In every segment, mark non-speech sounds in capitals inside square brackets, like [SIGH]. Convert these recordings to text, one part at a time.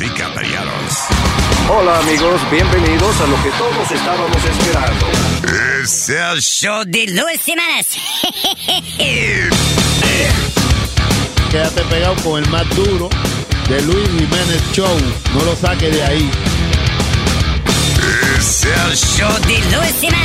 Y caballeros. Hola amigos, bienvenidos a lo que todos estábamos esperando. Es el show de Luis Jiménez. Quédate pegado con el más duro de Luis Jiménez Show. No lo saques de ahí. Es el show de Luis Jiménez.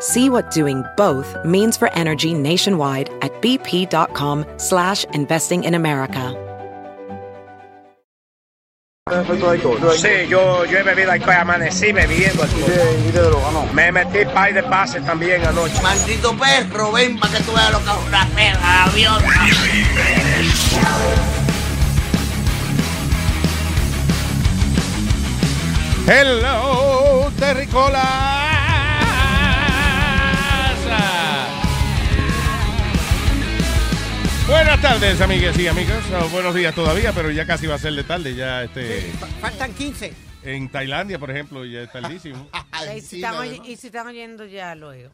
See what doing both means for energy nationwide at bp.com slash investing in America. Sí, yo, yo he bebido alcohol, amanecí bebiendo alcohol. Me metí pay de pase también anoche. Maldito perro, ven para que tú veas lo que es una perra, avión. Hello, Terricolas. Buenas tardes, amigas y amigas. Oh, buenos días todavía, pero ya casi va a ser de tarde. Ya este. Faltan 15. En Tailandia, por ejemplo, ya es tardísimo. [LAUGHS] y, si están, oy- y si están oyendo ya luego.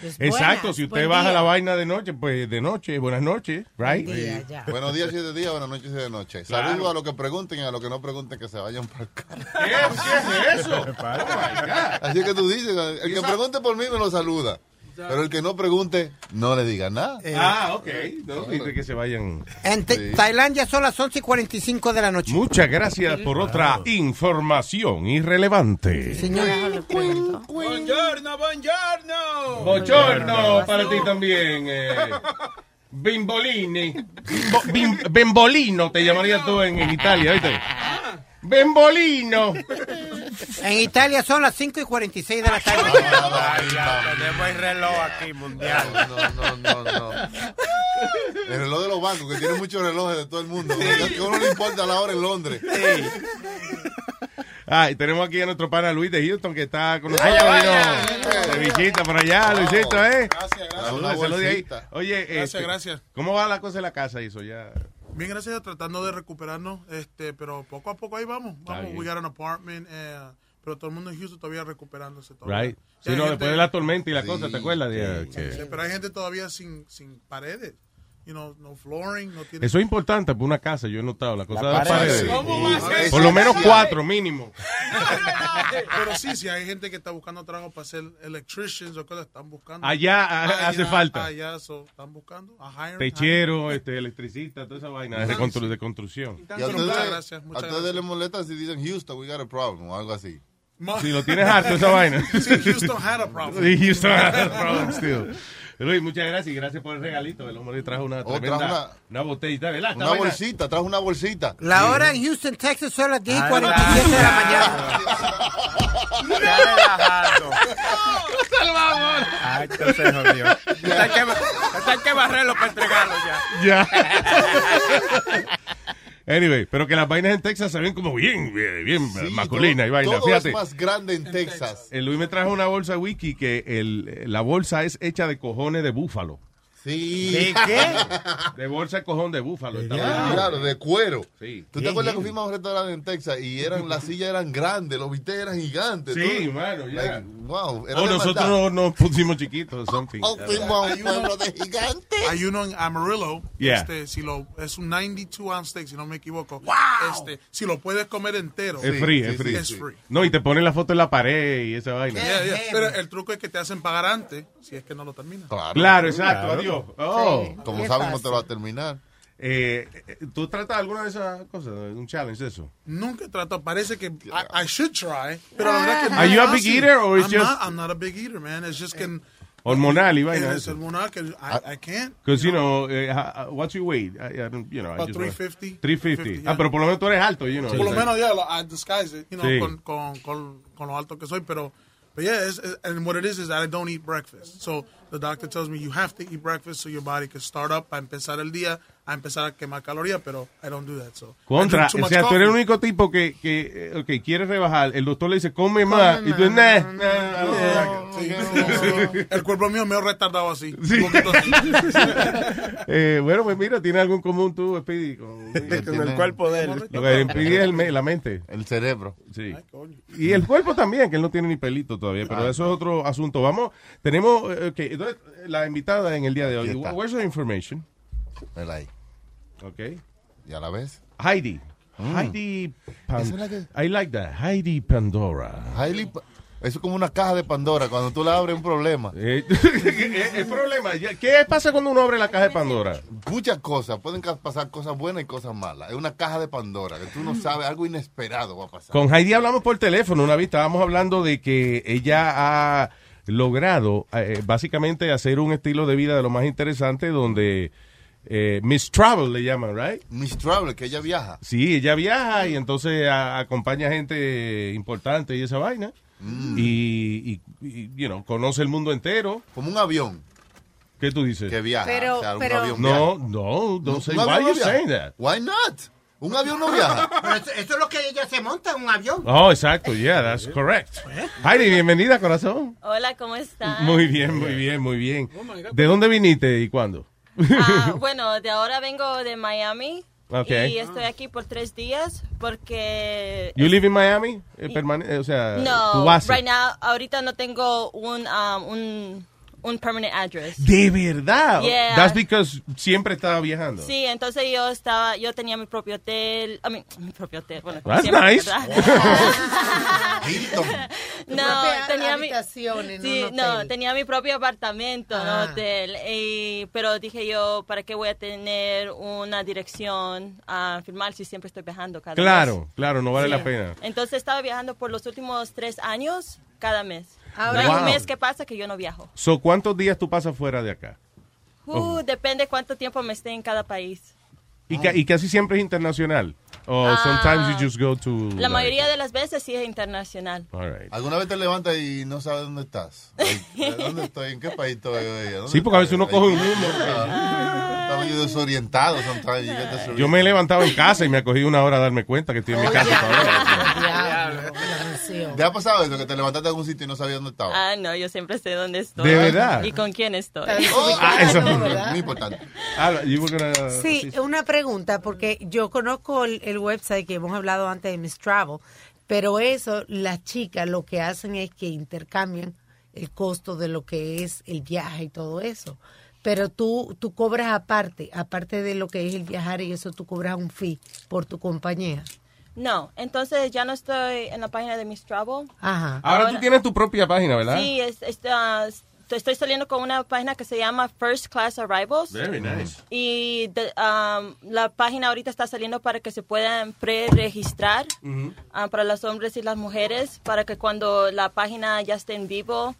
Pues Exacto, buenas, si usted baja día. la vaina de noche, pues de noche, buenas noches, right? Buen día, ya. Buenos días y de día, buenas noches y de noche. Claro. Saludos a los que pregunten y a los que no pregunten que se vayan para acá. [LAUGHS] ¿Qué, ¿Qué es eso? Oh. [LAUGHS] Así que tú dices, el que pregunte por mí me lo saluda. Pero el que no pregunte, no le diga nada. Ah, ok. No, dice que se vayan. En Tailandia son las 11 y 45 de la noche. Muchas gracias por otra información irrelevante. Señor, Buongiorno, buongiorno. Buongiorno para ti también. Eh. [LAUGHS] Bimbolini. Bimbo- bim- Bembolino te llamaría tú en, en Italia, ¿viste? Bembolino. en Italia son las 5 y 46 de la tarde. Tenemos el reloj aquí mundial. No, no, no, no. El reloj de los bancos, que tiene muchos relojes de todo el mundo. Que a uno le importa la hora en Londres. Ah, y tenemos aquí a nuestro pana Luis de Houston que está con nosotros. De visita por allá, Luisito, ¿eh? Gracias, gracias. Saludos, saludos de ahí. Oye, Gracias, este, gracias. ¿cómo va la cosa en la casa, eso ya? Bien, gracias, tratando de recuperarnos, este, pero poco a poco ahí vamos. Vamos, we got an apartment, eh, pero todo el mundo en Houston todavía recuperándose. Todavía. Right. Sí, no, gente- después de la tormenta y la Sí, cosa, ¿te acuerdas? Sí, pero hay gente todavía sin, sin paredes. You know, no flooring, no tiene... Eso es importante para una casa, yo he notado. La cosa de las pared, paredes. sí. ¿Cómo va a ser? Por lo menos cuatro mínimo. [LAUGHS] Pero sí, sí, hay gente que está buscando trabajo para ser electricians o cosas, están buscando. Allá a- hace falta. Allá so, están buscando. A hiring, Techero, este, electricista, toda esa vaina de, recontru- de construcción. hiring. Y a ustedes, muchas gracias, a muchas ustedes gracias. les molesta si dicen Houston, we got a problem o algo así. Si lo tienes harto esa [LAUGHS] vaina. Sí, Houston had a problem. Sí, Houston had a problem still. Luis, muchas gracias y gracias por el regalito. El hombre trajo una Oh, tremenda trajo una, botellita, ¿verdad? Una vaina- bolsita, trajo una bolsita. La hora en Houston, Texas son las 10 y 47 de la mañana. Ya [LAUGHS] relajado. Ay, entonces jodió. Está hay que, está hay que barrerlo para entregarlo ya. Ya. [LAUGHS] Anyway, pero que las vainas en Texas se ven como bien, bien, bien Sí, masculinas y todo- vaina. todo Fíjate. es más grande en Texas. El Luis me trajo una bolsa wiki que el, la bolsa es hecha de cojones de búfalo. Sí. ¿De qué? [LAUGHS] De bolsa de cojón de búfalo. Claro, de cuero. Sí. ¿Tú te acuerdas que fuimos a un restaurante en Texas y eran las sillas eran grandes, los bistecs eran gigantes? Sí, todo? mano, ya. Like, wow, era O nosotros maldad. no- nos pusimos chiquitos, something. Oh, fuimos a un pueblo de gigantes. Hay uno en Amarillo, Yeah. este, si lo, es un 92 ounce steak, si no me equivoco. Este, si lo puedes comer entero. Es free, es free. Es free. No, y te ponen la foto en la pared y esa vaina. Yeah, yeah. Pero el truco es que te hacen pagar antes, si es que no lo terminas. Claro, Claro, exacto, adiós. Oh. Como saben, no te lo va a terminar. Eh, eh, ¿Tú tratas alguna de esas cosas? ¿Un challenge de eso? Nunca trato, parece que I, I should try, pero la verdad que no Are you a big eater or it's I'm just- not, I'm not a big eater, man. It's just que Hormonal y vaina. es hormonal que I, I can't. Because, you know, eh, ha- what's your weight? I, I don't, you know, I About just wanna- 350. 350. Ah, yeah. pero por lo menos tú eres alto, you know. Por lo menos, ya, I disguise it, you know, Sí. con, con, con, con lo alto que soy, pero, but yeah, and what it is is that I don't eat breakfast. So the doctor tells me you have to eat breakfast so your body can start up empezar el día, a empezar a quemar calorías, pero I don't do that. So Contra, o sea, tú eres el único tipo que, que eh, okay, quiere rebajar. El doctor le dice, come más. Y tú, nah, Sí, sí. El cuerpo mío me ha retardado así. Sí. Un poquito así. [LAUGHS] Eh, bueno, pues mira, tiene algo en común tú, Speedy, con, Con el cuerpo de él. Lo que Speedy es el me- la mente. El cerebro. Sí. Y el cuerpo también, que él no tiene ni pelito todavía, pero eso es otro asunto. Vamos, tenemos, eh, ok, entonces, la invitada en el día de hoy. Where's the information? Mira ahí. Ok. ¿Ya la ves? Heidi. Mm. Heidi Pan- Esa es la que- I like that. Heidi Pandora. Pa- Eso es como una caja de Pandora. Cuando tú la abres, un problema. [LAUGHS] Eh, el problema, ¿qué pasa cuando uno abre la caja de Pandora? Muchas cosas. Pueden pasar cosas buenas y cosas malas. Es una caja de Pandora que tú no sabes. Algo inesperado va a pasar. Con Heidi hablamos por teléfono una vez, estábamos hablando de que ella ha logrado eh, básicamente hacer un estilo de vida de lo más interesante donde eh, Miss Travel le llaman, right? Miss Travel, que ella viaja. Sí, ella viaja y entonces a- acompaña gente importante y esa vaina. Mm. Y, y, y, you know, conoce el mundo entero. Como un avión ¿Qué tú dices? que viaja. Pero- o sea, un pero- avión No, viaja. no, say, avión why no you saying that? Why not? Un avión no viaja. [LAUGHS] Pero eso, eso es lo que ella se monta en un avión. Oh, exacto, yeah, that's correct. Heidi, bienvenida, corazón. Hola, ¿cómo estás? Muy bien, muy bien, muy bien. ¿De dónde viniste y cuándo? Ah, [LAUGHS] bueno, de ahora vengo de Miami. Ok. Y estoy aquí por tres días porque... You live in Miami? Eh, o sea, No, right now, ahorita no tengo un, um, un, un permanent address. De verdad. Yeah. That's because siempre estaba viajando. Sí, entonces yo estaba, yo tenía mi propio hotel, I mean, mi propio hotel, bueno, That's siempre, nice. ¿verdad? [LAUGHS] no, tenía mi, habitación en sí, un no, tenía mi propio apartamento, no Ah. hotel, y- pero dije yo, ¿para qué voy a tener una dirección a firmar si siempre estoy viajando cada Claro, mes? claro, no vale Sí. la pena. Entonces estaba viajando por los últimos tres años cada mes. Ahora- no hay un Wow. mes que pasa que yo no viajo. So, ¿Cuántos días tú pasas fuera de acá? Uh, Oh. Depende cuánto tiempo me esté en cada país. Y, ca- y casi siempre es internacional. O Ah, sometimes you just go to... La like- mayoría de las veces sí es internacional. All right. ¿Alguna vez te levantas y no sabes dónde estás? ¿Dónde estoy? ¿En qué país estoy Sí, porque a veces uno coge un humo. Estaba yo desorientado. Yo me he levantado en casa y me ha cogido una hora a darme cuenta que estoy en mi casa todavía. ¿Te ha pasado eso? Que te levantaste de algún sitio y no sabías dónde estabas. Ah, no, yo siempre sé dónde estoy. ¿De verdad? Y con quién estoy. Oh, Ah, eso es muy importante. Ah, Sí, una pregunta, porque yo conozco el, el website que hemos hablado antes de Miss Travel, pero eso, las chicas lo que hacen es que intercambian el costo de lo que es el viaje y todo eso. Pero tú, tú cobras aparte, aparte de lo que es el viajar y eso, tú cobras un fee por tu compañía. No, entonces ya no estoy en la página de Miss Travel. Ajá. Ahora tú tienes tu propia página, ¿verdad? Sí, es, es, ah, estoy saliendo con una página que se llama First Class Arrivals. Very nice. Y de- um, la página ahorita está saliendo para que se puedan pre-registrar ah, para los hombres y las mujeres, para que cuando la página ya esté en vivo,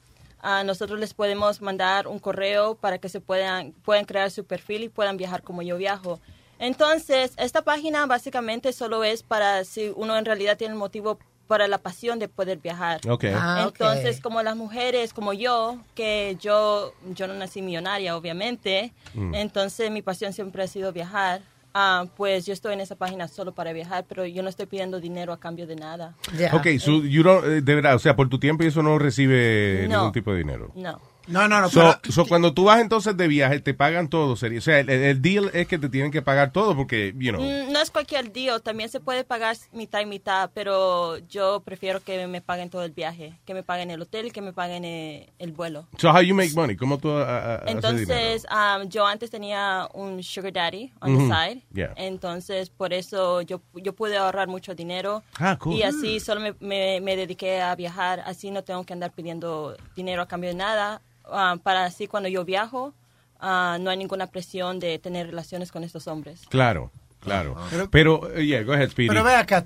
ah, nosotros les podemos mandar un correo para que se puedan, puedan crear su perfil y puedan viajar como yo viajo. Entonces, esta página básicamente solo es para si uno en realidad tiene el motivo para la pasión de poder viajar. Ah, ok. Entonces, como las mujeres, como yo, que yo, yo no nací millonaria, obviamente, Mm. entonces mi pasión siempre ha sido viajar. Ah, pues yo estoy en esa página solo para viajar, pero yo no estoy pidiendo dinero a cambio de nada. Ya. Ok, so you don't- eh, de verdad, o sea, por tu tiempo y eso no recibe No. ningún tipo de dinero. No. No, no, no. So, pero- so cuando tú vas entonces de viaje, te pagan todo, sería. O sea, el, el deal es que te tienen que pagar todo porque, you know. Mm, No es cualquier deal, también se puede pagar mitad y mitad, pero yo prefiero que me paguen todo el viaje, que me paguen el hotel, que me paguen eh, el vuelo. So, how you make money? ¿Cómo tú dinero? Entonces, um, yo antes tenía un sugar daddy on the side. yeah. Entonces, por eso yo, yo pude ahorrar mucho dinero. Ah, cool. Y así solo me, me, me dediqué a viajar. Así no tengo que andar pidiendo dinero a cambio de nada. Um, para así cuando yo viajo, ah, no hay ninguna presión de tener relaciones con estos hombres. Claro, claro. Pero, eh, yeah, go ahead, Speedy. Pero ve acá,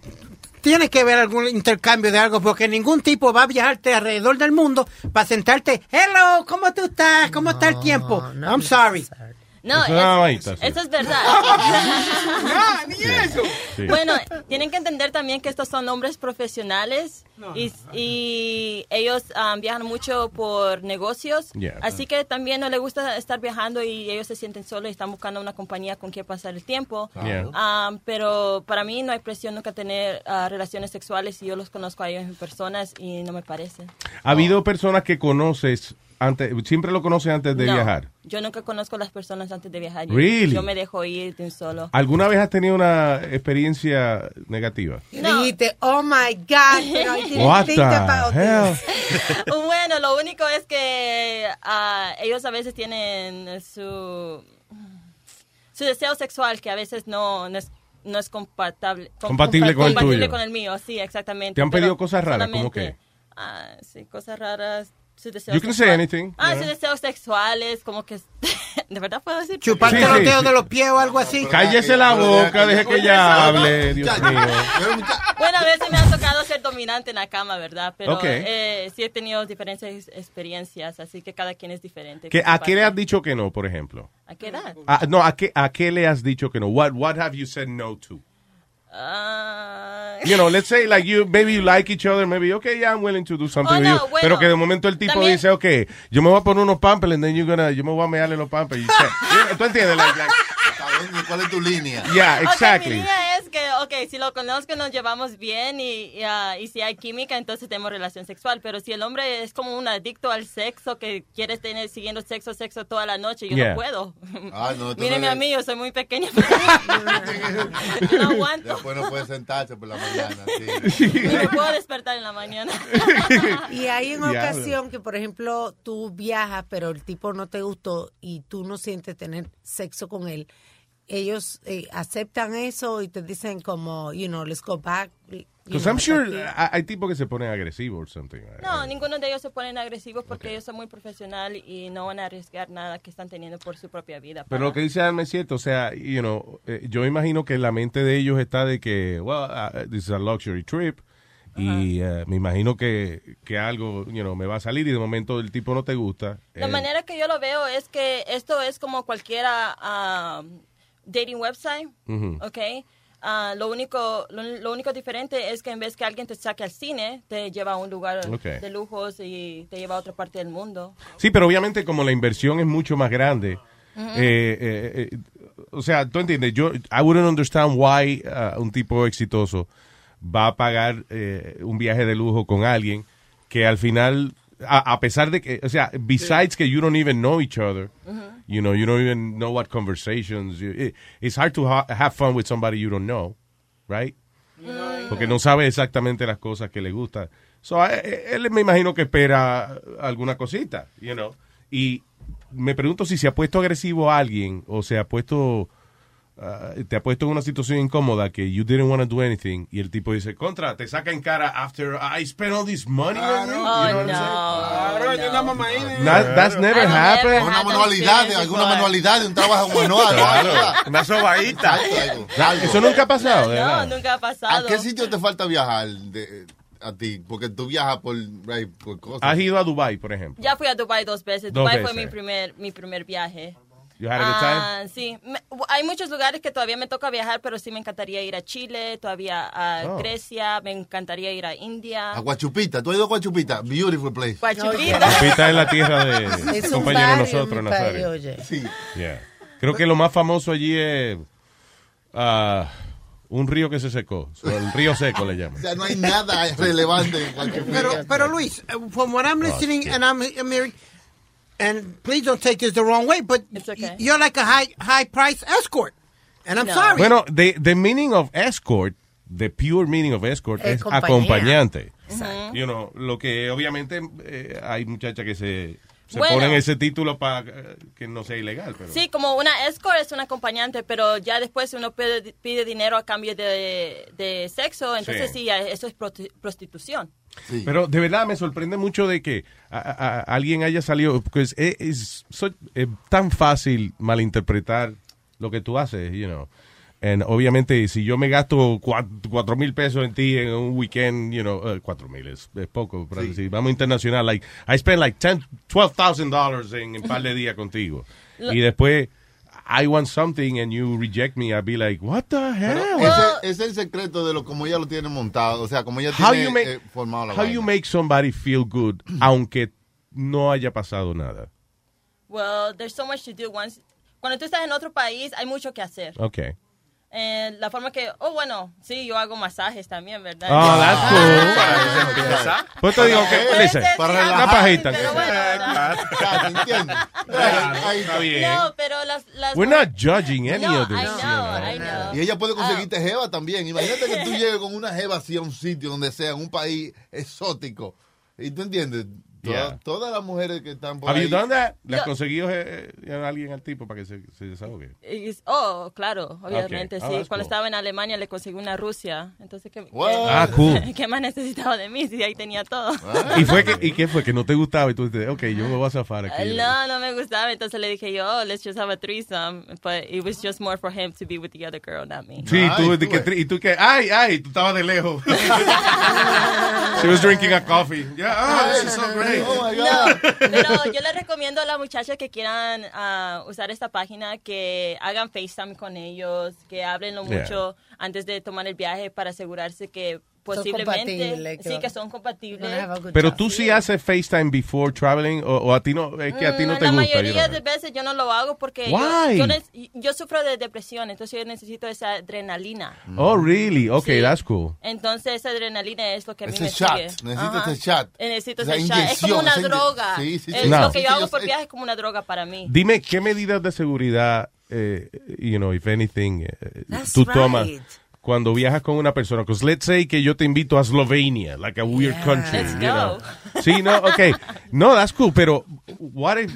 tiene que haber algún intercambio de algo, porque ningún tipo va a viajarte alrededor del mundo para sentarte, hello, ¿cómo tú estás? ¿Cómo está el tiempo? I'm sorry. No, Es una sí. eso es verdad. no, [LAUGHS] [LAUGHS] ni eso. Sí. Bueno, tienen que entender también que estos son hombres profesionales y, y ellos ah, viajan mucho por negocios, Yeah. así que también no les gusta estar viajando y ellos se sienten solos y están buscando una compañía con quien pasar el tiempo. Yeah. Ah, pero para mí no hay presión nunca tener ah, relaciones sexuales y yo los conozco a ellos en personas y no me parece. ¿Ha habido personas que conoces antes, siempre lo conoces antes de No, viajar? Yo nunca conozco a las personas antes de viajar. Yo- Really? Yo me dejo ir de un solo. ¿Alguna vez has tenido una experiencia negativa? Dijiste, oh my God, [LAUGHS] pero I didn't What think the about hell? this. [LAUGHS] bueno, lo único es que ah, ellos a veces tienen su su deseo sexual que a veces no, no es no es compatible Compatible con el compatible tuyo. con el mío, sí, exactamente. ¿Te han pedido cosas raras? ¿Cómo qué? ah, sí, cosas raras. Su deseo You can say anything, Ah, yeah. sus deseos sexuales, como que [LAUGHS] de verdad puedo decir. Chuparte Sí, los sí, dedos sí. de los pies o algo así. Cállese la boca, deje que ella hable, Dios mío. Bueno, a veces me ha tocado ser dominante en la cama, ¿verdad? Pero Ok. eh, sí he tenido diferentes experiencias, así que cada quien es diferente. ¿Qué- ¿A qué le has dicho que no, por ejemplo? ¿A qué edad? Ah, no, ¿a qué, ¿a qué le has dicho que no? What, what have you said no to? Ah. You know, let's say like you, maybe you like each other, maybe, okay, yeah, I'm willing to do something Oh, with no, you. bueno, Pero que de momento el tipo también- dice, okay, yo me voy a poner unos pampers and then you're gonna, yo me voy a mearle los pampers. You- ¿Tú entiendes? Like, like, ¿Cuál es tu línea? yeah, Ok, mi exactly. línea es que, ok, si lo conozco, nos llevamos bien y, y, ah, y si hay química, entonces tenemos relación sexual. Pero si el hombre es como un adicto al sexo, que quiere tener siguiendo sexo, sexo toda la noche, yo Yeah. no puedo. Ah, no, Míreme no a mí, yo soy muy pequeña. yo [LAUGHS] [LAUGHS] no aguanto. Después no puede sentarse por la mañana. Ni me puedo despertar en la mañana. [LAUGHS] Y hay una Diablo. ocasión que, por ejemplo, tú viajas, pero el tipo no te gustó y tú no sientes tener sexo con él. Ellos eh, aceptan eso y te dicen como, you know, let's go back. Because I'm sure hay hay tipos que se ponen agresivos or something. No, ninguno de ellos se ponen agresivos porque ellos son muy profesionales y no van a arriesgar nada que están teniendo por su propia vida. Pero lo que dice Alma es cierto, o sea, you know, eh, yo imagino que la mente de ellos está de que, well, uh, this is a luxury trip, y eh, me imagino que, que algo, you know, me va a salir y de momento el tipo no te gusta. La eh, manera que yo lo veo es que esto es como cualquiera um, dating website, Ujú. ¿ok? Ah, lo único lo, lo único diferente es que en vez que alguien te saque al cine, te lleva a un lugar de lujos y te lleva a otra parte del mundo. Sí, pero obviamente como la inversión es mucho más grande, eh, eh, eh, o sea, tú entiendes, yo, I wouldn't understand why uh, un tipo exitoso va a pagar eh, un viaje de lujo con alguien que al final, a, a pesar de que, o sea, besides que you don't even know each other, you know, you don't even know what conversations, you- it- it's hard to ha- have fun with somebody you don't know, right? Porque no sabe exactamente las cosas que le gustan. So, eh, él me imagino que espera alguna cosita, you know. Y me pregunto si se ha puesto agresivo a alguien o se ha puesto ah, te ha puesto en una situación incómoda que you didn't want to do anything y el tipo dice, "Contra, te saca en cara after I spent all this money on you." You Oh, know ahí. That- that's never happened. Una manualidad, de alguna manualidad, de un trabajo [LAUGHS] manual. Claro. Una sobadita. Eso nunca ha pasado, No, nunca ha ¿A pasado. qué sitio te falta viajar de- a ti? Porque tú viajas por, cosas. Has ido a Dubai, por ejemplo. Ya fui a Dubai dos veces. Dos Dubai fue mi primer mi primer viaje. You had a good time? Ah, sí, Me- hay muchos lugares que todavía me toca viajar, pero sí me encantaría ir a Chile, todavía a Oh. Grecia, me encantaría ir a India. A Guachupita. ¿Tú has ido a Guachupita? Beautiful place. Guachupita. Guachupita es la tierra de [LAUGHS] Es un compañero barrio en nosotros, Nazario. oye. Sí. Yeah. Creo que lo más famoso allí es ah, un río que se secó. El río seco le [LAUGHS] O llaman. sea, no hay nada relevante en Guachupita. Pero, pero Luis, uh, from what I'm Oh, listening, shit. and I'm, I'm hearing, and please don't take this the wrong way, but y- you're like a high high price escort, and I'm sorry. Bueno, the, the meaning of escort, the pure meaning of escort Es es compañía. acompañante. Exacto. You know, lo que obviamente eh, hay muchachas que se se Bueno. ponen ese título para que no sea ilegal. Pero... Sí, como una escort es un acompañante, pero ya después uno pide, pide dinero a cambio de, de sexo, entonces Sí. eso es prosti- prostitución. Pero de verdad me sorprende mucho de que a- a- a- alguien haya salido, porque es, es- es tan fácil malinterpretar lo que tú haces, you know. And obviamente, si yo me gasto cua- cuatro mil pesos en ti en un weekend, you know, eh, cuatro mil es, es poco, pero si vamos internacional, like, I spend like ten, twelve thousand dollars en un par de días contigo. Y después, I want something and you reject me, I'll be like, what the hell? Ese es el secreto de lo como ella lo tiene montado. O sea, como ella How tiene you make- eh, formado la How vaina. you make somebody feel good, [CLEARS THROAT] aunque no haya pasado nada. Well, there's so much to do once. Cuando tú estás en otro país, hay mucho que hacer. Okay. Eh, la forma que, oh, bueno, sí, yo hago masajes también, ¿verdad? Oh, that's Ah, cool. para se empieza. Pues te digo que, Puede listen, para relajar. ah, Una pajita. pero bueno, ¿verdad? Está bien. No, pero las... las We're not judging any No, of this. I you know, know. I know. Y ella puede Ah. conseguirte jeva también. Imagínate que tú llegues con una jeva así a un sitio donde sea, en un país exótico. ¿Y tú entiendes? Toda- Yeah. Todas las mujeres que están por Have ahí. you done that? ¿Le has conseguido eh, eh, a alguien al tipo para que se, se desahogue? Y- Oh, claro, obviamente, Okay. Oh, sí. Cuando cool. estaba en Alemania le conseguí una Rusia. Entonces, ¿qué, qué- Ah, cool. [LAUGHS] ¿qué más necesitaba de mí? Si ahí tenía todo. ¿Y, fue que, ¿Y qué fue? ¿Que no te gustaba? Y tú dices, ok, yo me voy a zafar aquí. No, no me gustaba. Entonces le dije yo, oh, let's just have a threesome. But it was just more for him to be with the other girl, not me. Sí, tú, de que, y tú que, ay, ay, tú estabas de lejos. [LAUGHS] She was drinking a coffee. Yeah, oh, this is so great. No, pero yo les recomiendo a las muchachas que quieran ah, usar esta página que hagan FaceTime con ellos, que hablenlo Yeah. mucho antes de tomar el viaje para asegurarse que posiblemente sí que son compatibles. Pero tú sí haces FaceTime before traveling o, o a ti no, es que a ti no Mm, te la gusta. you mayoría know. de veces yo no lo hago porque Why? yo, yo, yo sufro de depresión, entonces yo necesito esa adrenalina. Oh, really? Okay, Sí. that's cool. Entonces esa adrenalina es lo que a mí Ese me shot, sigue. necesito ese shot. Necesito Esa ese shot. Es como una droga. Sí, sí, sí. Es No. Lo que yo hago por viaje es como una droga para mí. Dime, ¿qué medidas de seguridad, eh, you know, if anything, eh, tú right. tomas cuando viajas con una persona? Because let's say que yo te invito a Slovenia, like a weird country. Let's you go. know. Sí, no, okay. No, that's cool, pero what if,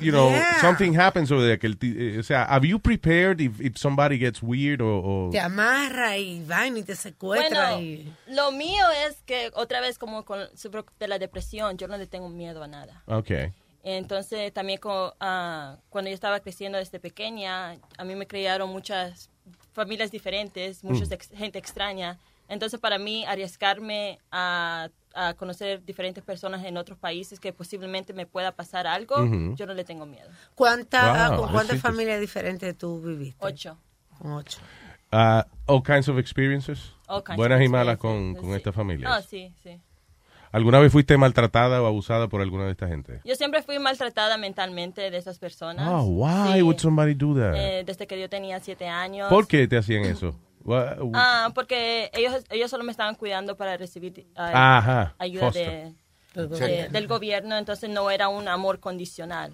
you know, Yeah. something happens over there? Que el eh, o sea, have you prepared if, if somebody gets weird or... or- Te amarra y vaina y te secuestra. Bueno, y... lo mío es que otra vez como con de la depresión, yo no le tengo miedo a nada. Okay. Entonces también co- ah, cuando yo estaba creciendo desde pequeña, a mí me criaron muchas familias diferentes, mucha Mm. gente extraña. Entonces para mí arriesgarme a, a conocer diferentes personas en otros países que posiblemente me pueda pasar algo, yo no le tengo miedo. ¿Cuánta, Wow, ¿Con cuántas familias diferentes tú viviste? Ocho. Con ocho. Uh, all kinds of experiences. All kinds Buenas of y malas con, con sí. esta familia. Ah, sí, sí. ¿Alguna vez fuiste maltratada o abusada por alguna de esta gente? Yo siempre fui maltratada mentalmente de esas personas. Oh, why Sí. would somebody do that? Eh, desde que yo tenía siete años. ¿Por qué te hacían eso? [CLEARS THROAT] Ah, porque ellos, ellos solo me estaban cuidando para recibir Ajá, ayuda de, de- del gobierno, entonces no era un amor condicional.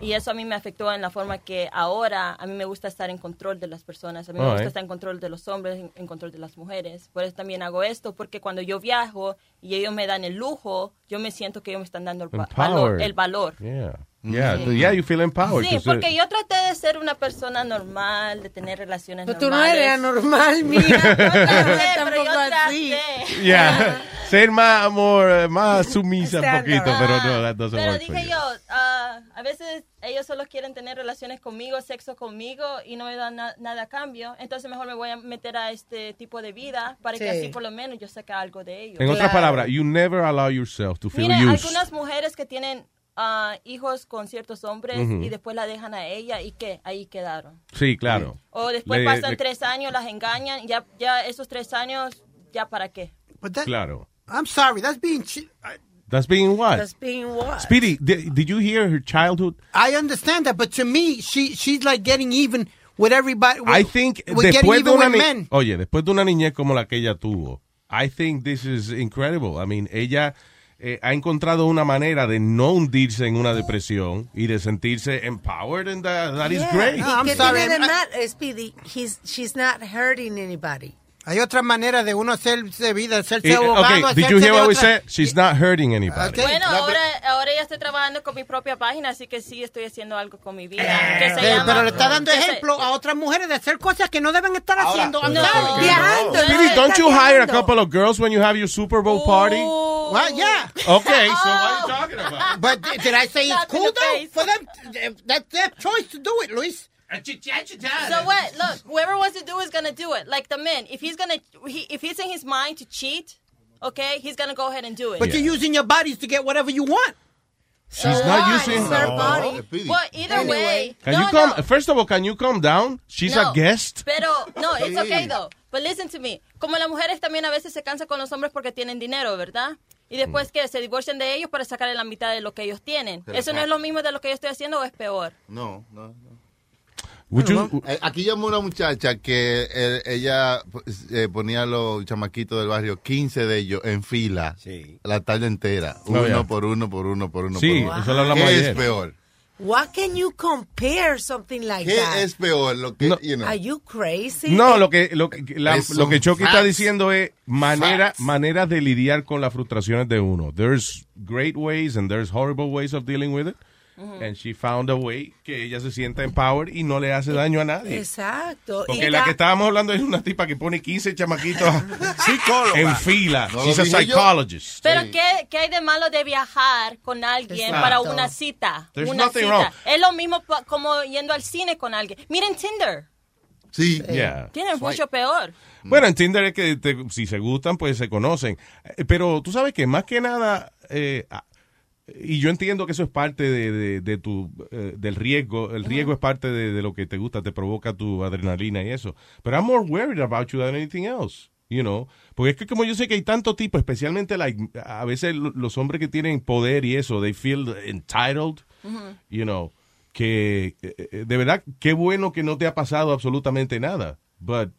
Y eso a mí me afectó en la forma que ahora a mí me gusta estar en control de las personas, a mí me Alright. gusta estar en control de los hombres, en, en control de las mujeres. Por eso también hago esto, porque cuando yo viajo y ellos me dan el lujo, yo me siento que ellos me están dando el, va- valor, el valor. Yeah. Yeah, yeah, you feel empowered. Sí, uh, porque yo traté de ser una persona normal, de tener relaciones Pero tú no normales. eres anormal, mira. [LAUGHS] traté, pero yo traté. Yeah. [LAUGHS] Ser más, more, más sumisa un poquito, pero no, that doesn't Pero work dije you. yo, a veces ellos solo quieren tener relaciones conmigo, sexo conmigo y no me dan na- nada a cambio. Entonces mejor me voy a meter a este tipo de vida para que Sí. así por lo menos yo saque algo de ellos. En otras Claro. palabras, you never allow yourself to feel Mire, used. algunas mujeres que tienen ah, hijos con ciertos hombres Ujú. y después la dejan a ella y que ahí quedaron. Sí, claro. O después Le- pasan le- tres años, las engañan, ya, ya esos tres años, ya para qué. But that, Claro. I'm sorry, that's being. I, That's being what? That's being what? Speedy, did, did you hear her childhood? I understand that, but to me, she she's like getting even with everybody. With, I think with getting después de una with ni- men. oye, después de una niñez como la que ella tuvo, I think this is incredible. I mean, ella eh, ha encontrado una manera de no hundirse en una depresión y de sentirse empowered and that, that is Yeah. great. No, I'm ¿Qué sorry, mal, Speedy? He's, she's not hurting anybody. Hay otras maneras de uno hacerse vida, hacerse Eh, abogado. okay, did you hear what we said? She's not hurting anybody. Bueno, ahora, ahora ya estoy trabajando con mi propia página, así que sí estoy haciendo algo con mi vida. Que se Sí, llama- pero le está dando se- ejemplo a otras mujeres de hacer cosas que no deben estar haciendo. I'm no. sorry. Viajando, Speedy, don't you hire a couple of girls when you have your Super Bowl party? Well, yeah. Okay, so what are you talking about? But did I say it's cool though? For them, that's their choice to do it, Luis. So what? Look, whoever wants to do is gonna do it. Like the men, if he's gonna, he, if it's in his mind to cheat, okay, he's gonna go ahead and do it. But you're using your bodies to get whatever you want. She's not using. It's her body. Well, either way, Can no, you calm? no. First of all, can you calm down? She's No, a guest. Pero, no, it's okay though. But listen to me. Como las mujeres también a veces se cansan con los hombres porque tienen dinero, ¿verdad? Y después que se divorcian de ellos para sacarle la mitad de lo que ellos tienen. Pero ¿Eso no es lo mismo de lo que yo estoy haciendo o es peor? No, no, no. Would you- Eh, Aquí llamó una muchacha que eh, ella pues, eh, ponía a los chamaquitos del barrio, 15 de ellos en fila, la tarde entera, Oh, uno yeah. por uno, por uno, por uno. Sí, por uno. eso lo hablamos ¿Qué ayer. es peor? What can you compare something like ¿Qué that? es peor? Lo que, you know. Are you crazy? No, lo que lo que, la- Es lo que Chucky está facts. diciendo es manera maneras de lidiar con las frustraciones de uno. There's great ways and there's horrible ways of dealing with it. And she found a way que ella se sienta empowered y no le hace daño a nadie. Exacto. Porque Y la que estábamos hablando es una tipa que pone 15 chamaquitos [LAUGHS] en fila. No She's a yo. psychologist. Pero ¿qué, ¿qué hay de malo de viajar con alguien Exacto. para una cita? There's una nothing cita. wrong. Es lo mismo como yendo al cine con alguien. Miren Tinder. Sí. Yeah. Tiene mucho peor. Bueno, en Tinder es que te- si se gustan, pues se conocen. Eh, Pero tú sabes que más que nada, eh, y yo entiendo que eso es parte de, de- de tu, eh, del riesgo. El riesgo es parte de, de lo que te gusta, te provoca tu adrenalina y eso. Pero I'm more worried about you than anything else. You know, porque es que como yo sé que hay tanto tipo, especialmente like, a veces lo- los hombres que tienen poder y eso, they feel entitled, you know, que eh, eh, de verdad, qué bueno que no te ha pasado absolutamente nada. But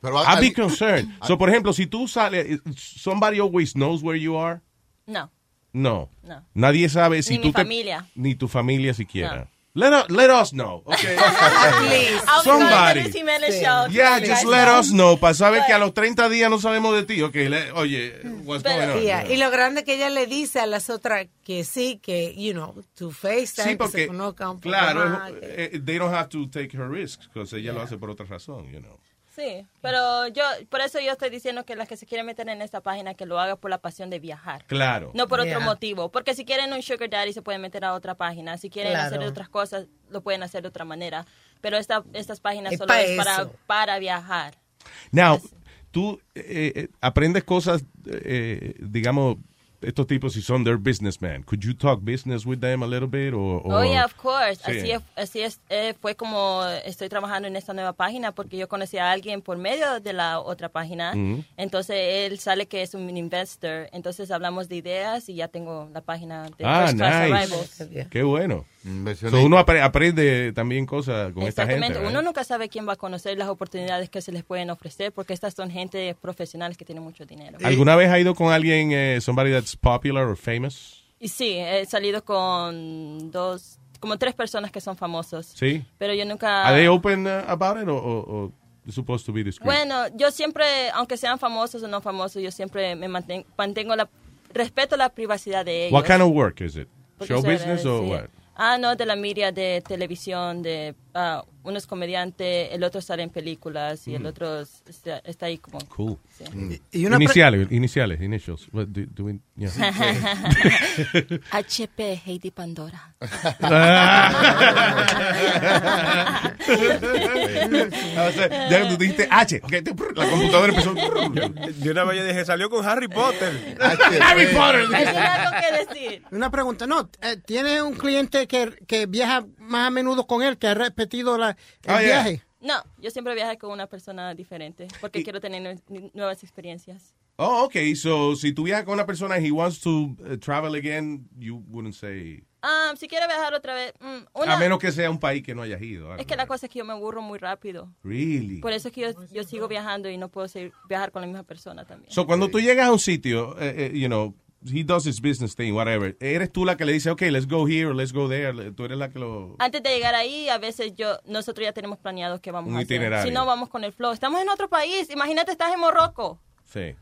Pero I'd be concerned. So, por ejemplo, si tú sales, somebody always knows where you are. No. No. No. Nadie sabe si Ni tú mi te- familia. ni tu familia siquiera. Let, us, let us know. Okay. [LAUGHS] Somebody. to show. Yeah, just let know. us know para saber que a los 30 días no sabemos de ti. Ok, le- oye, what's going on? Yeah, Y lo grande que ella le dice a las otras que sí, que, you know, tu FaceTime, Sí, que porque, se conozcan un poco claro, más, que- eh, they don't have to take her risks, because ella lo hace por otra razón, you know. Sí, pero yo, por eso yo estoy diciendo que las que se quieren meter en esta página, que lo haga por la pasión de viajar. Claro. No por otro motivo. Porque si quieren un sugar daddy, se pueden meter a otra página. Si quieren Claro. hacer otras cosas, lo pueden hacer de otra manera. Pero esta, estas páginas Es solo pa' es para, para viajar. Now, tú eh, eh, aprendes cosas, eh, digamos, estos tipos si son their businessmen. Could you talk business with them a little bit? Or, Oh, yeah, of course. Sí. Así, es, así es, eh, fue como estoy trabajando en esta nueva página porque yo conocí a alguien por medio de la otra página. Ujú. Entonces él sale que es un investor. Entonces hablamos de ideas y ya tengo la página de Ah, First Class nice. Arrivals. Qué bueno. So, uno apre- aprende también cosas con esta gente. Exactamente. Uno nunca sabe quién va a conocer las oportunidades que se les pueden ofrecer porque estas son gente profesionales que tienen mucho dinero. ¿Alguna vez ha ido con alguien, eh, somebody that's popular or famous? Y sí, he salido con dos, como tres personas que son famosos. Sí. Pero yo nunca... ¿Are they open uh, about it or, or, or supposed to be discreet? Bueno, yo siempre, aunque sean famosos o no famosos, yo siempre me manten- mantengo la... Respeto la privacidad de ellos. What kind of work is it? Porque Show business or what? Ah, no, de la media, de televisión, de ah, uno es comediante, el otro sale en películas y el Mm. otro es- está, está ahí como... Cool. Y una pre- iniciales, iniciales, initials. What do, do we- yeah. [LAUGHS] HP Heidi Pandora. O [LAUGHS] sea, [LAUGHS] ya tú dijiste H. la computadora empezó. De una vez dije, salió con Harry Potter. Harry Potter. ¿Tiene algo que decir? Una pregunta, no, eh, ¿tiene un cliente que, que viaja más a menudo con él, que ha repetido la, el Oh, yeah. viaje? No, yo siempre viajo con una persona diferente porque quiero tener nue- nuevas experiencias. Oh, okay. So, si tú viajas con una persona y he wants to uh, travel again, you wouldn't say. Ah, si quiere viajar otra vez, mm, una- A menos que sea un país que no hayas ido. I don't es que la cosa es que yo me aburro muy rápido. know. Really. Por eso es que yo, yo sigo viajando y no puedo seguir, viajar con la misma persona también. So, cuando tú llegas a un sitio, eh, eh, you know, he does his business thing, whatever. Eres tú la que le dice, okay, let's go here, let's go there. Tú eres la que lo... Antes de llegar ahí, a veces yo, nosotros ya tenemos planeado qué vamos Un a hacer. itinerario. Si no, vamos con el flow. Estamos en otro país. Imagínate, estás en Morroco. Sí.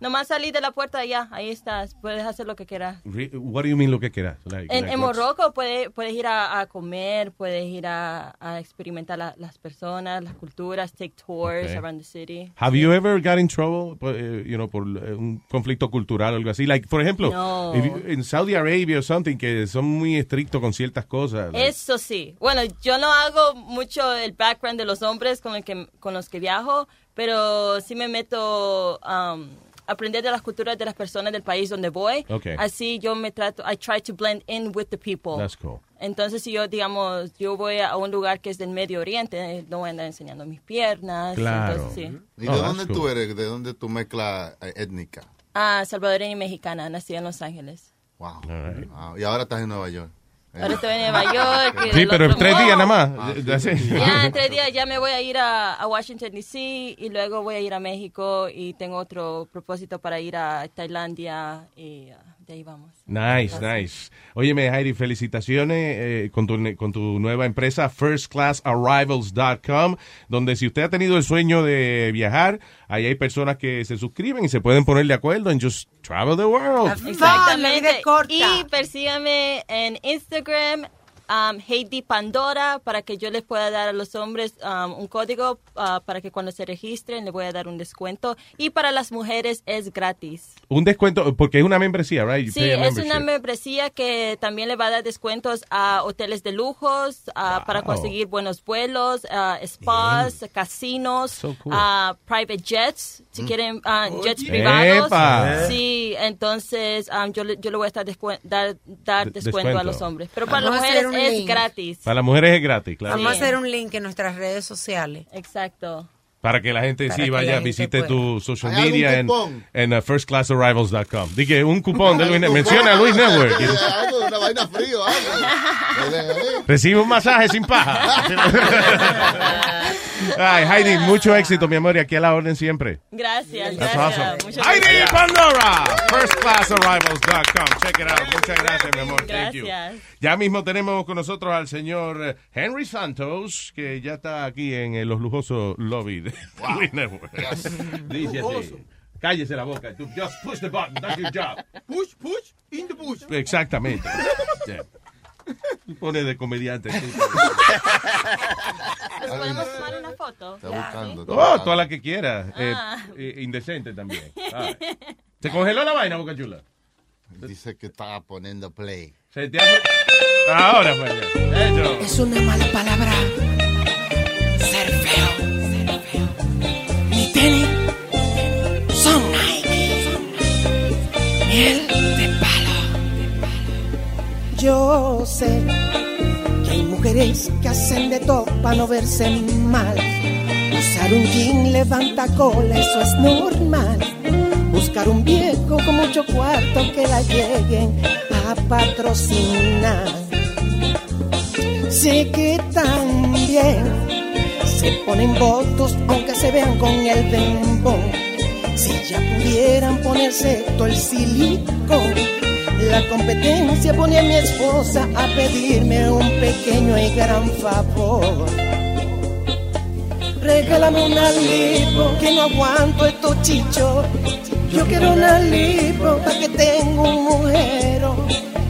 Nomás salí de la puerta allá. Ahí estás. Puedes hacer lo que quieras. What do you mean lo que quieras? Like- En, like en Morroco puedes, puedes ir a, a comer, puedes ir a, a experimentar la- las personas, las culturas, take tours Okay. around the city. Have you ever got in trouble, eh, you know, por eh, un conflicto cultural o algo así? Like, por ejemplo, No. en Saudi Arabia o something, que son muy estrictos con ciertas cosas. like- Eso sí. Bueno, yo no hago mucho el background de los hombres con, el que, con los que viajo, pero sí me meto um, aprender de las culturas de las personas del país donde voy. Okay. Así yo me trato, I try to blend in with the people. That's cool. Entonces, si yo, digamos, yo voy a un lugar que es del Medio Oriente, no voy a andar enseñando mis piernas. Claro. Entonces, sí. ¿Y de dónde tú eres? ¿De dónde tu mezcla eh, étnica? Ah, salvadoreña y mexicana, nací en Los Ángeles. Wow. Wow. Y ahora estás en Nueva York. Ahora estoy en Nueva York. Sí, pero tres días nada más. Ah, it. Ya en tres días ya me voy a ir a, a Washington, D.C. y luego voy a ir a México y tengo otro propósito para ir a Tailandia y ah, de ahí vamos. Nice, nice. Óyeme, Heidi, felicitaciones eh, con, tu, con tu nueva empresa, firstclassarrivals.com, donde si usted ha tenido el sueño de viajar, ahí hay personas que se suscriben y se pueden poner de acuerdo en just travel the world. Exactamente. Y persígame en Instagram, um, Heidi Pandora, para que yo les pueda dar a los hombres um, un código ah, para que cuando se registren les voy a dar un descuento. Y para las mujeres es gratis. Un descuento, porque es una membresía, right? You Sí, es una membresía que también le va a dar descuentos a hoteles de lujos, a- para conseguir buenos vuelos, a spas, casinos, So cool. private jets, si Mm. quieren jets Oye. privados. Epa. Sí, entonces um, yo, le, yo le voy a estar dar, dar De- descuento, a los hombres. Pero para las mujeres es link. gratis. Para las mujeres es gratis, claro. Vamos a hacer un link en nuestras redes sociales. Exacto. Para que la gente Para sí vaya, visite pueda. tu social ¿Hay algún media en, en uh, firstclassarrivals.com. Dije, un cupón de Luis Network. Menciona a Luis Network. Algo, una vaina frío, algo. Recibe un masaje sin paja. [LAUGHS] Ay, Heidi, mucho éxito, mi amor, y aquí a la orden siempre. Gracias, That's gracias. awesome. Heidi gracias. Pandora, firstclassarrivals.com. Check it out. Muchas gracias, mi amor. Thank you. Gracias. Ya mismo tenemos con nosotros al señor eh, Henry Santos, que ya está aquí en eh, los lujosos [LAUGHS] Dice así. Cállese la boca. Tú just push the button. That's your job. [LAUGHS] Push, push, in the bush. Exactamente. Yeah. Pone de comediante. ¿Nos podemos tomar una foto? Está buscando. Oh, toda la que quiera. Eh, Ah. eh, indecente también. Ay. [LAUGHS] ¿Se congeló la vaina, Boca Chula? Dice que estaba poniendo play. Se te hace- Ahora fue ya. Eso. Es una mala palabra. Ser feo. Mi tenis son Nike. Miel de palo. Yo sé que hay mujeres que hacen de todo para no verse mal. Usar un jean levanta cola, eso es normal. Buscar un viejo con mucho cuarto que la lleguen a patrocinar. Sé que también se ponen votos aunque se vean con el bembón. Si ya pudieran ponerse todo el silicón, la competencia pone a mi esposa a pedirme un pequeño y gran favor. Regálame una lipo que no aguanto estos chichos. Yo quiero una lipo para que tenga un mujero.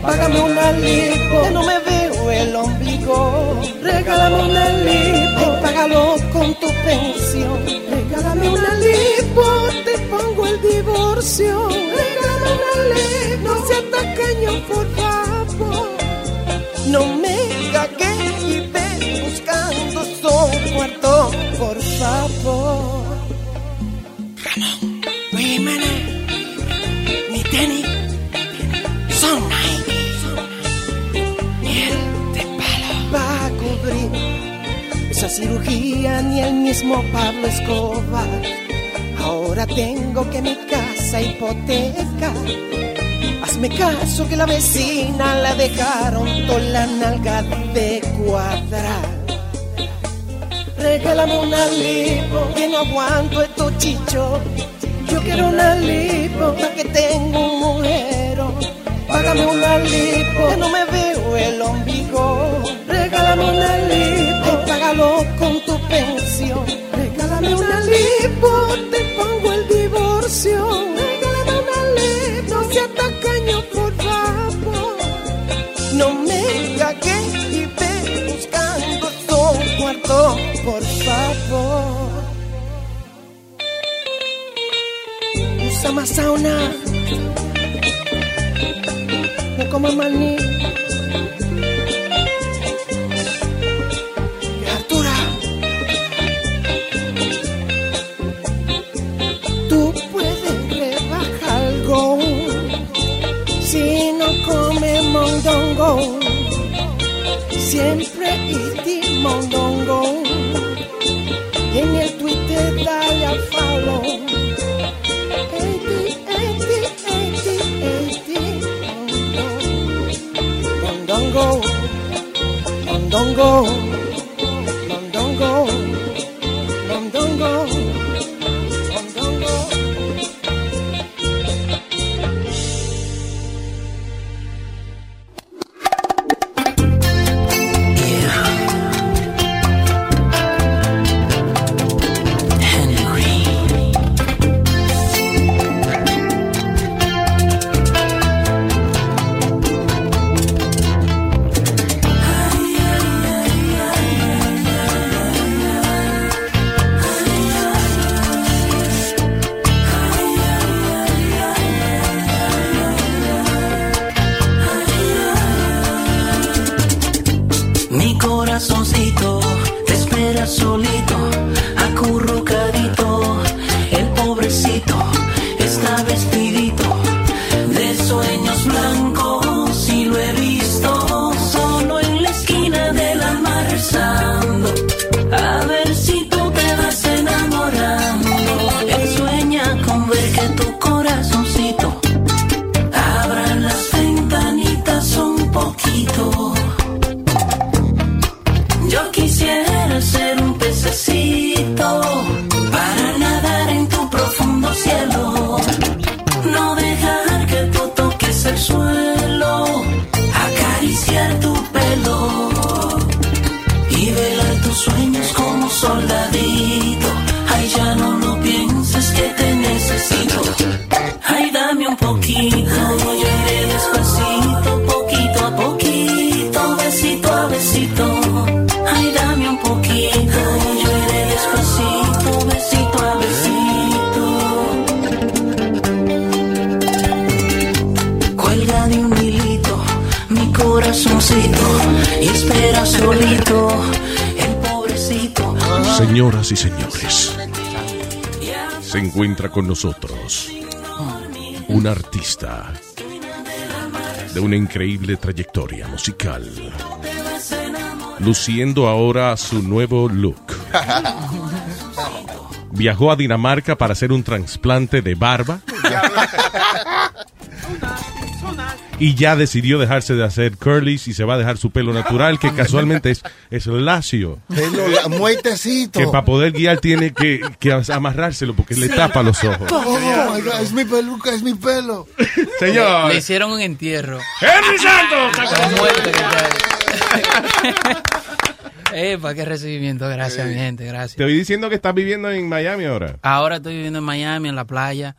Págame una lipo que no me veo el ombligo. Regálame una lipo, págalo con tu pensión. Regálame una lipo, te pongo el divorcio. Regálame una lipo, no seas tacaño, por favor. No me cagué y ve buscando su cuarto, por favor. Cirugía ni el mismo Pablo Escobar. Ahora tengo que mi casa hipoteca. Hazme caso que la vecina la dejaron toda la nalga de cuadrar. Regálame una lipo que no aguanto estos chichos. Yo quiero una lipo pa' que tenga un mujero. Págame una lipo, que no me veo el ombligo. Regálame una lipo, Regálame una lipo, te pongo el divorcio. Regálame una lipo, no seas por favor. No me cagues y ve buscando tu cuarto, por favor. Usa más sauna. No como maní. Y en el Twitter dale. Y espera solito el pobrecito. Señoras y señores, se encuentra con nosotros un artista de una increíble trayectoria musical, luciendo ahora su nuevo look. Viajó a Dinamarca para hacer un trasplante de barba [LAUGHS] y ya decidió dejarse de hacer curlies y se va a dejar su pelo natural, que casualmente es, es lacio. Pelo muertecito. Que para poder guiar tiene que, que amarrárselo porque le tapa los ojos. Oh, my God, es mi peluca, es mi pelo. Señor. Le hicieron un entierro. ¡Henry Santos! [LAUGHS] Epa, qué recibimiento. Gracias, mi gente. Gracias. Te voy diciendo que estás viviendo en Miami ahora. Ahora estoy viviendo en Miami, en la playa.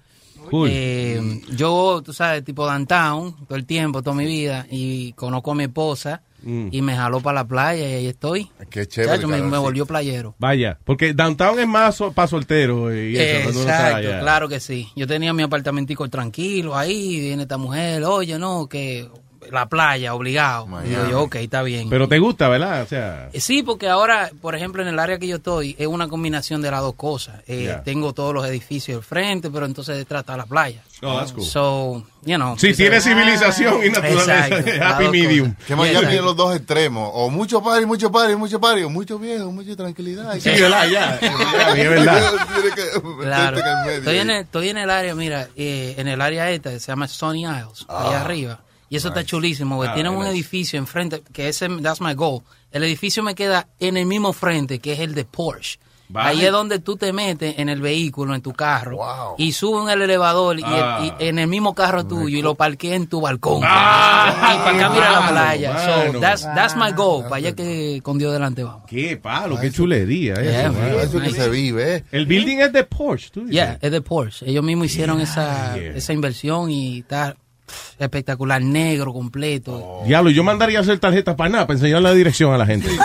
Cool. Eh, yo, tú sabes, tipo downtown, todo el tiempo, toda mi vida, y conozco a mi esposa Mm. y me jaló para la playa y ahí estoy. Qué chévere, Chacho, me, volvió playero. Vaya, porque downtown es más para soltero y eso, Exacto, claro que sí. Yo tenía mi apartamentico tranquilo ahí, viene esta mujer, oye, no, que la playa, obligado. Y yo, yo, ok, está bien. Pero te gusta, ¿verdad? O sea, Eh, Sí, porque ahora, por ejemplo, en el área que yo estoy, es una combinación de las dos cosas. Eh. Tengo todos los edificios al frente, pero entonces detrás está la playa. Oh, that's cool. So, you know. Sí, tiene sabes. civilización y naturaleza. Exacto, Happy medium. cosas. Que Miami es los dos extremos. O mucho party, mucho party, mucho party. O mucho viejo, mucha tranquilidad. Sí, ¿verdad? Ya. [LAUGHS] Es verdad. Tiene que Claro. meterte en el medio. Estoy en el, estoy en el área, mira, eh, en el área esta, que se llama Stony Isles, allá Ah, arriba. Y eso está chulísimo, Ah, tienen un nice. edificio enfrente, que ese, that's my goal. El edificio me queda en el mismo frente, que es el de Porsche. Vale. Ahí es donde tú te metes en el vehículo, en tu carro, y subes en el elevador y, el- Ah. y en el mismo carro tuyo y lo parqueas en tu balcón. Ah, y para acá mira la playa. mano. So, that's, that's my goal. Para allá que con Dios delante vamos. Qué palo, qué chulería. eso, Yeah, mano. man. Eso que se vive, ¿eh? El building es de Porsche, tú dices. Yeah, es de Porsche. Ellos mismos hicieron esa, esa inversión y está espectacular, negro completo. Diablo, yo mandaría a hacer tarjetas para nada, para enseñar la dirección a la gente. [LAUGHS]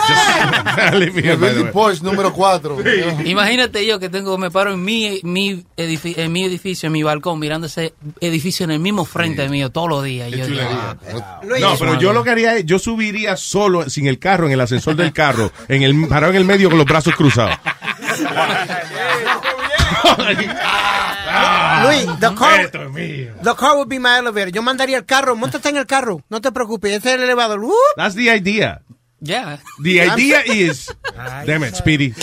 [LAUGHS] El building Porsche número 4. [LAUGHS] Imagínate yo que tengo, me paro en mi, mi, edifi- en mi edificio, en mi balcón, mirando ese edificio en el mismo frente mío todos los días. Yo digo, ah, No, pero yo lo que haría es, yo subiría solo, sin el carro, en el ascensor del carro, en el, parado en el medio con los brazos cruzados. Luis, the car, Esto es mío. the car would be my elevator. Yo mandaría el carro, montate en el carro, no te preocupes, ese es el elevador. ¡Uh! That's the idea. Yeah. The idea [LAUGHS] is, damn it, Speedy.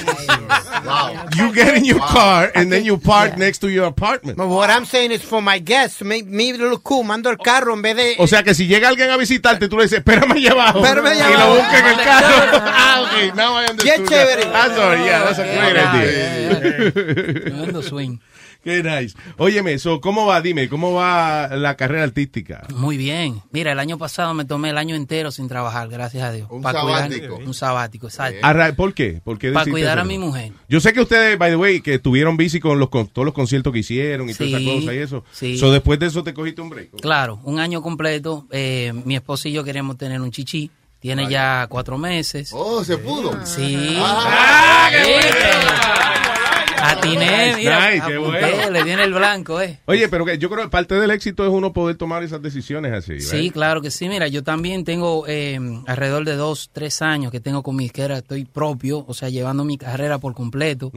You get in your car and then you park next to your apartment. But what I'm saying is for my guests, make me look cool, mando el carro en vez de... O sea que si llega alguien a visitarte, tú le dices, espérame allá abajo. Espérame allá y lo abajo. busca en el [LAUGHS] carro. ah, ok, now I understood. Bien chévere. That's all, yeah, that's a great idea. [LAUGHS] Tremendo swing. Qué nice. Óyeme, so, ¿cómo va? Dime, ¿cómo va la carrera artística? Muy bien. Mira, el año pasado me tomé el año entero sin trabajar, gracias a Dios. Un Pa' cuidar- sabático. un sabático, exacto. ¿Por qué? ¿Por qué Para cuidar a mi mujer. Yo sé que ustedes, by the way, que estuvieron busy con, los, con todos los conciertos que hicieron y todas Sí, esas cosas y eso. sí. So, después de eso te cogiste un break. Claro, un año completo. eh, mi esposo y yo queríamos tener un chichi. Tiene ya cuatro meses. Oh, se pudo. Sí. Ah, Sí. Atiné, mira, nice, qué apunté, bueno. le viene el blanco, eh. Oye, pero que yo creo que parte del éxito es uno poder tomar esas decisiones así. Sí, claro que sí. Mira, yo también tengo eh, alrededor de dos, tres años que tengo con mi izquierda, estoy propio, o sea, llevando mi carrera por completo.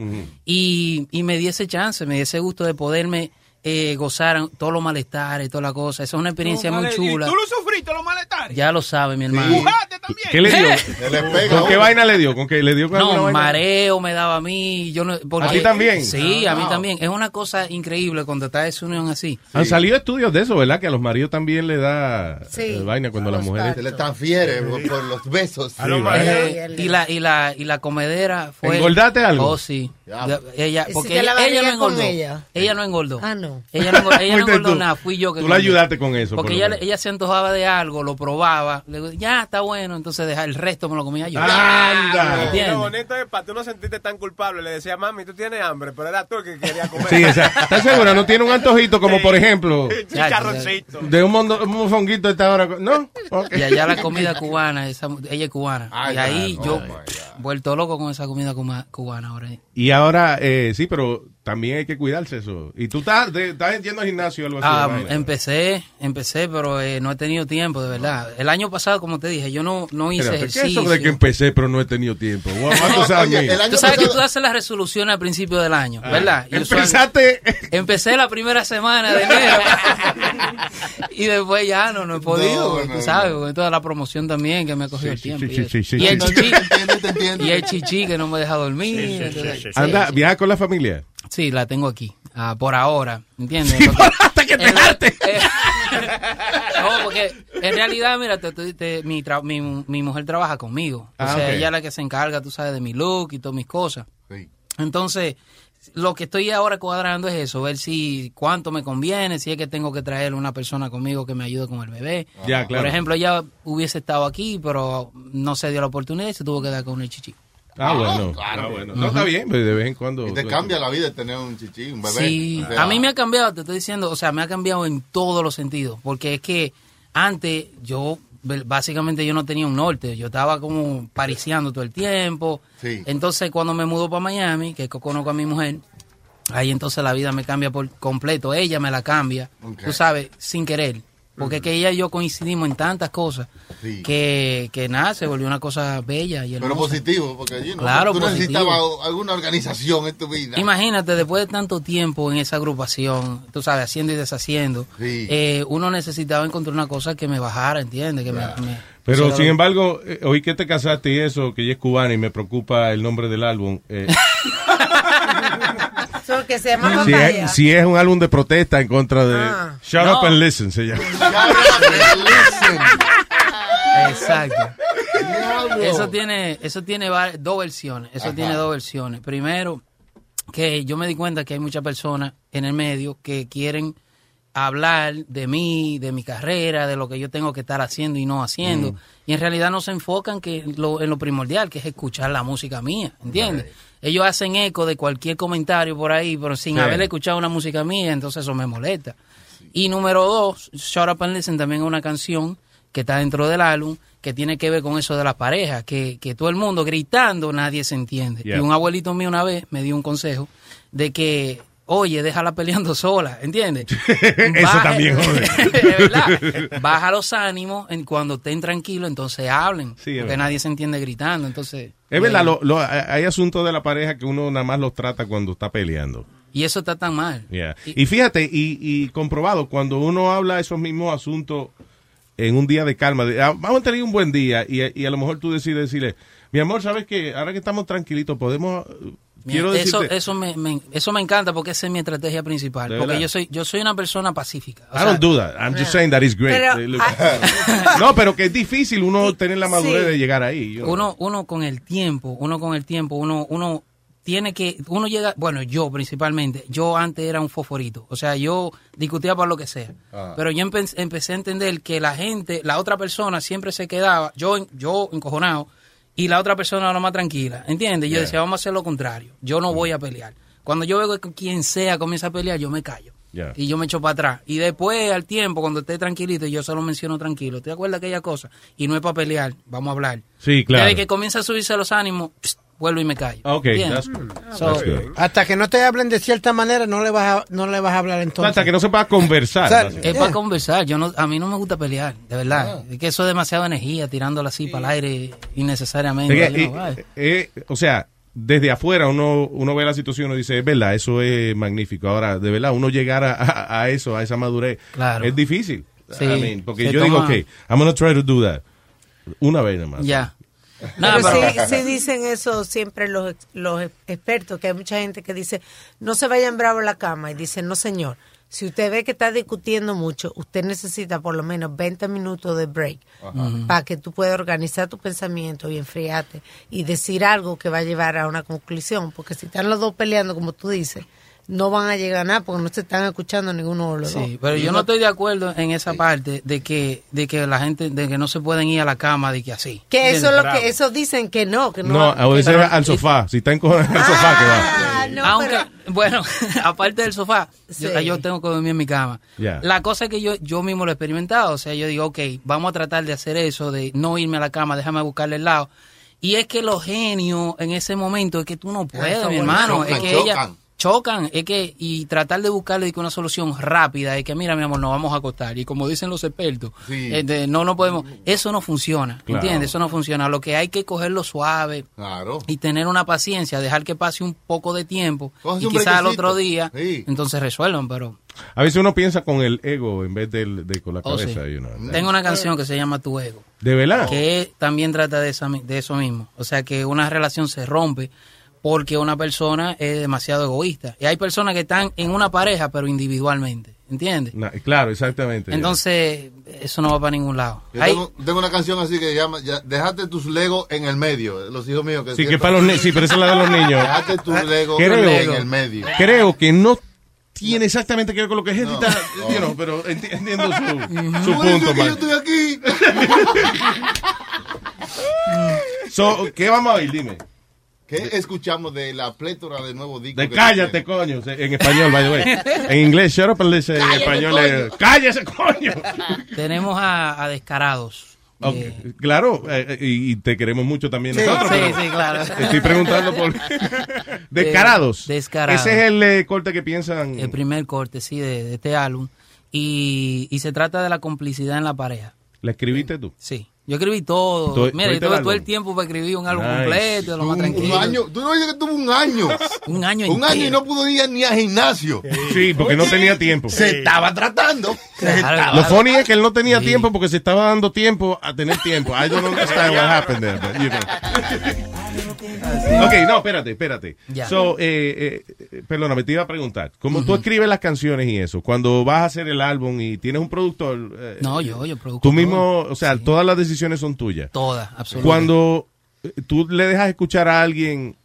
y, y me di ese chance, me di ese gusto de poderme eh, gozar todos los malestares, toda la cosa. Esa es una experiencia muy chula. ¿Y tú lo sufriste, los malestares? Ya lo sabe, mi hermano. ¿Pujaste también? ¿Qué le dio? [LAUGHS] ¿Con qué vaina le dio? ¿Con qué le dio con No, mareo me daba a mí. Yo no, porque- ¿A ti también? Sí, a mí Wow. también. Es una cosa increíble cuando está esa unión así. Han salido estudios de eso, ¿verdad? Que a los maridos también le da Sí. eh, vaina cuando las mujeres... Se le transfiere por, por los besos. Sí, ¿verdad? Eh, y la y la y la comedera fue ¿Engordaste algo? Oh, sí. Ya. Ella ¿Hiciste porque ella, la ella no engordó. ella? Ella no engordó. Ah, no. Ella no, engordó- ella no [LAUGHS] Fuiste engordó tú. nada, fui yo que Tú la ayudaste con eso. Porque por ella, se antojaba de algo, lo probaba, le digo, ya está bueno, entonces deja el resto me lo comía yo. Anda. Lo bonito es para tú no sentirte tan culpable. Le decía, mami, tú tienes hambre, pero era tú el que quería [LAUGHS] comer. Sí, exacto. ¿Estás segura? No tiene un antojito como, por ejemplo, [LAUGHS] Chicharroncito. de un, mondo- un mofonguito esta hora. ¿No? Y allá la comida cubana, esa, ella es cubana. Ay, y ahí God, yo oh vuelto loco con esa comida cubana ahora. Y ahora, eh, sí, pero también hay que cuidarse eso. ¿Y tú estás, de- estás yendo al gimnasio o algo así? Ah, empecé, empecé, pero eh, no he tenido tiempo, de verdad. El año pasado, como te dije, yo no, no hice Espérate, ¿Qué es ejercicio. eso de que empecé pero no he tenido tiempo? [LAUGHS] Oye, mean? el año Tú sabes que tú haces las resoluciones al principio del año, ¿verdad? Y usual- Empezaste... Empecé la primera semana de enero [LAUGHS] y después ya no, no he podido, No, no, tú sabes, no. con toda la promoción también que me ha cogido Sí, el tiempo. sí, y, sí, sí, y el chichi, y el chichi que no me deja dormir. entonces, sí, Anda, sí. viaja con la familia. Sí, la tengo aquí, ah, por ahora, ¿entiendes? Porque- Hasta que te jarte. eh, [LAUGHS] no, porque en realidad, mira, te- te- te- mi, tra- mi, mi mujer trabaja conmigo. Ah, o sea, ella es la que se encarga, tú sabes, de mi look y todas mis cosas. Sí. Entonces, lo que estoy ahora cuadrando es eso, ver si cuánto me conviene, si es que tengo que traer una persona conmigo que me ayude con el bebé. Ya, claro. Por ejemplo, ella hubiese estado aquí, pero no se dio la oportunidad y se tuvo que dar con el chichi. Ah, bueno. claro. Ah, bueno. No, está bien, pero de vez en cuando... Y te cambia la vida tener un chichi, un bebé. Sí, O sea, a mí me ha cambiado, te estoy diciendo, o sea, me ha cambiado en todos los sentidos, porque es que antes yo, básicamente yo no tenía un norte, yo estaba como pariciando todo el tiempo, Sí. entonces cuando me mudo para Miami, que co- conozco a mi mujer, ahí entonces la vida me cambia por completo, ella me la cambia, Ok. tú sabes, sin querer, porque es que ella y yo coincidimos en tantas cosas, Sí. que, que nada, se volvió una cosa bella y Pero hermosa. positivo, porque you know, Claro, tú positivo. necesitabas alguna organización en tu vida. Imagínate, después de tanto tiempo en esa agrupación, tú sabes, haciendo y deshaciendo, Sí. eh, uno necesitaba encontrar una cosa que me bajara, ¿entiendes? Que me- me, Pero sin embargo, eh, hoy que te casaste y eso, que ella es cubana y me preocupa el nombre del álbum. eh, [LAUGHS] So, que se llama si, es, si es un álbum de protesta en contra de Ah. Shut No. Up and Listen, se llama. Exacto. Eso tiene, eso tiene dos versiones. Eso tiene dos versiones. Primero, que yo me di cuenta que hay muchas personas en el medio que quieren hablar de mí, de mi carrera, de lo que yo tengo que estar haciendo y no haciendo. Mm. Y en realidad no se enfocan que en lo, en lo primordial, que es escuchar la música mía, ¿entiendes? Ellos hacen eco de cualquier comentario por ahí, pero sin Sí. haber escuchado una música mía, entonces eso me molesta. Y número dos, Shut Up and Listen también es una canción que está dentro del álbum que tiene que ver con eso de las parejas, que, que todo el mundo gritando nadie se entiende. Yeah. Y un abuelito mío una vez me dio un consejo de que, oye, déjala peleando sola, ¿entiendes? [LAUGHS] Eso también jode. [LAUGHS] Es verdad. Baja los ánimos en cuando estén tranquilos, entonces hablen, es porque verdad. nadie se entiende gritando, entonces... Es verdad, lo- lo- hay asuntos de la pareja que uno nada más los trata cuando está peleando. Y eso está tan mal. Yeah. Y fíjate, y, y comprobado, cuando uno habla esos mismos asuntos en un día de calma, de, ah, vamos a tener un buen día, y, y a lo mejor tú decides decirle, mi amor, ¿sabes qué? Ahora que estamos tranquilitos, podemos... Quiero eso, decirte... eso, me, me- eso me encanta porque esa es mi estrategia principal. ¿De Porque verdad? yo soy, yo soy una persona pacífica. O I sea, don't do that. I'm just saying that is great. Pero, They look- [LAUGHS] no, pero que es difícil uno tener la madurez Sí. de llegar ahí. you know. uno, uno con el tiempo, uno con el tiempo, uno, uno tiene que, uno llega, bueno, yo principalmente, yo antes era un fosforito, o sea, yo discutía por lo que sea, Ah. pero yo empe- empecé a entender que la gente, la otra persona siempre se quedaba, yo, yo encojonado, y la otra persona lo más tranquila, ¿entiendes? Yo Yeah. decía, vamos a hacer lo contrario, yo no voy a pelear. Cuando yo veo que quien sea comienza a pelear, yo me callo. Yeah. Y yo me echo para atrás. Y después, al tiempo, cuando esté tranquilito, yo se lo menciono tranquilo. ¿Te acuerdas de aquella cosa? Y no es para pelear, vamos a hablar. Sí, claro. Desde que comienza a subirse los ánimos, pst, vuelvo y me callo. Ok, ¿Entiendes? that's- So, that's good. Hasta que no te hablen de cierta manera, no le vas a, no le vas a hablar entonces. Hasta que no se pueda conversar. O sea, básicamente. Es para conversar. Yo no, a mí no me gusta pelear, de verdad. Es que eso es demasiada energía, tirándola así para el aire innecesariamente. Es que, Yo no, eh, eh, o sea, desde afuera uno, uno ve la situación y dice, es verdad, eso es magnífico. Ahora, de verdad, uno llegar a, a- a eso, a esa madurez, Claro. es difícil. Sí, I mean, porque yo digo, ok, I'm gonna try to do that. Una vez nada más. Ya. No, sí, pero- sí dicen eso siempre los, los expertos, que hay mucha gente que dice, no se vayan bravos a la cama. Y dicen, no señor, si usted ve que está discutiendo mucho, usted necesita por lo menos 20 minutos de break para que tú puedas organizar tu pensamiento y enfriarte y decir algo que va a llevar a una conclusión. Porque si están los dos peleando, como tú dices, no van a llegar a nada porque no se están escuchando ninguno de los dos. Sí, pero yo no estoy de acuerdo en esa parte de que, de que la gente, de que no se pueden ir a la cama de que así. Que eso es lo que, eso dicen que no, que no. No, a veces pero- al sofá. Si está encojonado [LAUGHS] al sofá, que va. Ah, no, Aunque, pero- bueno, [LAUGHS] aparte del sofá, yo, Sí. yo tengo que dormir en mi cama. Ya. La cosa es que yo, yo mismo lo he experimentado. O sea, yo digo, ok, vamos a tratar de hacer eso, de no irme a la cama, déjame buscarle el lado. Y es que los genios en ese momento es que tú no puedes, Eso, mi hermano. chocan, es que chocan. ella chocan, es que y tratar de buscarle una solución rápida, es que mira, mi amor, nos vamos a acostar y como dicen los expertos, Sí. eh, de, no no podemos, eso no funciona, Claro. ¿entiendes? Eso no funciona. Lo que hay que cogerlo suave Claro. y tener una paciencia, dejar que pase un poco de tiempo y quizás al otro día Sí. entonces resuelvan, pero A veces uno piensa con el ego en vez del- de, con la Oh, sí. cabeza. you know. tengo una canción que se llama Tu Ego. ¿De verdad? Que también trata de, esa de eso mismo. O sea, que una relación se rompe porque una persona es demasiado egoísta. Y hay personas que están en una pareja, pero individualmente. ¿Entiendes? Claro, exactamente. Entonces, eso no va para ningún lado. Yo tengo, tengo una canción así que se llama ya, Déjate tus Legos en el medio. Los hijos míos que Sí, que para los niños. Sí, pero esa es la de los [LAUGHS] niños. Déjate tus Legos Creo, en el medio. creo que no tiene exactamente que ver con lo que you know, pero enti- entiendo su, punto. es que yo estoy aquí. [LAUGHS] So, ¿Qué vamos a oír? Dime. ¿Qué escuchamos de la plétora de nuevos discos? De cállate, coño. En español, by the way. [LAUGHS] En inglés, shut up. En Cállate, español, es, cállese, coño. tenemos a, a Descarados. Ok, Claro, eh, eh, y, y te queremos mucho también Sí, nosotros. sí, pero sí, claro. Estoy preguntando por. [LAUGHS] [LAUGHS] Descarados. Descarados. Ese es el eh, corte que piensan. El primer corte, sí, de, de este álbum. Y, y se trata de la complicidad en la pareja. ¿La escribiste tú? Sí. Yo escribí todo. ¿Tú- Mira, yo tuve todo el tiempo para escribir un álbum Nice. completo, lo más tranquilo. Un año. Tú no dices que tuvo un año. [LAUGHS] un año Un año y no pudo ir ni al gimnasio. Sí, porque no tenía tiempo. Se estaba tratando. Se estaba- Lo funny es que él no tenía tiempo porque se estaba dando tiempo a tener tiempo. I don't [LAUGHS] understand what happened there, but you know. Ok, no, espérate, espérate. Ya. So, eh, eh, perdóname, te iba a preguntar. Como tú escribes las canciones y eso, cuando vas a hacer el álbum y tienes un productor. eh, No, yo, yo produzco. Tú todo. mismo, o sea, todas las decisiones son tuyas. Todas, absolutamente. Cuando tú le dejas escuchar a alguien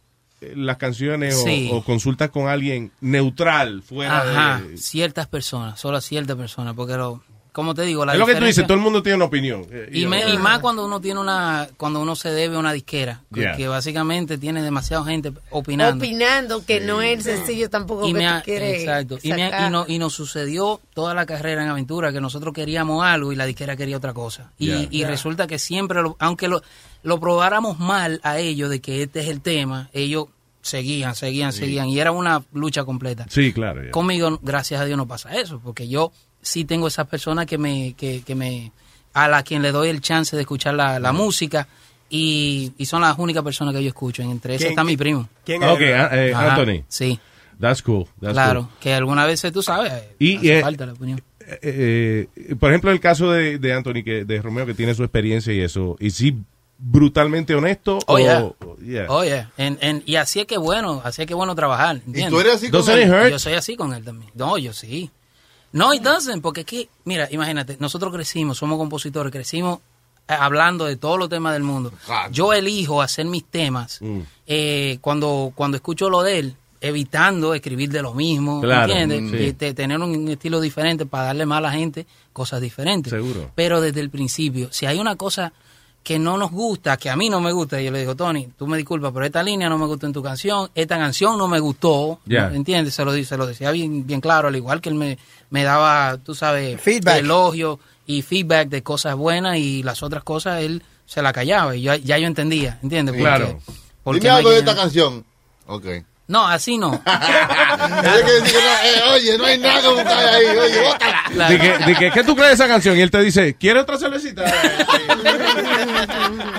las canciones o- consultas con alguien neutral, fuera Ajá, de... ciertas personas, solo a ciertas personas, porque lo, como te digo, la es lo que tú dices, todo el mundo tiene una opinión. Eh, Y, me- y más cuando uno tiene una, cuando uno se debe a una disquera, que, Yeah. que básicamente tiene demasiada gente opinando. Opinando que no es sencillo tampoco y que me tú ha- quieres exacto y, me ha- sacar. y, no- y nos sucedió toda la carrera en aventura que nosotros queríamos algo y la disquera quería otra cosa y, Ya. y Ya. resulta que siempre lo- aunque lo, lo probáramos mal a ellos de que este es el tema ellos seguían seguían Sí. seguían y era una lucha completa Sí, claro. conmigo gracias a Dios no pasa eso porque yo sí tengo esas personas que me que, que me a la quien le doy el chance de escuchar la, la música y, y son las únicas personas que yo escucho entre esas ¿Quién- está mi primo quién es? Ok, ah, eh, Ajá, Anthony. sí That's cool. that's claro, cool. que algunas veces tú sabes, Y, hace eh, falta la opinión. Eh, eh, por ejemplo, el caso de, de Anthony, que, de Romeo, que tiene su experiencia y eso, y sí, brutalmente honesto. Oh, o, yeah. o- yeah. Oh, yeah. En- en- y así es que bueno, así es que bueno trabajar. ¿entiendes? tú eres así con él? Yo soy así con él también. No, yo sí. No, it doesn't, porque es que, mira, imagínate, nosotros crecimos, somos compositores, crecimos eh, hablando de todos los temas del mundo. Yo elijo hacer mis temas Mm. eh, cuando, cuando escucho lo de él, evitando escribir de lo mismo, Claro, ¿entiendes? mm, sí. Y te- tener un estilo diferente para darle más a la gente cosas diferentes. Seguro. Pero desde el principio, si hay una cosa que no nos gusta, que a mí no me gusta, yo le digo, Tony, tú me disculpas, pero esta línea no me gustó en tu canción, esta canción no me gustó, Ya. ¿no? ¿entiendes? Se lo, se lo decía bien, bien claro, al igual que él me, me daba, tú sabes, Feedback. elogio y feedback de cosas buenas y las otras cosas él se la callaba y yo, ya yo entendía, ¿entiendes? Porque- Claro. porque Dime algo de esta canción. Ok. No, así no. [LAUGHS] Hay que decir que no, eh, oye, no hay nada como ahí. Oye, bótala. De que, ¿qué tú crees de esa canción? Y él te dice, ¿quieres otra cervecita?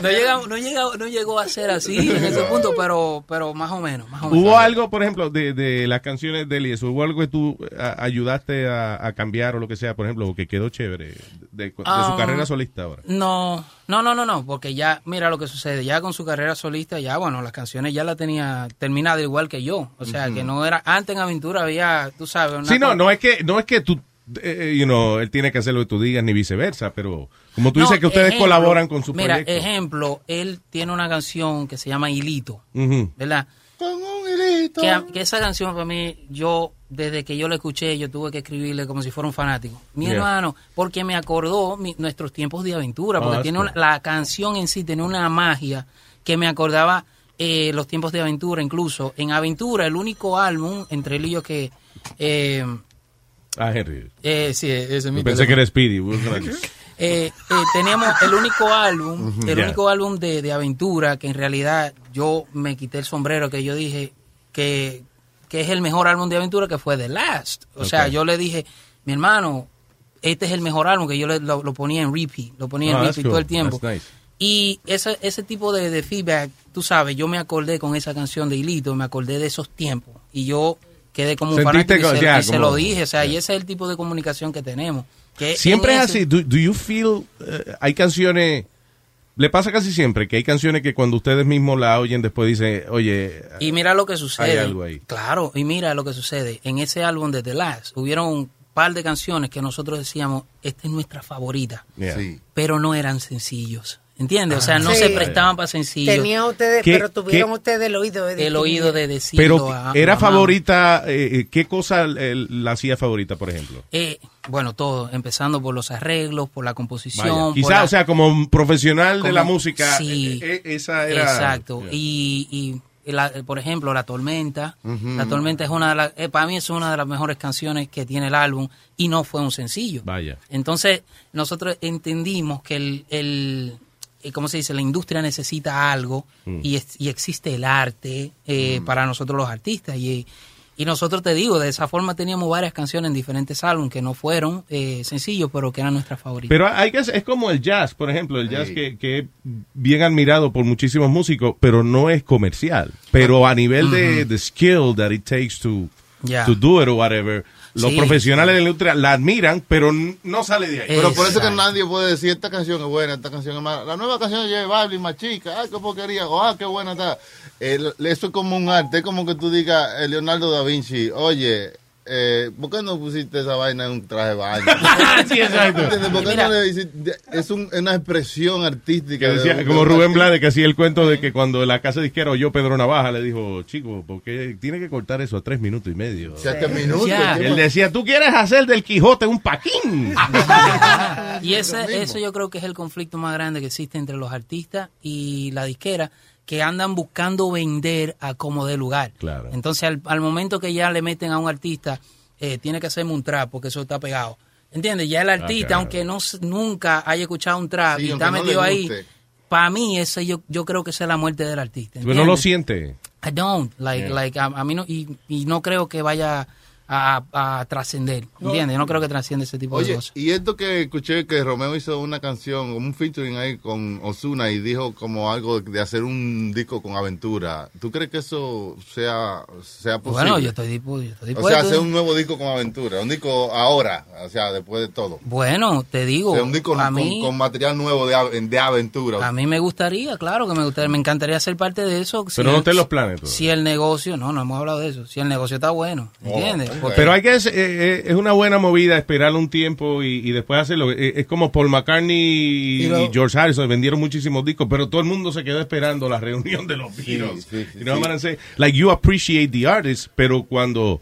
No, llega, no, llega, no llegó a ser así en ese punto, pero, pero más o menos. Más o menos. ¿Hubo algo, por ejemplo, de, de las canciones de él y eso? ¿Hubo algo que tú a- ayudaste a, a cambiar o lo que sea, por ejemplo, o que quedó chévere de, de su Ah, carrera solista ahora? No, no, no, no, no, porque ya, mira lo que sucede, ya con su carrera solista, ya, bueno, las canciones ya la tenía terminada igual que yo, o sea, que no era, antes en Aventura había, tú sabes, una Sí, no, no es que, no es que tú, eh, you know, él tiene que hacer lo que tú digas, ni viceversa, pero como tú No, dices que ustedes ejemplo, colaboran con su Mira, proyecto. ejemplo, él tiene una canción que se llama Hilito, Ujú. ¿verdad? Que, esa canción para mí, yo, desde que yo la escuché, yo tuve que escribirle como si fuera un fanático. Mi Yeah. hermano, porque me acordó mi- nuestros tiempos de aventura, porque tiene cool. una- la canción en sí tiene una magia que me acordaba eh, los tiempos de aventura, incluso. En Aventura, el único álbum entre él y yo que... Eh, Ah, Henry. eh, sí, ese es mi Yo pensé que era Speedy. [LAUGHS] Eh, eh, teníamos el único álbum, el único álbum de, de aventura que en realidad yo me quité el sombrero que yo dije que, que es el mejor álbum de aventura que fue The Last. O sea, yo le dije, mi hermano, este es el mejor álbum que yo le- lo, lo ponía en repeat, lo ponía en Oh, that's repeat todo el tiempo. Nice. Y ese, ese tipo de, de feedback, tú sabes, yo me acordé con esa canción de Hilito, me acordé de esos tiempos. Y yo quedé como un fanático y, se, y se lo dije. O sea, y ese es el tipo de comunicación que tenemos. Que Siempre es así. Do, do you feel, eh, hay canciones, le pasa casi siempre que hay canciones que cuando ustedes mismos la oyen después dicen, oye, Y mira lo que sucede. Hay algo ahí. Claro, y mira lo que sucede. En ese álbum de The Last hubieron un par de canciones que nosotros decíamos, esta es nuestra favorita, Yeah. pero no eran sencillos. ¿Entiendes? O sea, no Sí. se prestaban para sencillos. Tenían ustedes, ¿Qué- pero tuvieron qué- ustedes el oído de el oído de decirlo. pero a- era a- favorita, eh, eh, ¿qué cosa eh, la hacía favorita, por ejemplo? Eh, bueno, todo, empezando por los arreglos, por la composición. Vaya. por Quizá, la- o sea, como un profesional de la música, sí, eh, eh, esa era... Exacto. Yeah. Y, y la- eh, por ejemplo, La Tormenta. La Tormenta es una de las, eh, para mí es una de las mejores canciones que tiene el álbum y no fue un sencillo. Vaya. Entonces, nosotros entendimos que el, el eh, ¿cómo se dice? La industria necesita algo Mm. y, es- y existe el arte eh, para nosotros los artistas. Y, y nosotros, te digo, de esa forma teníamos varias canciones en diferentes álbumes que no fueron eh, sencillos, pero que eran nuestras favoritas. Pero hay que, es como el jazz, por ejemplo, el jazz que, que es bien admirado por muchísimos músicos, pero no es comercial. Pero a nivel de Ujú. the skill that it takes to, to do it or whatever, los Sí. profesionales de la industria la admiran, pero no sale de ahí. Pero por eso que nadie puede decir esta canción es buena, esta canción es mala. La nueva canción de J Balvin, más chica, ay, qué porquería, o ah, qué buena está. El- eso es como un arte, es como que tú digas, eh, Leonardo da Vinci, oye, eh, ¿por qué no pusiste esa vaina en un traje de baño? Sí. [LAUGHS] ¿Por qué no le hiciste- Es un- una expresión artística. Que de decía, un- de como Rubén artista. Blades que hacía el cuento de que cuando la casa disquera oyó Pedro Navaja le dijo, chico, porque tiene que cortar eso a tres minutos y medio. Si hasta minutos, él decía, tú quieres hacer del Quijote un paquín. [LAUGHS] Y ese, eso yo creo que es el conflicto más grande que existe entre los artistas y la disquera, que andan buscando vender a como de lugar. Claro. Entonces, al, al momento que ya le meten a un artista, eh, tiene que hacerme un trap porque eso está pegado. ¿Entiendes? Ya el artista, claro. aunque no nunca haya escuchado un trap Sí, y está no metido ahí, para mí ese yo, yo creo que esa es la muerte del artista. Pero no lo ¿entiendes? siente. I don't, like, Yeah. like, a, a mí no, y, y no creo que vaya a, a trascender, ¿entiendes? No creo que trascienda ese tipo de Oye, cosas. y esto que escuché que Romeo hizo una canción, un featuring ahí con Osuna y dijo como algo de hacer un disco con aventura. ¿Tú crees que eso sea, sea posible? Bueno, yo estoy, dispu- yo estoy O dispuesto. sea, hacer un nuevo disco con aventura, un disco ahora, o sea, después de todo. Bueno, te digo, O sea, un disco a con, mí, con material nuevo de, de aventura. a mí me gustaría, claro que me gustaría, me encantaría ser parte de eso. Pero no está en los planes todavía. Si el negocio, no, no hemos hablado de eso. Si el negocio está bueno, ¿entiendes? Pero hay que eh, eh, es una buena movida esperar un tiempo y, y después hacerlo. Eh, es como Paul McCartney y, Y lo- y George Harrison vendieron muchísimos discos, pero todo el mundo se quedó esperando la reunión de los Beatles. sí, sí, You know sí. Like you appreciate the artist, pero cuando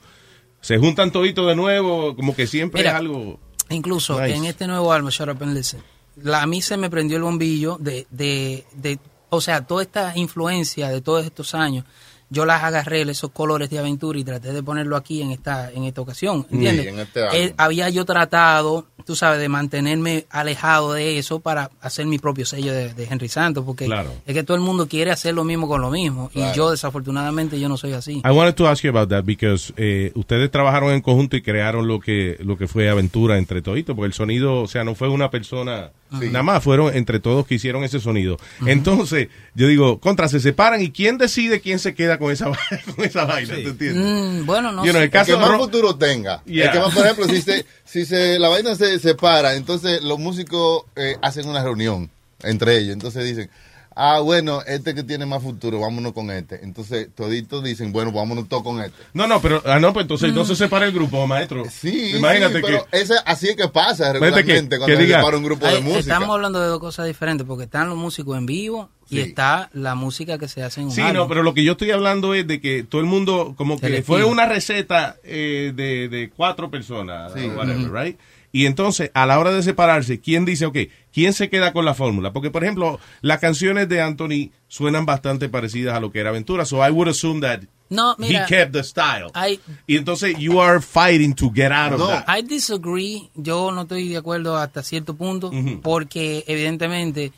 se juntan toditos de nuevo, como que siempre Mira, es algo. Incluso Nice. en este nuevo álbum, Shut Up and Listen, la, a mí se me prendió el bombillo de, de, de, o sea, toda esta influencia de todos estos años, yo las agarré, esos colores de aventura y traté de ponerlo aquí en esta, en esta ocasión, ¿entiendes? Sí, en este. Eh, había yo tratado, tú sabes, de mantenerme alejado de eso para hacer mi propio sello de, de Henry Santos, porque Claro. es que todo el mundo quiere hacer lo mismo con lo mismo, Claro. y yo desafortunadamente yo no soy así. I wanted to ask you about that because eh, ustedes trabajaron en conjunto y crearon lo que lo que fue aventura entre toditos, porque el sonido, o sea, no fue una persona Sí. nada más, fueron entre todos que hicieron ese sonido. Entonces, yo digo, contra se separan y quién decide quién se queda con esa [LAUGHS] con esa vaina, ¿tú entiendes? Mm, bueno, no You know, sé. el caso el que más Ro- futuro tenga. Yeah. El que más, por ejemplo, si, se, si se, la vaina se separa, entonces los músicos eh, hacen una reunión entre ellos. Entonces dicen, ah, bueno, este que tiene más futuro, vámonos con este. Entonces toditos dicen, bueno, vámonos todos con este. No, no, pero ah no, pues entonces no se separa el grupo, maestro. Sí, Imagínate sí, pero que ese- así es que pasa que- regularmente que cuando se diga- separa un grupo de música. Estamos hablando de dos cosas diferentes, porque están los músicos en vivo y Sí. está la música que se hace en un Sí, álbum. no, pero lo que yo estoy hablando es de que todo el mundo, como que El fue una receta eh, de, de cuatro personas, Sí. whatever, right? Y entonces, a la hora de separarse, ¿quién dice, ok, quién se queda con la fórmula? Porque, por ejemplo, las canciones de Anthony suenan bastante parecidas a lo que era Aventura, so I would assume that No, mira, he kept the style. I, Y entonces, you are fighting to get out of No. that. I disagree. Yo no estoy de acuerdo hasta cierto punto, porque evidentemente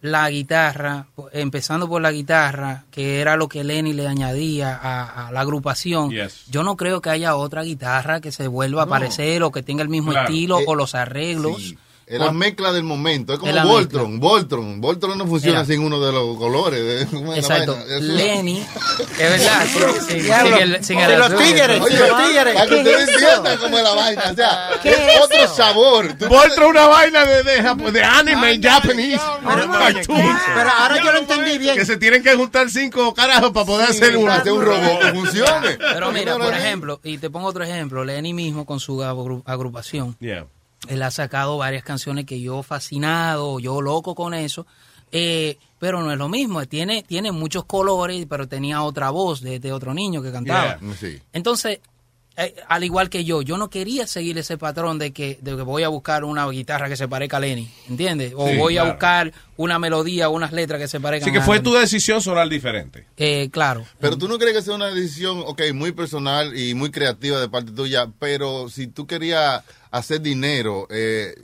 la guitarra, empezando por la guitarra, que era lo que Lenny le añadía a, a la agrupación, Yes. yo no creo que haya otra guitarra que se vuelva a parecer o que tenga el mismo Claro. estilo Eh, o los arreglos. Sí. Es la mezcla del momento. Es como Es Voltron. Voltron. Voltron no funciona Mira. sin uno de los colores. de- ¿cómo es la Exacto. Lenny, [LAUGHS] es verdad, sí, sí, Diablo. sin el- sin el los tigres, Oye, los tigres. para que ¿Qué ustedes entiendan cómo es la vaina. O sea, [LAUGHS] ¿Qué es es otro eso? sabor. Muestra una vaina de, de, de anime japonés. cartoons. Pero ahora yo lo entendí bien. Que se tienen que juntar cinco carajos para poder hacer un, hacer un robot que funcione. Pero mira, por ejemplo, y te pongo otro ejemplo, Lenny mismo con su agru- agrupación, Yeah. Él ha sacado varias canciones que yo fascinado, yo loco con eso, eh, pero no es lo mismo, tiene, tiene muchos colores, pero tenía otra voz de, de otro niño que cantaba. Yeah. Sí. Entonces, eh, al igual que yo, yo no quería seguir ese patrón de que, de que voy a buscar una guitarra que se parezca a Lenny, ¿entiendes? O Sí, voy claro. a buscar una melodía o unas letras que se parezcan Así que fue tu decisión sonar diferente. Eh, claro. Pero tú no crees que sea una decisión, ok, muy personal y muy creativa de parte tuya, pero si tú querías hacer dinero, eh,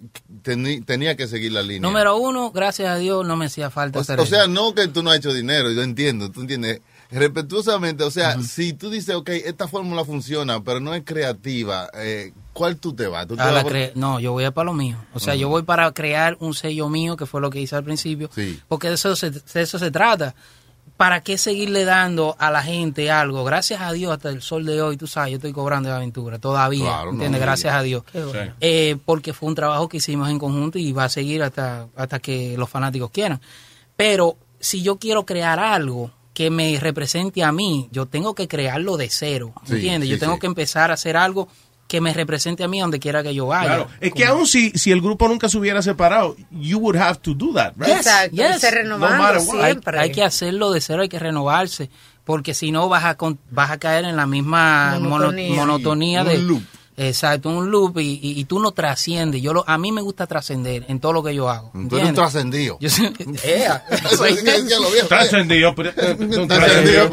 tenía que seguir la línea. Número uno, gracias a Dios, no me hacía falta O, hacer o eso. sea, no que tú no has hecho dinero, yo entiendo, tú entiendes. Respetuosamente, o sea, si tú dices, ok, esta fórmula funciona, pero no es creativa, eh, ¿cuál tú te vas? ¿Tú te A vas la por- cre- no, yo voy a para lo mío. O sea, yo voy para crear un sello mío, que fue lo que hice al principio. Sí. Porque de eso se, de eso se trata. ¿para qué seguirle dando a la gente algo? Gracias a Dios, hasta el sol de hoy, tú sabes, yo estoy cobrando de aventura todavía, Claro, ¿entiendes? no, Gracias a Dios. Qué bueno. Sí. Eh, porque fue un trabajo que hicimos en conjunto y va a seguir hasta, hasta que los fanáticos quieran. Pero si yo quiero crear algo que me represente a mí, yo tengo que crearlo de cero, ¿entiendes? sí, yo tengo sí. que empezar a hacer algo que me represente a mí donde quiera que yo vaya. Claro. Es que aún si, si el grupo nunca se hubiera separado, you would have to do that, right? Exacto, y se renovando No matter what. siempre. Hay, hay que hacerlo de cero, hay que renovarse, porque si no vas a con- vas a caer en la misma mono- Monotonía. monotonía, Un de loop. Exacto, un loop y, y- y tú no trasciendes. Yo lo, a mí me gusta trascender en todo lo que yo hago. Tú eres un ¿entiendes? trascendido. Yo soy- decían los viejos. Trascendido, pero- Trascendido, trascendido,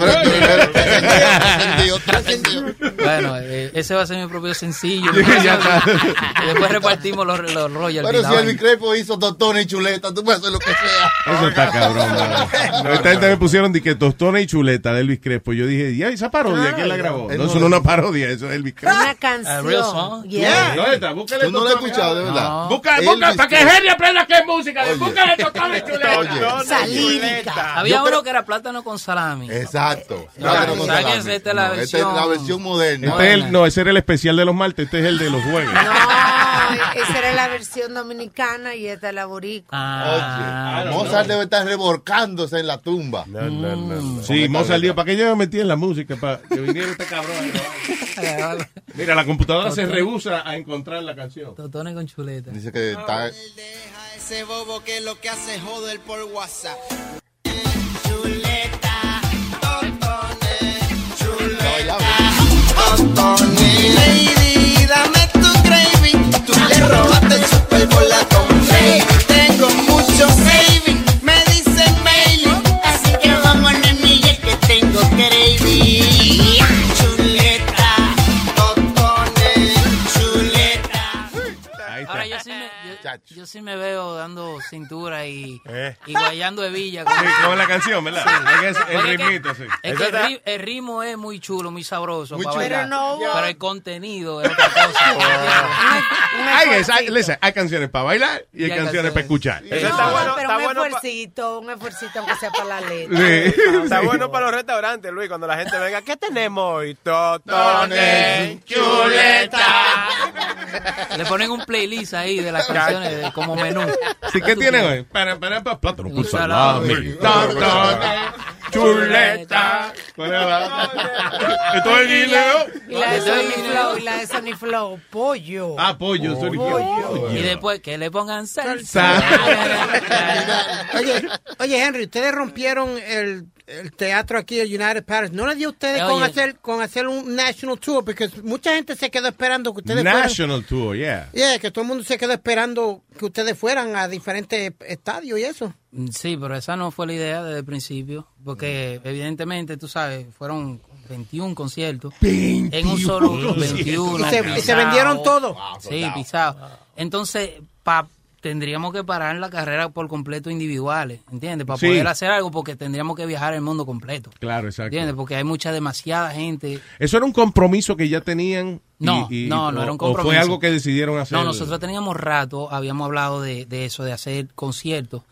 trascendido. Bueno, eh, ese va a ser mi propio sencillo. [LAUGHS] Después repartimos los, los royalties. Pero si. Elvis Crespo hizo tostones y chuleta, tú puedes hacer lo que sea. Eso está cabrón, [LAUGHS] mano. Esta gente me pusieron de que tostona y chuleta de Elvis Crespo. Yo dije, ya, esa parodia, ¿quién la grabó? No, no eso no es una parodia, eso es Elvis Crespo. Una canción. Real song? Yeah. ¿Dónde está? Búscale Tú no lo has Tostón escuchado, de verdad. No. Busca, Elvis busca, para que. Henry aprenda qué es música. Oye. Búscale tostón [LAUGHS] y chuleta. Oye. Había Yo creo- uno que era plátano con salami. Exacto. No, Plátano con salami. Esta es la No, esta versión- es la versión moderna. Este es el, no, ese era el especial de los martes, este es el de los jueves. No, esa era la versión dominicana y esta es la boricua. Ah, Oye, Mozart debe estar revolcándose en la tumba. No, no, no. Sí, Mozart dijo, ¿para qué yo me metí en la música? Para que viniera este cabrón. A grabar?" [LAUGHS] Mira, la computadora se rehúsa a encontrar la canción. Totones con chuleta. Dice que está... Ese bobo que lo que hace es joder por WhatsApp. Lady, dame tu gravy. Tú le robaste el Super Bowl a Tom Brady. Tengo mucho saving, yo, sí me veo dando cintura y, Eh. y guayando hebilla. Sí, como la canción, ¿verdad? Es que es el ritmito, sí. Es que el, ri- el ritmo es muy chulo, muy sabroso. Muy para chulo. bailar. Pero no Pero el contenido es otra cosa. [LAUGHS] Hay, hay, listen, hay canciones para bailar y hay Y hay canciones para escuchar. Eso está No, bueno, pero está un bueno pa- esfuercito, un esfuercito aunque sea para la [LAUGHS] letra. Sí. Está Sí. bueno para los restaurantes, Luis, cuando la gente venga. ¿Qué tenemos hoy? Totones, Totones, chuleta. Le ponen un playlist ahí de las canciones como menú. Sí, ¿qué tiene hoy? Para, para, para, plátano con Un salami. chuleta. ¿Cuál era? [LAUGHS] Esto es guineo. Y la de Sony. Flow, y la de Sony Flow, pollo. Ah, pollo, sorry. Pollo. Y después que le pongan salsa. [LAUGHS] Oye, oye, Henry, ustedes rompieron el, el teatro aquí, el United Paris. ¿No le dio a ustedes con hacer con hacer un national tour? Porque mucha gente se quedó esperando que ustedes fueran. National Tour, yeah. Yeah, que todo el mundo se quedó esperando que ustedes fueran a diferentes estadios y eso. Sí, pero esa no fue la idea desde el principio, porque evidentemente, tú sabes, fueron 21 conciertos en un solo 21. Y se- y se pisado. vendieron todo. Sí, pisado. Entonces, pa- tendríamos que parar la carrera por completo individuales, ¿entiendes? Para Sí. poder hacer algo, porque tendríamos que viajar el mundo completo. Claro, exacto. ¿Entiendes? Porque hay mucha, demasiada gente. ¿Eso era un compromiso que ya tenían? No, y- no, no o- era un ¿O compromiso. fue algo que decidieron hacer? No, nosotros teníamos rato, habíamos hablado de, de eso, de hacer conciertos,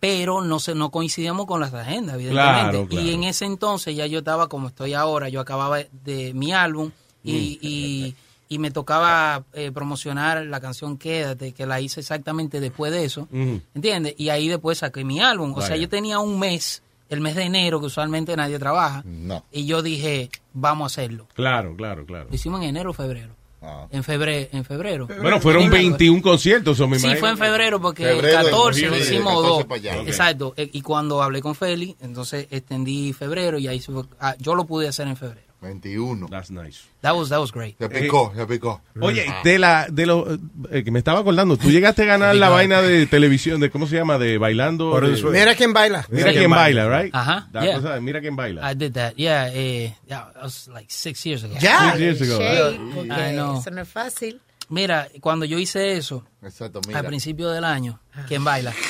pero no se, no coincidíamos con las agendas, evidentemente. Claro, claro. Y en ese entonces ya yo estaba como estoy ahora, yo acababa de mi álbum y, Mm. y, y me tocaba eh, promocionar la canción Quédate, que la hice exactamente después de eso, Ujú. ¿entiendes? Y ahí después saqué mi álbum. O sea, yo tenía un mes, el mes de enero, que usualmente nadie trabaja, No. y yo dije, vamos a hacerlo. Claro, claro, claro. Lo hicimos en enero o febrero. Ah. En febrero, en febrero. Bueno, fueron 21 conciertos, o me Sí, imagino. fue en febrero porque Febrero, el 14 sí, lo hicimos 14 dos. Exacto. Eh, Y cuando hablé con Feli, entonces extendí febrero y ahí se fue- ah, yo lo pude hacer en febrero. 21. That's nice. That was, that was great. Se picó, se picó. Oye, Ah. de la, de lo, eh, que me estaba acordando, tú llegaste a [LAUGHS] ganar la vaina de televisión, de cómo se llama, de bailando. De-. Mira quién baila. Mira quién baila, right? Ajá, yeah. cosa mira quién baila. I did that. Yeah, eh, yeah, that was like six years ago. Ya. Six years ago, Shade, right? porque I know. eso no es fácil. Mira, cuando yo hice eso, Exacto, al mira. principio del año, ¿quién baila? [LAUGHS]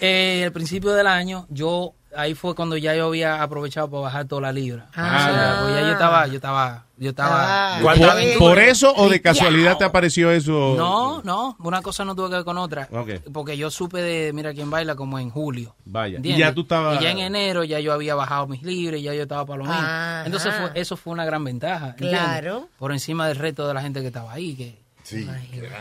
Eh, al principio del año, yo ahí fue cuando ya yo había aprovechado para bajar toda la libra. Ah. O sea, pues ya yo estaba, yo estaba, yo estaba. ¿Por, estaba en- por eso o de casualidad te apareció eso? No, no, una cosa no tuvo que ver con otra. Ok. Porque yo supe de Mira quién baila como en julio. Vaya. Y ya tú estabas. Y ya en enero ya yo había bajado mis libres, ya yo estaba para lo. Ajá. Entonces fue, eso fue una gran ventaja. ¿entiendes? Claro. Por encima del resto de la gente que estaba ahí, que,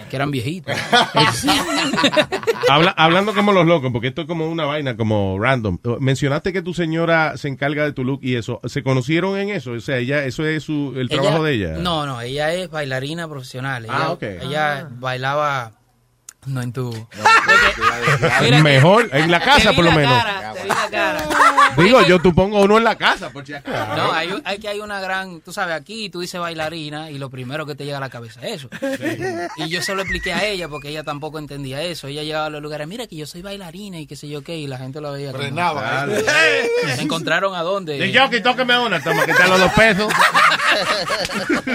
que eran viejitos. [LAUGHS] Habla- hablando como los locos, porque esto es como una vaina, como random. Mencionaste que tu señora se encarga de tu look y eso. ¿Se conocieron en eso? O sea, ella, eso es su, el trabajo de ella. No, no, ella es bailarina profesional. Ella, Ah, ok. Ella bailaba. No en tu. Mejor, en la casa por lo menos. [LAUGHS] Digo, yo tú pongo uno en la casa, por si acaso. No, hay, hay que hay una gran, tú sabes, aquí tú dices bailarina y lo primero que te llega a la cabeza es eso. Y yo se lo expliqué a ella porque ella tampoco entendía eso. Ella llegaba a los lugares, mira que yo soy bailarina y qué sé yo qué, y la gente lo veía. como- Frenaba. Claro. ¿Se encontraron a dónde? Y yo, que tóqueme una, toma, que te los dos pesos.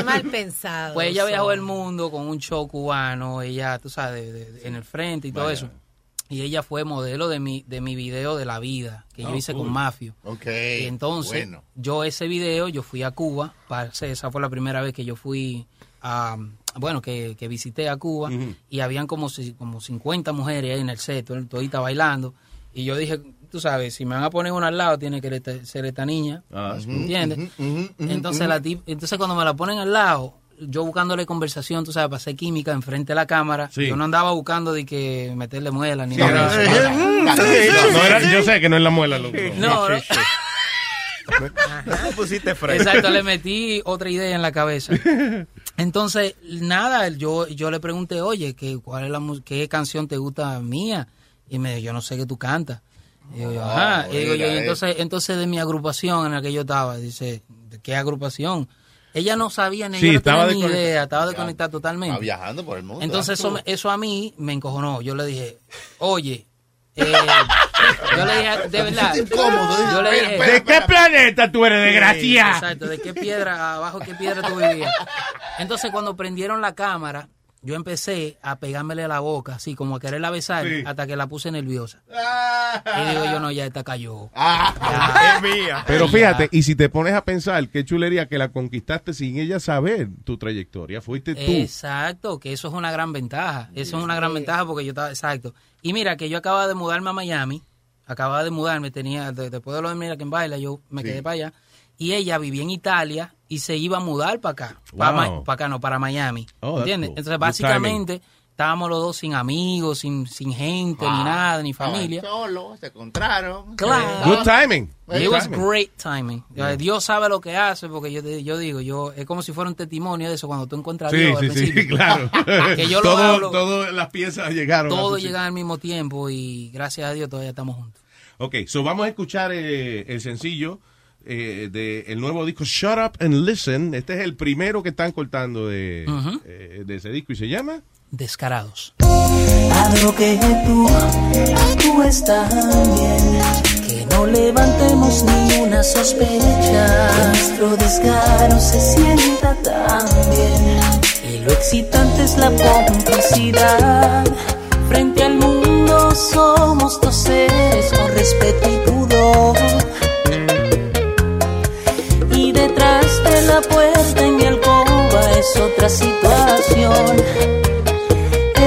Mal pensado. Pues ella son. viajó el mundo con un show cubano, ella, tú sabes, de- de- de- en el frente y todo eso. Y ella fue modelo de mi, de mi video de la vida que yo Oh, hice cool. con Mafio. Ok, Y entonces, bueno. yo ese video, yo fui a Cuba, para, esa fue la primera vez que yo fui a, bueno, que, que visité a Cuba, y habían como, si- como 50 mujeres ahí en el set, todita bailando, y yo dije, tú sabes, si me van a poner una al lado, tiene que ser esta niña, Ah, ¿entiendes? entonces, la tip- entonces cuando me la ponen al lado, yo buscándole conversación, tú sabes, para hacer química enfrente de la cámara, Sí. yo no andaba buscando de que meterle muela ni Sí, nada era-. No, no yo sé que no es la muela, loco. [LAUGHS] No, no. Tú pusiste frente. Exacto, le metí otra idea en la cabeza. [LAUGHS] Entonces, nada, yo, yo le pregunté, oye, ¿qué, cuál es la, ¿qué canción te gusta mía? Y me dijo, yo no sé que tú cantas. Y digo, yo, ajá. Y digo, yo, y entonces, entonces de mi agrupación en la que yo estaba, dice, ¿de qué agrupación? Ella no sabía ni, Sí, ella no estaba tenía ni desconectada. idea, estaba desconectada totalmente. Está viajando por el mundo. Entonces eso, me- eso a mí me encojonó. Yo le dije, oye, eh, [LAUGHS] yo le dije, de verdad, incómodo, yo le dije, ¿De qué planeta tú eres, desgraciado? Exacto, de qué piedra, abajo qué piedra tú vivías. Entonces cuando prendieron la cámara, yo empecé a pegármele a la boca, así como a quererla besar, Sí. hasta que la puse nerviosa. Y digo yo, no, ya esta cayó. Es mía. Pero fíjate, y si te pones a pensar, qué chulería que la conquistaste sin ella saber tu trayectoria. Fuiste tú. Exacto, que eso es una gran ventaja. Eso es una gran ventaja porque yo estaba, exacto. Y mira, que yo acababa de mudarme a Miami, acababa de mudarme, tenía, de- después de lo de Mira que baila, yo me Sí. quedé para allá. Y ella vivía en Italia y se iba a mudar para acá. Para, Wow. acá, no, para Miami. Oh, ¿Entiendes? cool. Entonces, Good básicamente, estábamos los dos sin amigos, sin, sin gente, ni nada, ni familia. Solo, se encontraron. Claro. Good timing. It Good was timing. great timing. Yeah. Dios sabe lo que hace, porque yo, yo digo, yo es como si fuera un testimonio de eso cuando tú encuentras a Sí, Dios al sí, sí, principio. [LAUGHS] claro. [LAUGHS] que yo lo todo, hablo, Todas las piezas llegaron. todo tu sitio. llega al mismo tiempo y gracias a Dios todavía estamos juntos. Ok, so vamos a escuchar eh, el sencillo eh, de el nuevo disco Shut Up and Listen. Este es el primero que están cortando de, Ujú. eh, de ese disco y se llama Descarados. Algo que tú actúes tan bien que no levantemos ni una sospecha. Que nuestro descaro se sienta tan bien y lo excitante es la complicidad. Frente al mundo somos dos seres con respeto y pudor. La puerta en mi alcoba es otra situación.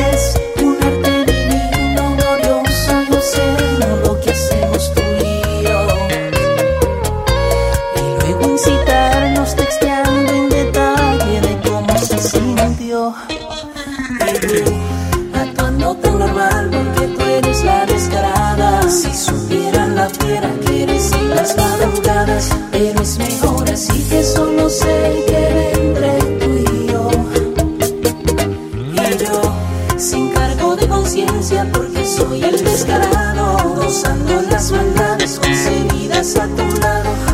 Es un arte divino, glorioso y obsceno lo que hacemos tú y yo. Y luego incitarnos texteando en detalle de cómo se sintió. Y actuando tan normal porque tú eres la descarada. Si supieran la fiera que eres en las madrugadas, pero así que solo sé que entre tú y yo. Y yo, sin cargo de conciencia, porque soy el descarado, gozando las maldades concebidas a tu lado.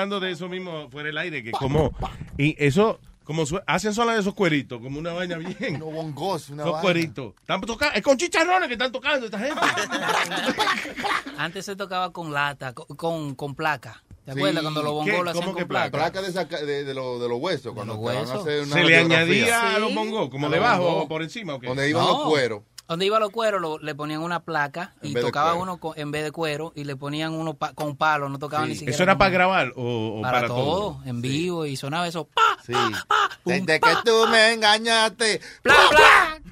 Hablando de eso mismo fuera del aire, que como, y eso, como su- hacen sola de esos cueritos, como una vaina bien. No bongos, una Esos vaina. cueritos. Están tocando, es con chicharrones que están tocando esta gente. [LAUGHS] Antes se tocaba con lata, con, con, con placa. ¿Te Sí. acuerdas cuando los bongos lo hacían ¿Cómo con que placa? placa? Placa de, saca- de, de, lo- de los huesos, cuando te van a huesos. hacer una Se le añadía a los bongos, como debajo o por encima. Donde iban No. los cueros. Donde iban los cueros lo- le ponían una placa En y tocaba uno con- en vez de cuero y le ponían uno pa- con palo, no tocaban ni siquiera. ¿Eso era para grabar o, o para, para, todo, en vivo y sonaba eso. ¡pa! Sí. Desde que tú me engañaste.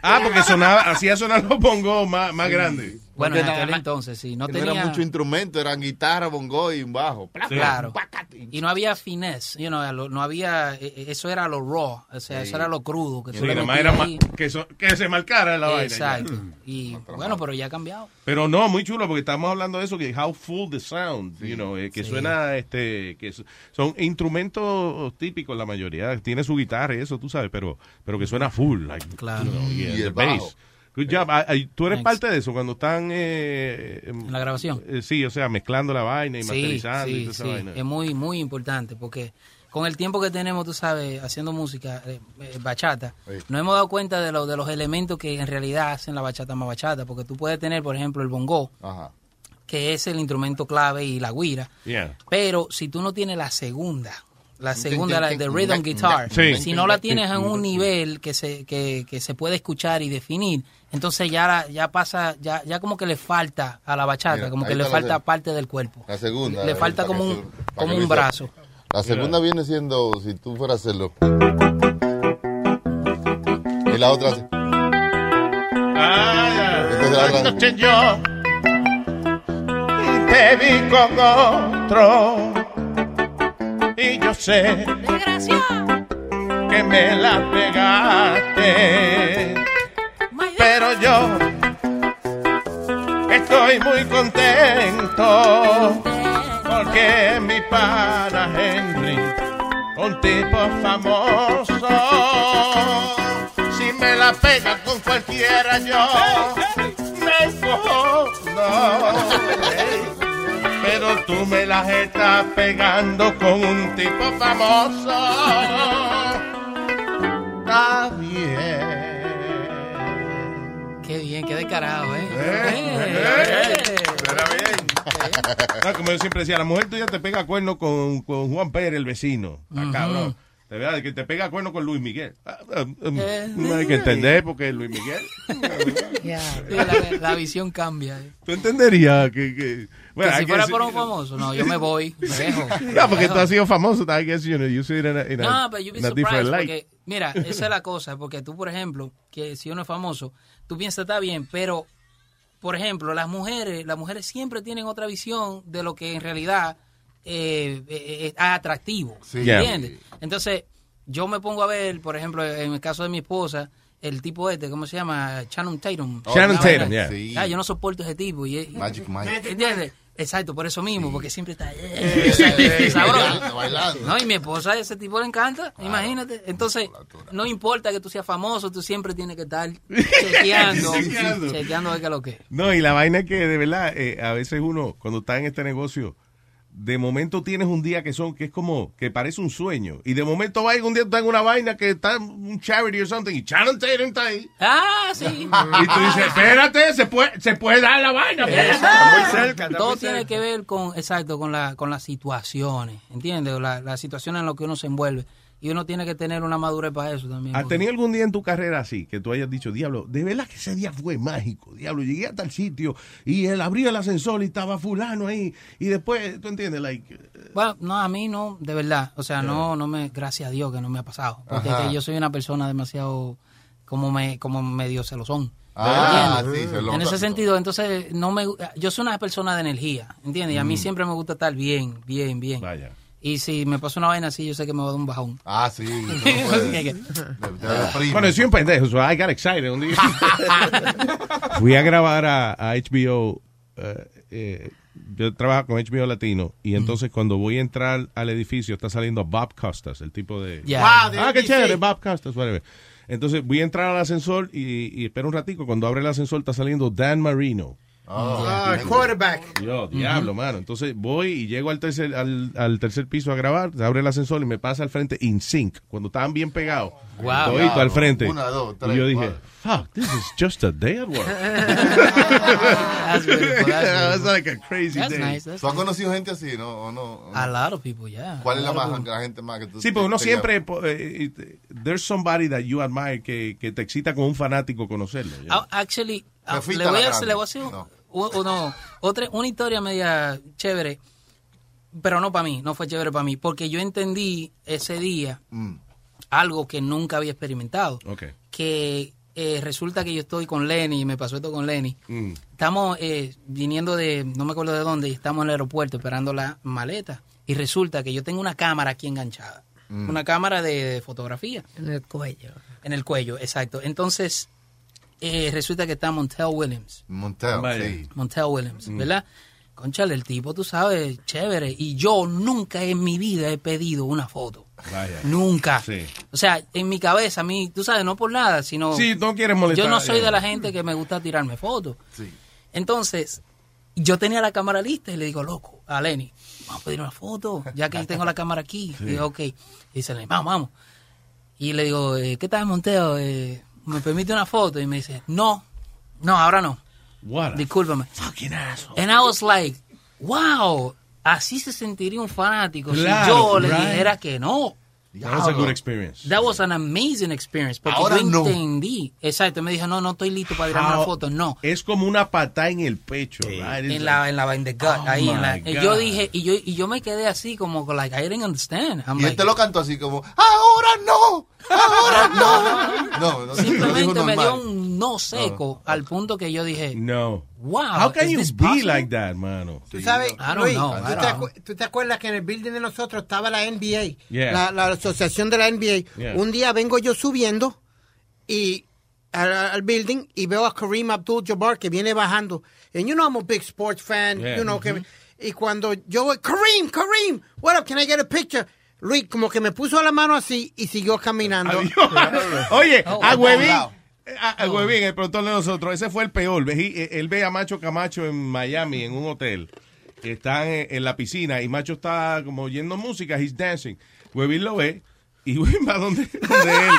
Ah, porque sonaba, hacía sonar los bongos más, más grandes. Bueno, en aquel entonces sí, no tenía era mucho instrumento, eran guitarra, bongo y un bajo. Claro. Y no había finesse, you know, no había, eh, eh, eso era lo raw, o sea, Sí. eso era lo crudo. Que Sí, tú le nada más metías era ahí. que, so- que se marcara la vaina. Exacto. ya. Y bueno, pero ya ha cambiado. Pero no, muy chulo porque estamos hablando de eso que how full the sound, you know, eh, que Sí. suena este que son instrumentos típicos la mayoría, tiene su guitarra y eso tú sabes, pero pero que suena full like, Claro. you know, yeah, Y el bajo. Good job. Tú eres Thanks. parte de eso cuando están eh, En la grabación. eh, sí, o sea, mezclando la vaina y Sí, masterizando y sí, toda esa sí, vaina. es muy, muy importante porque con el tiempo que tenemos, tú sabes, haciendo música, eh, bachata, nos hemos dado cuenta de, lo, de los elementos que en realidad hacen la bachata más bachata, porque tú puedes tener, por ejemplo, el bongo, Ajá. que es el instrumento clave, y la guira, Yeah. pero si tú no tienes la segunda, la segunda, la de rhythm guitar, Sí. si no la tienes en un nivel que se, que, que se puede escuchar y definir, entonces ya la- ya pasa, ya, ya como que le falta a la bachata, Mira, como que le falta de- parte del cuerpo. La segunda. Le eh, falta como un, se- como un brazo. La segunda viene siendo, si tú fueras a hacerlo. Y la otra. Ah, la otra- yo te vi con otro y yo sé que me la pegaste, pero yo estoy muy contento porque mi pana Henry, un tipo famoso, si me la pega con cualquiera yo me cojo, pero tú me las estás pegando con un tipo famoso. Está bien. Qué bien, qué descarado, ¿eh? Eh, Eh, Suena bien. No, como yo siempre decía, la mujer tuya te pega cuerno con, con Juan Pérez, el vecino. Ah, Ujú. cabrón. De verdad, que te pega cuerno con Luis Miguel. Ah, ah, Eh, no hay que entender porque es Luis Miguel. [LAUGHS] Sí, la, la visión cambia. ¿eh? Tú entenderías que... que Que si fuera por un famoso, no, yo me voy, [LAUGHS] me dejo. me No, porque dejo. tú has sido famoso, I guess, you know, you see it in a, in a- No, pero you'd be in a surprised different light. porque, mira, esa es la cosa, porque tú, por ejemplo, que si uno es famoso, tú piensas está bien, pero, por ejemplo, las mujeres, las mujeres siempre tienen otra visión de lo que en realidad eh, eh, es atractivo, Sí. ¿entiendes? Entonces, yo me pongo a ver, por ejemplo, en el caso de mi esposa, el tipo este, ¿cómo se llama? Channing Tatum. Shannon Una Tatum, yeah. Sí. Ah, yo no soporto ese tipo. Y, y- Magic Mike. ¿Entiendes? Exacto, por eso mismo, porque siempre está Eh, eh, bailando, bailando. No, y mi esposa, ese tipo le encanta, imagínate. Entonces, no importa que tú seas famoso, tú siempre tienes que estar [LAUGHS] chequeando, Chequeando. chequeando a ver qué es lo que es. No, y la vaina es que de verdad, eh, a veces uno, cuando está en este negocio, de momento tienes un día que son, que es como, que parece un sueño. Y de momento va y un día tú estás en una vaina que está un charity o something, y Shannon Tatum está ahí. Ah, sí. [LAUGHS] Y tú dices, espérate, se puede, se puede dar la vaina. pues. Está muy cerca. está Todo muy tiene cerca. que ver con, exacto, con, la, con las situaciones, ¿entiendes? La, las situaciones en las que uno se envuelve. Y uno tiene que tener una madurez para eso también. ¿Has porque- tenido algún día en tu carrera así que tú hayas dicho, diablo, de verdad que ese día fue mágico, diablo, llegué a tal sitio y él abrió el ascensor y estaba fulano ahí y después, ¿tú entiendes? Like, Bueno, no, a mí no, de verdad. O sea, no, no me, gracias a Dios que no me ha pasado. Porque que yo soy una persona demasiado, como me, como medio celosón. Ah, sí. En ese sentido, entonces, no me, yo soy una persona de energía, ¿entiendes? Y a mí Mm. siempre me gusta estar bien, bien, bien. Vaya. Y si me pasa una vaina así, yo sé que me va a dar un bajón. Ah, sí. [LAUGHS] Bueno, soy un pendejo, so I got excited un día. [LAUGHS] Fui a grabar a, a HBO. eh, eh, yo trabajo con HBO Latino y entonces cuando voy a entrar al edificio está saliendo Bob Costas, el tipo de... Wow, de ah, qué chévere, Bob Costas, whatever. Entonces voy a entrar al ascensor y, y espero un ratico. Cuando abre el ascensor está saliendo Dan Marino. Ah, quarterback. Yo, diablo, mano. Entonces voy y llego al tercer, al, al tercer piso a grabar, se abre el ascensor y me pasa al frente in sync, cuando estaban bien pegados. Wow. Todito al frente. Una, dos, tres, y yo dije, cuatro. fuck, this is just a day at work. [LAUGHS] That's beautiful, that's [LAUGHS] like a crazy That's day. nice, that's ¿Tú has nice. conocido gente así, no? ¿O no? A lot of people, yeah. ¿Cuál es la, A lot of más, la gente más que tú Sí, porque uno siempre, po- eh, eh, there's somebody that you admire que, que te excita como un fanático conocerlo. you know? Ah, Actually, ah, le voy, la a, le voy a hacer un- No. Uno- otra, una historia media chévere, pero no para mí, no fue chévere para mí, porque yo entendí ese día Mm. algo que nunca había experimentado, que eh, resulta que yo estoy con Lenny, y me pasó esto con Lenny, Mm. estamos eh, viniendo de, no me acuerdo de dónde, y estamos en el aeropuerto esperando la maleta, y resulta que yo tengo una cámara aquí enganchada, Mm. una cámara de fotografía. En el cuello. En el cuello, exacto. Entonces, eh, resulta que está Montel Williams. Montel, Vaya. sí. Montel Williams, ¿verdad? Conchale, el tipo, tú sabes, chévere. Y yo nunca en mi vida he pedido una foto. Vaya. Nunca. Sí. O sea, en mi cabeza, a mí, tú sabes, no por nada, sino... Sí, no quieres molestar. Yo no soy eh. de la gente que me gusta tirarme fotos. Sí. Entonces, yo tenía la cámara lista y le digo, loco, a Lenny, vamos a pedir una foto, ya que tengo la cámara aquí. [LAUGHS] Y digo, ok. Y dice, Lenny, vamos, vamos. Y le digo, eh, ¿qué tal, Monteo? Eh, ¿Me permite una foto? Y me dice, no, no, ahora no. What Discúlpame. fucking asshole. And I was like, wow, así se sentiría un fanático Claro, si yo le dijera que no. That was a good experience. That was an amazing experience. Porque Ahora yo no. entendí. Exacto. Me dijo, no, no estoy listo para tirarme How- una foto. No. Es como una patada en el pecho, right? It's En la, en la, in the gut, Oh ahí en la, yo dije, y yo, y yo me quedé así como, like, I didn't understand. I'm Y él like, te lo cantó así como, ¡Ahora no! ¡Ahora [LAUGHS] no! No, no, simplemente me dio un no seco al punto que yo dije, No. wow. How can you this be possible? like that, mano? Tú sabes, Luis, know, ¿tú, te tú te acuerdas que en el building de nosotros estaba la NBA, Yeah. la, la asociación de la NBA? Yeah. Un día vengo yo subiendo y al, al building y veo a Kareem Abdul-Jabbar que viene bajando. And you know I'm a big sports fan, Yeah. you know, que, y cuando yo voy, Kareem, Kareem, what up, can I get a picture? Luis como que me puso la mano así y siguió caminando. [LAUGHS] Oye, Oh, a oh, Huevín, wow. a, a Huevín, el productor de nosotros, ese fue el peor. Ve- Él ve a Macho Camacho en Miami, en un hotel. Están en, en la piscina y Macho está como oyendo música, he's dancing. Huevín lo ve y [LAUGHS] Huevín va donde, donde él.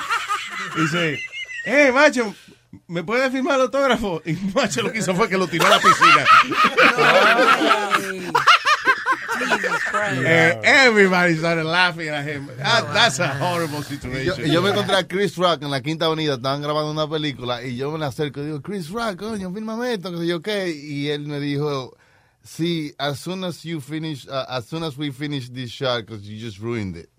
Y dice, eh, Macho, ¿me puedes firmar el autógrafo? Y Macho lo que hizo fue que lo tiró a la piscina. [LAUGHS] [LAUGHS] Ay, Jesus Christ. Eh, everybody started laughing at him. That- that's a horrible Y yo, situation. yo me encontré a Chris Rock en la Quinta Avenida, estaban grabando una película y yo me le acerco y digo, Chris Rock, coño, fírmame esto, que sé yo qué. Y él me dijo, sí, as soon as you finish, uh, as soon as we finish this shot, because you just ruined it.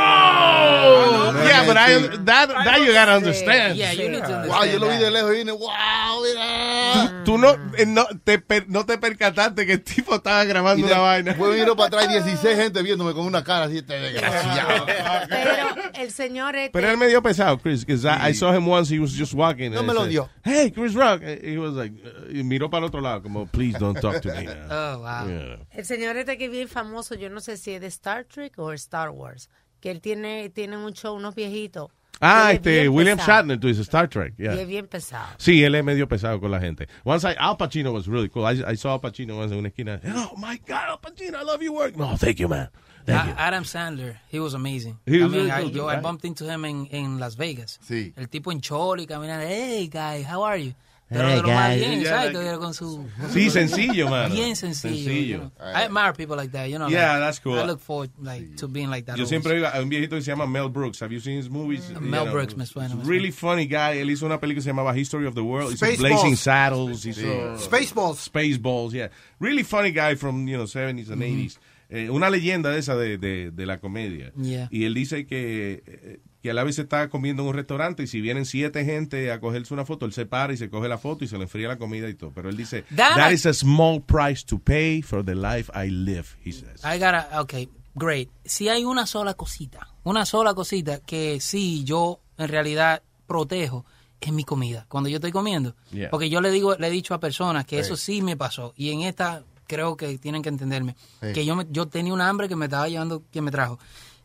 Oh, yeah, but I, that, that you gotta understand. Yeah, you need to understand Wow, yo lo vi de lejos y vine, wow, mira. Tú no, eh, no, te, per- no te percataste que el tipo estaba grabando Y una vaina. después vino para atrás 16 gente viéndome con una cara así, este desgraciado. Pero el señor este, Pero él medio pesado, Chris, because I, I saw him once, he was just walking. No me lo said, dio. Hey, Chris Rock. Eh, He was like, uh, y miró para el otro lado, como, please don't talk to me now. Oh, wow. Yeah. el señor este que es bien famoso, yo no sé si de Star Trek o Star Wars, que él tiene, tiene un show, unos viejitos. Ah, este, William pesado. Shatner, tú dices Star Trek. Y Yeah. es bien pesado. Sí, él es medio pesado con la gente. Once I, Al Pacino was really cool. I, I saw Al Pacino once en una esquina. Oh my God, Al Pacino, I love your work. No, thank you, man. Thank you. A- Adam Sandler, he was amazing. He I was mean, really I, cool, yo, I right? bumped into him en, en Las Vegas. Sí. El tipo en choli caminando, hey guy, how are you? Pero Hey, de lo más bien, Yeah, exacto, con su... Sí, sencillo, mano. Bien sencillo. Sencillo. you know. I admire people like that, you know. Yeah, like, that's cool. I look forward like, to being like that. Yo always. siempre iba a un viejito que se llama Mel Brooks. Have you seen his movies? Mm, Mel You Brooks me suena, me Really funny guy. Él hizo una película que se llamaba History of the World. Hizo Spaceballs. Blazing Saddles. Hizo Spaceballs. Spaceballs, yeah. Really funny guy from, you know, 70s and Mhm. 80s. Eh, una leyenda esa de, de, de la comedia. Yeah. Y él dice que, eh, que a la vez se está comiendo en un restaurante y si vienen siete gente a cogerse una foto, él se para y se coge la foto y se le enfría la comida y todo. Pero él dice, That- that is a small price to pay for the life I live, he says. I gotta, okay, great. Si hay una sola cosita, una sola cosita que sí yo en realidad protejo es mi comida. Cuando yo estoy comiendo, Yeah. porque yo le digo, le he dicho a personas que eso sí me pasó y en esta creo que tienen que entenderme que yo me- yo tenía un hambre que me estaba llevando que me trajo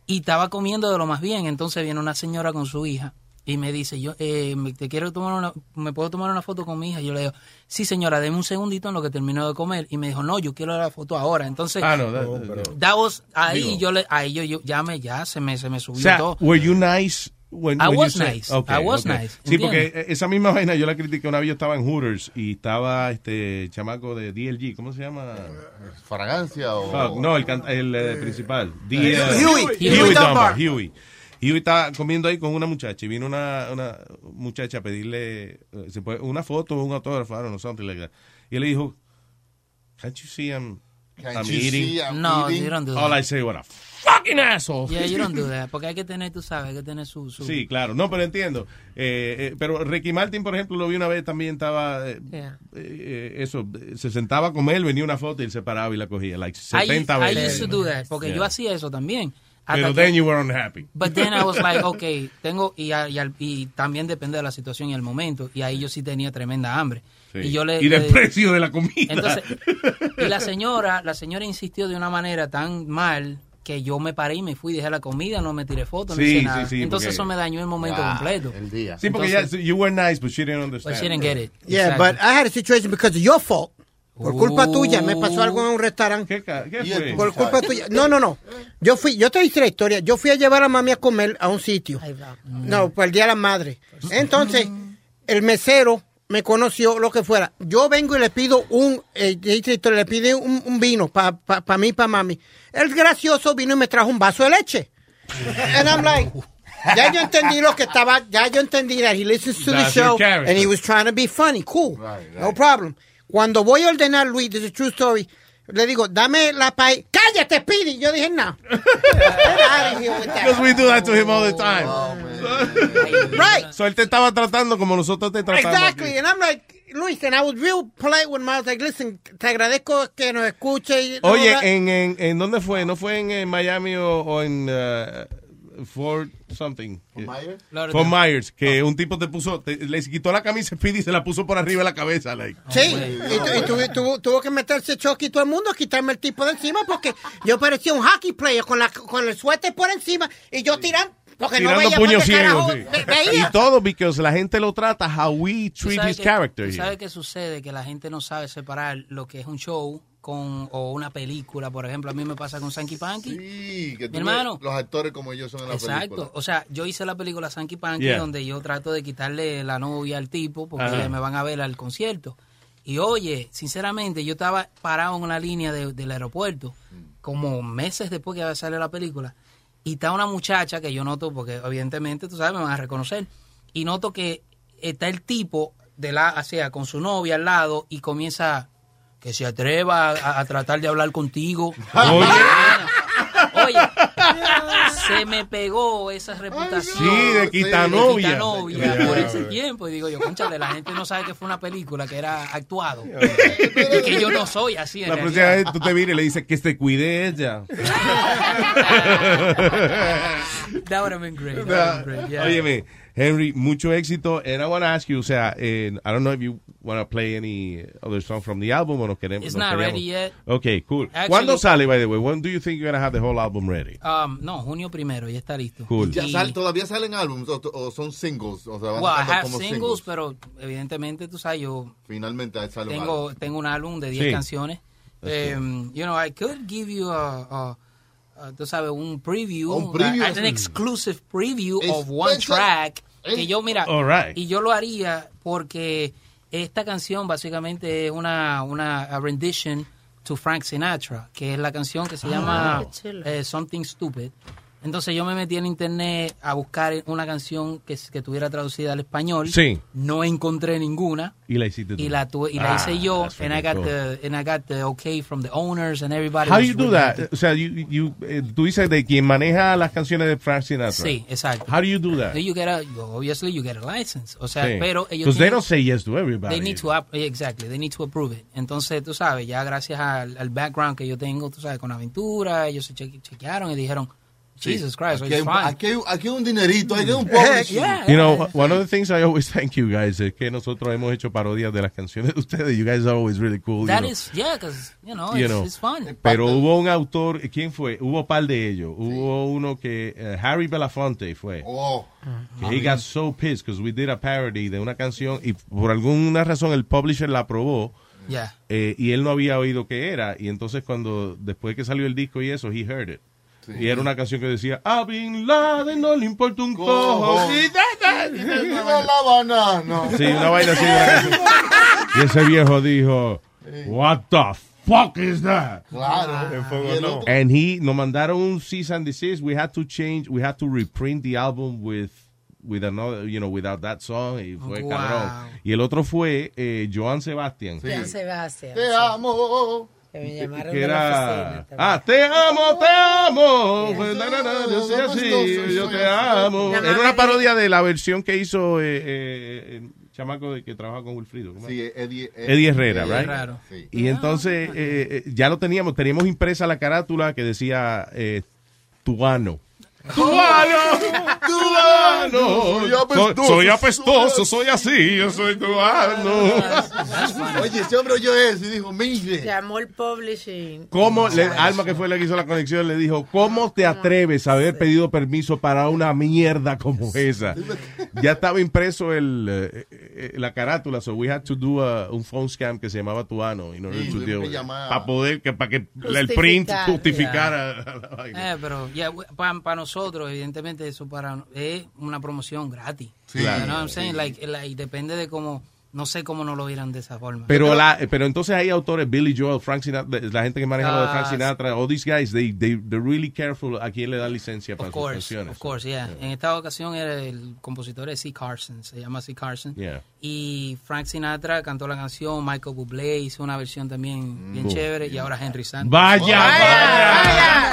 y estaba comiendo de lo más bien. Entonces viene una señora con su hija y me dice, yo eh, me- te quiero tomar una, me puedo tomar una foto con mi hija. Y yo le digo, sí señora, deme un segundito en lo que termino de comer. Y me dijo, no, yo quiero la foto ahora. Entonces, Ah, no, that- that- that was- ahí Digo. yo le, ahí yo, yo ya me, ya se me, se me O subió sea, todo. were you nice when, I when was nice. Okay, I was okay. nice, Sí, ¿entiendes? porque esa misma vaina yo la critiqué una vez. Yo estaba en Hooters y estaba este chamaco de DLG, ¿cómo se llama? Fragancia o. Fuck, no, el, can- el eh, principal. D- Huey. eh, Huey. Huey, Huey Dunbar. Huey. Huey estaba comiendo ahí con una muchacha y vino una, una muchacha a pedirle eh, una foto o un autógrafo, I don't know, something like that. Y él le dijo, can't you see I'm, I'm you eating? see I'm No, eating? you don't do All that. I say, what a fucking asshole. Yeah, you don't do [LAUGHS] that. Porque hay que tener, tú sabes, hay que tener su... su Sí, claro. No, pero entiendo. Eh, eh, pero Ricky Martin, por ejemplo, lo vi una vez también, estaba... eh, Yeah. eh, eso, se sentaba a comer, venía una foto y él se paraba y la cogía. Like I, 70 I veces. used to do that, porque Yeah. yo hacía eso también. Hasta Pero que- then you were unhappy. But then I was like, [LAUGHS] okay, tengo, y, y, al- y también depende de la situación y el momento, y ahí yo sí tenía tremenda hambre. Sí. Y yo le... Y del le- precio de la comida. Entonces, [LAUGHS] y la señora, la señora insistió de una manera tan mal que yo me paré y me fui, dejé la comida, no me tiré fotos, no Sí, hice sí, nada. sí, Entonces porque- eso me dañó el momento completo. El día. Sí, porque Entonces- ya, you were nice, but she didn't understand. But she didn't get it. Yeah, Exactly. but I had a situation because of your fault. Por culpa tuya, me pasó algo en un restaurante. ¿Qué, qué fue? Por culpa tuya. No, no, no. Yo fui, yo te hice la historia. Yo fui a llevar a mami a comer a un sitio. No, para el Día de la Madre. Entonces, el mesero me conoció, lo que fuera. Yo vengo y le pido un, eh, le pide un, un vino para pa, pa mí para mami. El gracioso vino y me trajo un vaso de leche. And I'm like, ya yo entendí lo que estaba, ya yo entendí that he listens to the That's show and he was trying to be funny. Cool. No problem. Cuando voy a ordenar, Luis, this is a true story, le digo, dame la pay. ¡Cállate, Speedy! Yo dije, no. Get out of here with that. Because we do that to him all the time. Right. So él te estaba tratando como nosotros te tratamos. Exactly. aquí. And I'm like, Luis, and I was real polite with him. I was like, listen, te agradezco que nos escuche. Oye. ¿en, en, ¿en dónde fue? ¿No fue en, Miami o, o en uh, Fort something? Myers? Fort Myers, que un tipo te puso, te- le quitó la camisa Speedy y se la puso por arriba de la cabeza. Like. Sí, y, tu- y tuve- tuvo, tuvo que meterse Chucky y todo el mundo a quitarme el tipo de encima porque yo parecía un hockey player con, la, con el suéter por encima y yo tirando, porque no Tirando veía puño por qué ciego. carajo sí. Y todo porque la gente lo trata how we treat his que- character. ¿Sabes qué sucede? Que la gente no sabe separar lo que es un show con o una película. Por ejemplo, a mí me pasa con Sanky Panky. Sí, que tú Mi hermano. ves los actores como ellos son en la Exacto. película. O sea, yo hice la película Sanky Panky Yeah. donde yo trato de quitarle la novia al tipo porque Ajá. me van a ver al concierto. Y oye, sinceramente, yo estaba parado en una línea de- del aeropuerto como meses después que sale la película y está una muchacha que yo noto porque evidentemente, tú sabes, me van a reconocer y noto que está el tipo de la hacia con su novia al lado y comienza que se atreva a, a tratar de hablar contigo. Oye. Oye, se me pegó esa reputación. Sí, de quitanovia. De quitanovia Yeah. por ese tiempo. Y digo yo, conchale, la gente no sabe que fue una película, que era actuado. y que yo no soy así en La próxima vez tú te vienes y le dices que se cuide ella. That would have been great. That would have been great. Yeah. Óyeme, Henry, mucho éxito. And I want to ask you, o sea, eh, I don't know if you want to play any other song from the album o nos queremos. It's nos not ready yet. Okay, cool. Actually- ¿Cuándo sale, by the way? When do you think you're going to have the whole album ready? Um, no, junio primero, ya está listo. Cool. Ya Y- sal- ¿Todavía salen álbumes o, o son singles? O sea, van well, I have como singles, pero evidentemente, tú sabes, yo Finalmente sale un tengo, álbum. tengo un álbum de 10 Sí. canciones. Um, you know, I could give you a, a- tú sabes, un preview, Un preview. a- an exclusive preview of one track que yo, mira, All right. y yo lo haría porque esta canción básicamente es una, una a rendition to Frank Sinatra, que es la canción que se Ah, llama eh, Something Stupid. Entonces yo me metí en internet a buscar una canción que, que tuviera traducida al español. Sí. No encontré ninguna. Y la hiciste tú. Y la, tuve- y la Ah, hice yo, and I got cool. the and I got the okay from the owners and everybody. How you do that? happy. O sea, you, you, eh, tú dices de quien maneja las canciones de Frank Sinatra. Sí, exacto. How do you do that? You get a, obviously you get a license. O sea, Sí. pero ellos Because they don't say yes to everybody. They need to ap- exactly, they need to approve it. Entonces, tú sabes, ya gracias al, al background que yo tengo, tú sabes, con Aventura, ellos se cheque- chequearon y dijeron, Jesus Christ, Aquí hay, fine. aquí, hay, aquí hay un dinerito, aquí hay un publishing. [LAUGHS] Yeah. You know, one of the things I always [LAUGHS] thank you guys es que nosotros hemos hecho parodias de las canciones de ustedes. You guys are always really cool. you That know. is, yeah, because, you know, You it's, know. it's fun. Pero hubo un autor, ¿quién fue? Hubo un par de ellos. Hubo uno que, eh, Harry Belafonte fue. Oh. Que he got so pissed because we did a parody de una canción y por alguna razón el publisher la aprobó Yeah. eh, y él no había oído qué era y entonces cuando después que salió el disco y eso, he heard it. Y era una canción que decía, a Bin Laden no le importa un cojo. [LAUGHS] Y la banana. Sí, una vaina así. una canción. Y ese viejo dijo, what the fuck is that? Claro. Y el otro- And he nos mandaron un cease and desist. We had to change, we had to reprint the album with with another, you know, without that song y fue Wow. cabrón. Y el otro fue eh, Joan Sebastian. Juan Sebastián. Te amo. Que me llamaron Que de la era, oficina ah, te amo, te amo. Pues, na, na, na, yo soy así, yo te amo. Era una parodia de la versión que hizo eh, eh, el chamaco de que trabaja con Wilfrido. ¿cómo? Sí, Eddie, Eddie Herrera, Eddie right? Herrera, sí. Y entonces eh, eh, ya lo teníamos, teníamos impresa la carátula que decía eh, Tuano. Tuano, Tuano. Soy apestoso, soy apestoso, soy así, yo soy Tuano. Oye, ese hombre oyó eso y dijo, mire. Llamó el publishing. ¿Cómo, le- Alma, que fue la que hizo la conexión, le dijo, ¿cómo te atreves a haber pedido permiso para una mierda como esa? Ya estaba impreso el, eh, eh, la carátula, so we had to do a- un phone scam que se llamaba Tuano, in order Sí, para poder, que, para que el print Justificar. justificara la vaina. Eh, pero ya para nosotros, evidentemente, eso para es una promoción gratis. Sí. You know what I'm saying? Like, like, depende de cómo, no sé cómo no lo vieran de esa forma. Pero, la, pero entonces hay autores, Billy Joel, Frank Sinatra, la gente que maneja lo de Frank Ah, Sinatra, all these guys, they, they, they're really careful a quién le da licencia para Of sus course, canciones. of course, yeah. En esta ocasión era el compositor de C. Carson, se llama C. Carson. Yeah. Y Frank Sinatra cantó la canción, Michael Bublé hizo una versión también bien Cool. chévere y ahora Henry Santos. Vaya, vaya.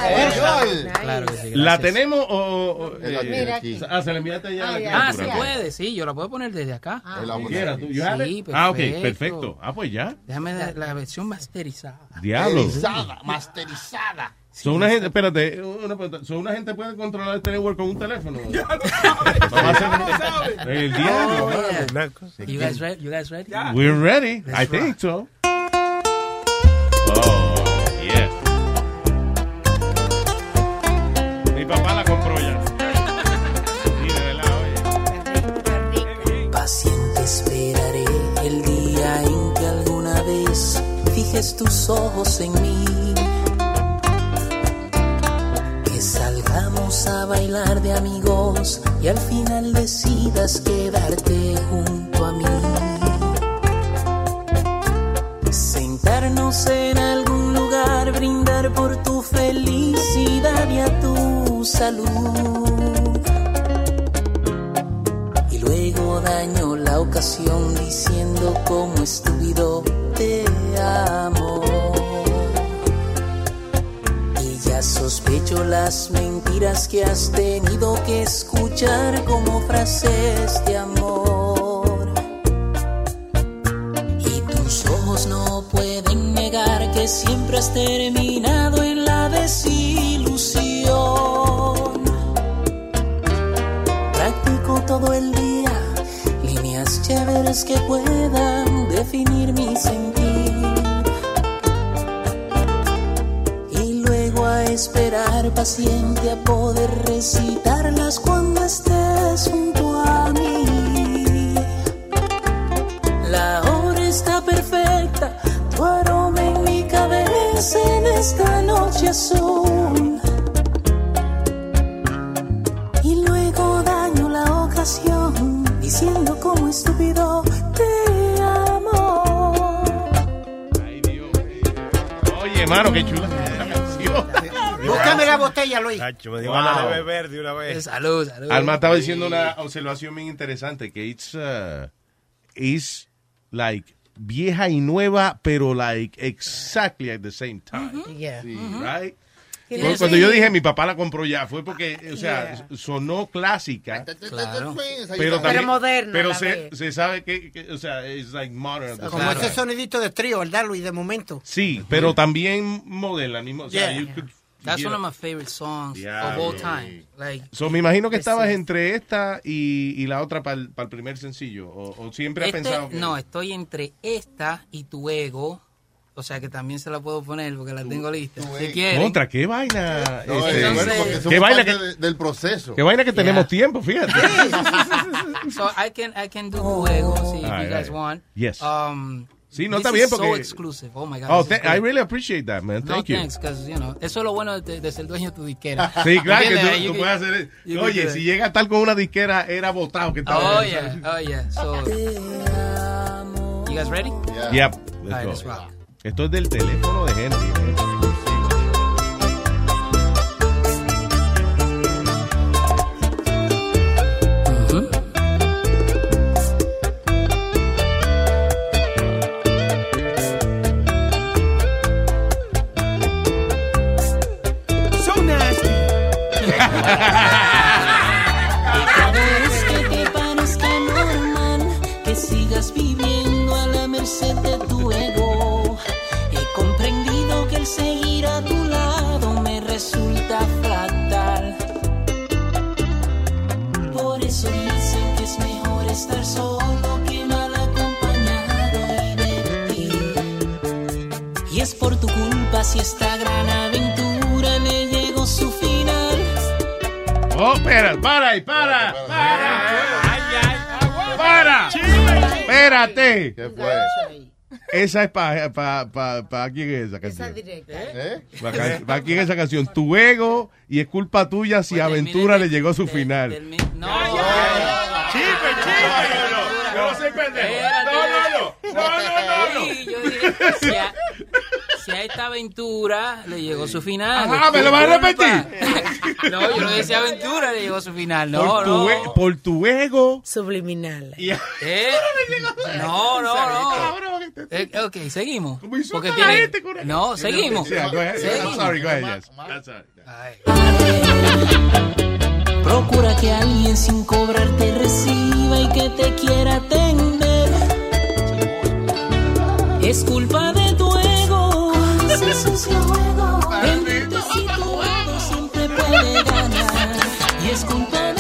Claro que sí, ¿La tenemos o...? o- la eh. Ah, se la enviaste ya. a la Ah, se puede, sí, yo la puedo poner desde acá. Quiera, Sí, it? Ah, ok, perfecto. perfecto. Ah, pues ya. Déjame dar la versión masterizada. Diablo. Masterizada, masterizada. Son una gente, espérate, una pregunta. ¿Son una gente puede controlar este network con un teléfono? [LAUGHS] Vamos a hacer el diablo. Oh. You guys ready? You guys ready? We're ready. I think so. Tus ojos en mí. Que salgamos a bailar de amigos y al final decidas quedarte junto a mí. Sentarnos en algún lugar, brindar por tu felicidad y a tu salud. Y luego daño la ocasión diciendo como estúpido te amo. Y ya sospecho las mentiras que has tenido que escuchar como frases de amor. Y tus ojos no pueden negar que siempre has terminado en la desilusión. Practico todo el día líneas chéveres que puedan definir mi sentir. Y luego a esperar paciente a poder recitarlas cuando estés junto a mí. La hora está perfecta, tu aroma en mi cabeza en esta noche azul. Mano, qué chula esta canción. Búscame la botella, Luis. Chacho, me dio Wow. ganas de beber de una vez. Salud, salud. Alma estaba diciendo una observación bien interesante que it's uh, is like vieja y nueva, pero like exactly at the same time. Yeah. Right? Cuando le- cuando yo dije mi papá la compró ya fue porque, o sea, sonó clásica, Claro. pero también, Pero moderna pero se, se sabe que, que, o sea, es like modern. the Como ese sonidito de trío, ¿verdad, Luis? De momento. Sí, pero también moderna, mismo, o sea, Yeah. you could- That's you one of my favorite songs Yeah, of all yeah. time. Like, So, me imagino que estabas entre esta y, y la otra para el, para el primer sencillo, o, o siempre has este- pensado que... No, estoy entre esta y tu ego. O sea que también se la puedo poner porque la tengo lista. Si quieren. Contra, qué vaina. No, este, eh, bueno, qué vaina que, de- del proceso. qué vaina que tenemos Yeah. tiempo, fíjate. so I can I can do tu ego si if All you guys right. want. Yes. Um, Sí, no this está bien porque- so exclusive. Oh my god. Oh, I really appreciate that, man. No, Thank you. thanks, because, you know, eso es lo bueno de, de ser dueño de tu disquera. [LAUGHS] Sí, claro que tú, You tú can- puedes hacer. you Oye, do si llega a estar con una disquera, era votado que estaba. Oh yeah, oh yeah. So, you guys ready? Yep. Let's All right, go. let's rock. Esto es del teléfono de Henry. So espera, para ahí, para. Para. Para. Espérate. ¿Qué fue? Esa es para pa, pa, pa, quién es esa canción. directa. ¿Eh? ¿Para para quién es esa canción? Tu ego y es culpa tuya si Aventura le llegó a su final. No, Chipe, chipe. Yo no soy pendejo. No, no, no. No, no, no. Si a, esta aventura le llegó su final. Es ¿me lo vas a culpa. No, yo no decía aventura, le llegó su final. No, por, tu no. e- por tu ego. Subliminal. ¿Eh? [LAUGHS] No, no, no. Eh, ok, seguimos. Porque tiene... gente con- No, seguimos. Yeah, go ahead. I'm Seguimos. sorry, go ahead, yes. That's all right. Procura que alguien sin cobrar te reciba y que te quiera atender. Es culpa de. Sucio juego. Bendito si tu ego siempre puede ganar. Y es culpa de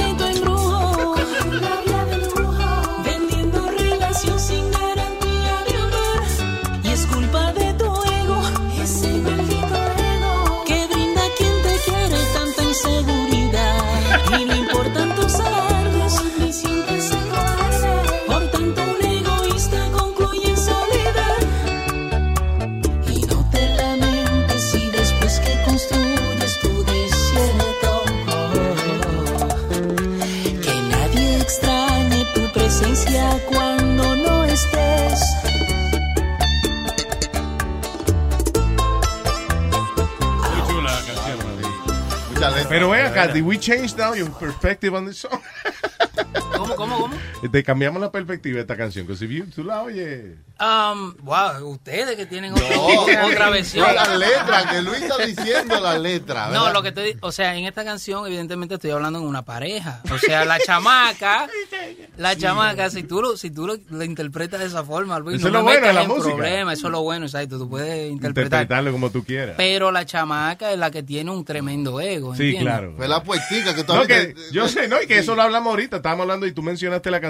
Pero ven acá, did we change now your perspective on this song? ¿Cómo, cómo, cómo? Te cambiamos la perspectiva de esta canción. Que si you- tú la oyes. Um, wow, ustedes que tienen No, otra, [LAUGHS] otra versión. no, la letra, que Luis está diciendo la letra. No, lo que te o sea, en esta canción evidentemente estoy hablando en una pareja. O sea, la chamaca, [LAUGHS] la chamaca, si tú lo, si tú lo, lo interpretas de esa forma, Luis, Eso no es lo me bueno de la música. problema, eso es lo bueno, exacto, tú puedes interpretar. Interpretarlo como tú quieras. Pero la chamaca es la que tiene un tremendo ego, Sí, claro. Fue la poetica que tú No, que, yo sé, ¿no? Y que eso lo hablamos ahorita. Estábamos hablando y tú mencionaste la canción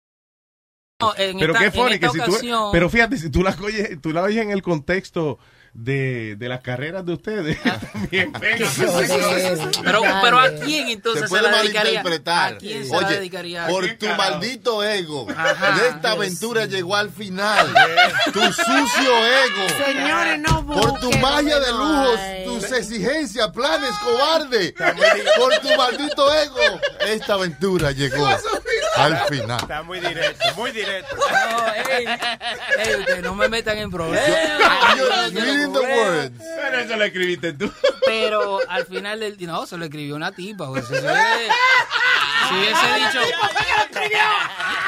No, en Pero esta- qué en funny esta que si tú, pero fíjate, si tú la oyes, tú la oyes en el contexto de, de las carreras de ustedes, [LAUGHS] también [LAUGHS] pega. Pero, pero ¿a quién entonces se se, puede la dedicaría? malinterpretar. ¿A quién se la Oye, dedicaría? por ¿Qué tu carajo? maldito ego, Ajá, de esta Dios aventura llegó al final. tu sucio ego. Señores, no Por tu busquen, magia de lujos, hay. tus exigencias, planes, cobarde. Por tu maldito ego, esta aventura llegó al final. Está muy directo, muy directo. No, ey, ey, ustedes no me metan en problemas. Words. Pero eso lo escribiste tú. Pero al final del no, se lo escribió una tipa. pues, si, se hubiese, si hubiese dicho.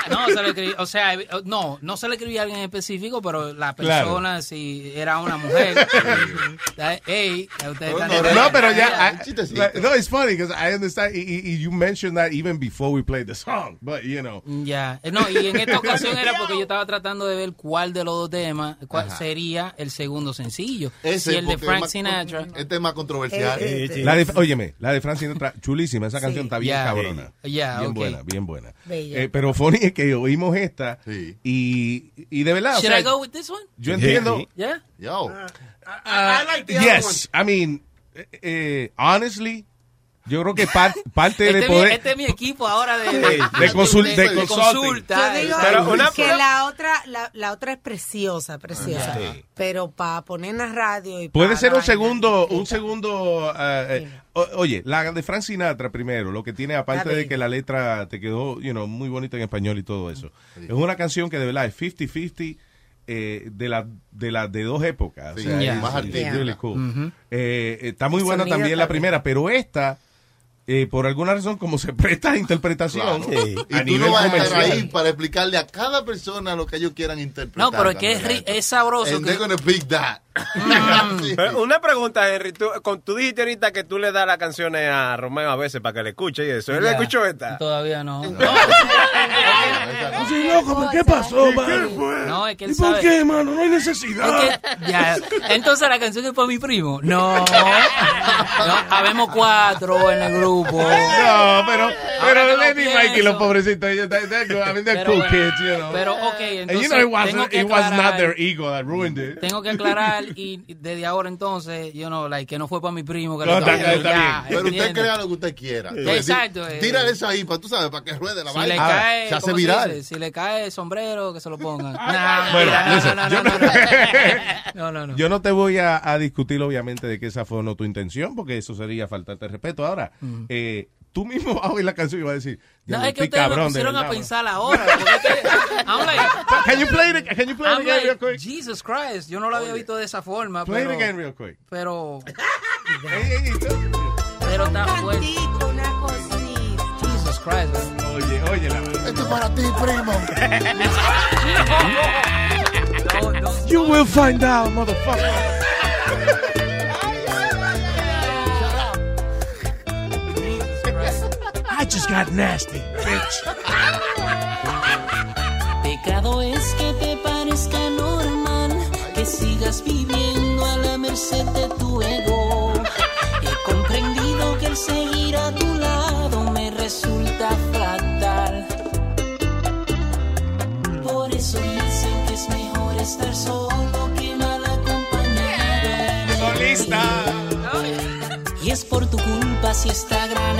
No, se lo escribió, o sea, eh, no, no se le escribía a alguien en específico, pero la Claro. persona, si era una mujer. [LAUGHS] Ey, ustedes están No, pero ya. Ah, I- no, it's funny because I understand. y- y- y You mentioned that even before we played the song, but you know. Ya, Eh, no, y en esta [LAUGHS] ocasión era porque yo estaba tratando de ver cuál de los dos temas, cuál Ajá. sería el segundo sencillo. Ese, si el de Frank es más- Sinatra. Este es más controversial. La de, óyeme, la de Frank Sinatra, chulísima. Esa canción está bien cabrona. Ya, bien ok. buena, bien buena. Eh, pero funny es que oímos esta y, y de verdad. o Should sea, I go with this one? Yo entiendo. Yeah. Yo. Ah, yes, I mean, eh, eh, honestly, yo creo que par- parte Este, de es mi, poder. este es mi equipo ahora de, de consul- de consulting. consulta. Yo digo Pero una- que la otra, la, la otra es preciosa, preciosa. Sí. Pero para poner en la radio y Puede ser un segundo, un segundo. eh, o- oye, la de Frank Sinatra primero, lo que tiene aparte de que la letra te quedó, you know, muy bonita en español y todo eso. Es una canción que de verdad es 50-50 eh, de la de las de dos épocas. O Sí, sea, yeah. es- más es artística. really cool. Ujú. Eh, está muy buena sonido también la también. primera, pero esta eh, por alguna razón como se presta a interpretación Claro. a Y tú nivel no vas a estar ahí para explicarle a cada persona lo que ellos quieran interpretar. No, pero es que es, ri- es sabroso. And que- they're gonna pick that. [LAUGHS] Sí. Pero una pregunta, Henry. Tú, con, tú dijiste ahorita que tú le das las canciones a Romeo a veces para que le escuche y eso. ¿Él le escuchó esta? Todavía no. [LAUGHS] Soy loco, ¿pero ¿qué pasó, mano? No, es que él ¿Y por sabe. qué, mano? No hay necesidad. Es que- ya. Entonces la canción es para mi primo. No. no habemos cuatro en el grupo. No, pero, pero Lenny y Mikey, los pobrecitos, ellos. I mean, they're Pero cool bueno, kids, you know. Pero, ok, And entonces you know, it was, it was not their ego that ruined it. Tengo que aclarar y desde ahora entonces, yo no, like, que no fue para mi primo. Que No, lo está- ya, bien. Pero usted crea lo que usted quiera. Exacto, eh. Tírale eso ahí, para tú sabes, para que ruede la Si le vaina. cae, se hace ¿cómo viral. Si le cae el sombrero, que se lo ponga. [LAUGHS] Nah, Bueno, no, no, no, yo no, no- no, no, no, no. Yo no te voy a, a discutir, obviamente, de que esa fue no tu intención, porque eso sería faltarte respeto. Ahora, eh, tú mismo vas a oír la canción y vas a decir, No, "Diablo, es que ustedes me pusieron a verdad, pensar ahora. [LAUGHS] I'm like, Can you play it? Can you play it again real quick? Jesus Christ, yo no lo había visto de esa forma. Play it pero, again real quick. Pero, [LAUGHS] pero está fuerte. Cantico, una cosita. Jesus Christ. man. Oye, oye, la Esto es para ti, primo. No, [LAUGHS] no. You will find out, motherfucker. I just got nasty, bitch. Pecado es que te parezca normal que sigas viviendo a la merced de tu ego. He comprendido que el seguir a tu lado me resulta fatal. Por eso dicen que es mejor estar solo que mal acompañado. Solista. Y es por tu culpa si esta gran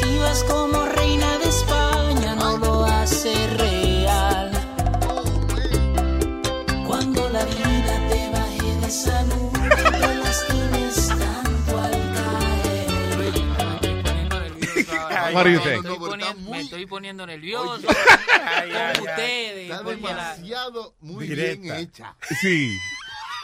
Percibas como reina de España no lo hace real. Cuando la vida te baje de salud, no te lastimes tanto al caer. What do you think? Muy estoy poniendo nervioso. Oye. Ay, ay, con ustedes. Está la- demasiado muy Directa. bien hecha. Sí.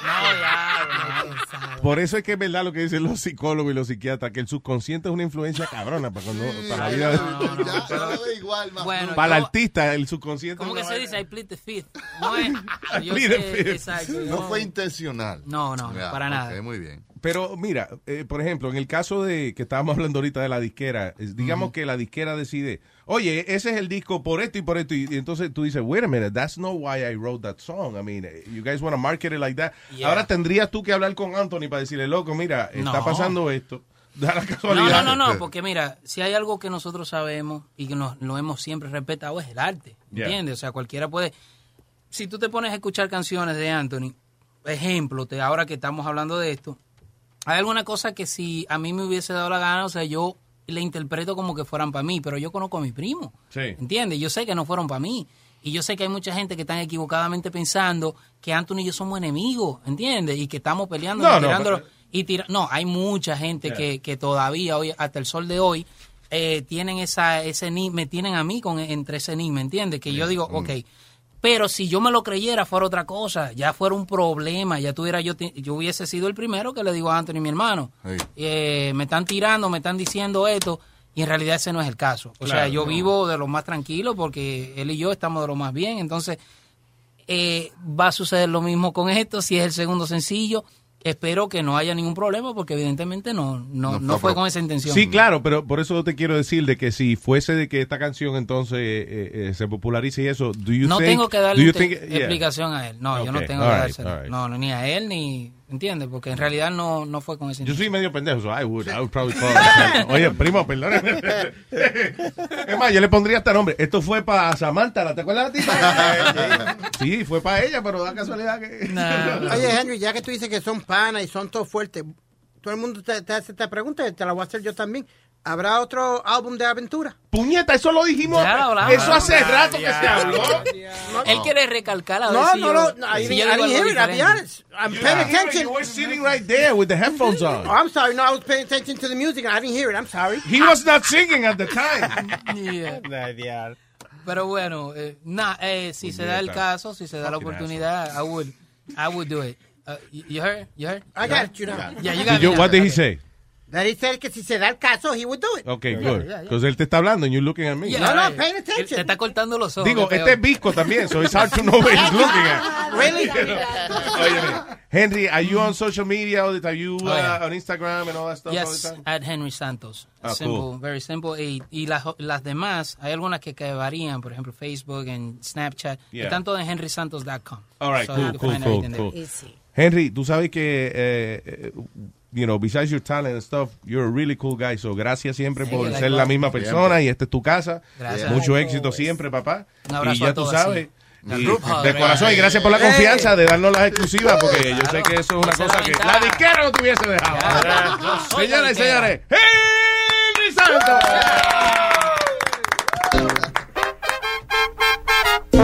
No, [LAUGHS] ya, no. Por eso es que es verdad lo que dicen los psicólogos y los psiquiatras, que el subconsciente es una influencia cabrona para, cuando, para la vida. de- Ya no lo ve igual, más Bueno, para el artista, el subconsciente. ¿Cómo que se dice? I plead the fifth. No es. [LAUGHS] yo Plead the sé- fifth. exacto, No fue intencional. No, no, Ya, para nada. muy bien. Pero mira, eh, por ejemplo, en el caso de que estábamos hablando ahorita de la disquera, digamos que la disquera decide, oye, ese es el disco por esto y por esto, y, y entonces tú dices, wait a minute, that's not why I wrote that song. I mean, you guys want to market it like that. Yeah. Ahora tendrías tú que hablar con Anthony para decirle, loco, mira, está pasando esto. [LAUGHS] Da la No, casualidad. no, no, no, porque mira, si hay algo que nosotros sabemos y que nos, lo hemos siempre respetado es el arte, Yeah. ¿entiendes? O sea, cualquiera puede... Si tú te pones a escuchar canciones de Anthony, ejemplo, te, ahora que estamos hablando de esto, hay alguna cosa que si a mí me hubiese dado la gana, o sea, yo le interpreto como que fueran para mí, pero yo conozco a mi primo, Sí. ¿entiendes? Yo sé que no fueron para mí. Y yo sé que hay mucha gente que están equivocadamente pensando que Anthony y yo somos enemigos, ¿entiendes? Y que estamos peleando No, y no, tirándolo- pero- y tira- no, hay mucha gente Yeah. que, que todavía hoy, hasta el sol de hoy, eh, tienen esa, ese me tienen a mí con entre ese enigma, ¿entiendes? Que yo digo, ok, pero si yo me lo creyera fuera otra cosa, ya fuera un problema, ya tuviera yo, yo hubiese sido el primero que le digo a Anthony, mi hermano, Sí. eh, me están tirando, me están diciendo esto, y en realidad ese no es el caso. O sea, yo no. vivo de lo más tranquilo porque él y yo estamos de lo más bien, entonces eh, va a suceder lo mismo con esto, si es el segundo sencillo. Espero que no haya ningún problema porque evidentemente no, no, No no, fue con esa intención. Sí, claro, pero por eso te quiero decir de que si fuese de que esta canción entonces eh, eh, se popularice y eso, do you no think- tengo que darle yeah. explicación a él. No, yo no tengo que all right. No, no, ni a él ni, ¿entiendes? Porque en realidad no, no fue con esa Yo soy medio pendejo, so I would, I would probably call Oye, primo, perdóname. [LAUGHS] Es más, yo le pondría hasta nombre. Esto fue para Samantha, ¿la te acuerdas de ti? [LAUGHS] Sí, fue para ella, pero da casualidad que... [LAUGHS] Oye, Henry, ya que tú dices que son panas y son todos fuertes, todo el mundo te, te hace esta pregunta y te la voy a hacer yo también. ¿Habrá otro álbum de aventura? Puñeta, eso lo dijimos. Ya. Eso hace rato que se habló. [LAUGHS] Él quiere recalcar a No, si no, yo- no, no, I si didn't- I hear it, I'll be honest. I'm You paying it, attention. You were sitting right there with the headphones Oh, on. I'm sorry. No, I was paying attention to the music and I didn't hear it. I'm sorry. He was not singing at the time. [LAUGHS] Yeah. Pero bueno, eh, nah, eh, si se da el Puñeta. caso, si se da la Fucking oportunidad, I would, I would do it. Uh, you you heard? You heard? I got it, you know. Yeah, you got me. what did he say? That he said que si se da el caso, he would do it. Okay, Yeah, good. yeah, yeah. Because él te está hablando and you're looking at me. Yeah, No, no, right. paying Él Te attention. está cortando los ojos. Digo, este es visco también, so it's hard to know what he's looking at. [LAUGHS] Really? [LAUGHS] Óyeme, Henry, are you on social media all the time? Are you uh, Oh, yeah. on Instagram and all that stuff all Yes, the time? at Henry Santos. Ah, simple, cool. very simple. Y, y las, las demás, hay algunas que, que varían, por ejemplo, Facebook and Snapchat. Yeah. Están todas en henrysantos.com. All right, So cool, you can cool, find cool, cool. Henry, tú sabes que, eh, eh, you know, besides your talent and stuff, you're a really cool guy. So, gracias siempre por ser la misma persona y esta es tu casa. Gracias. Mucho éxito siempre, papá. Un abrazo y ya a tú sabes. sí. y de corazón, y gracias por la confianza de darnos las exclusivas, porque yo sé que eso es una cosa que la disquera no te hubiese dejado. Señoras y disquera. señores, Henry Santos.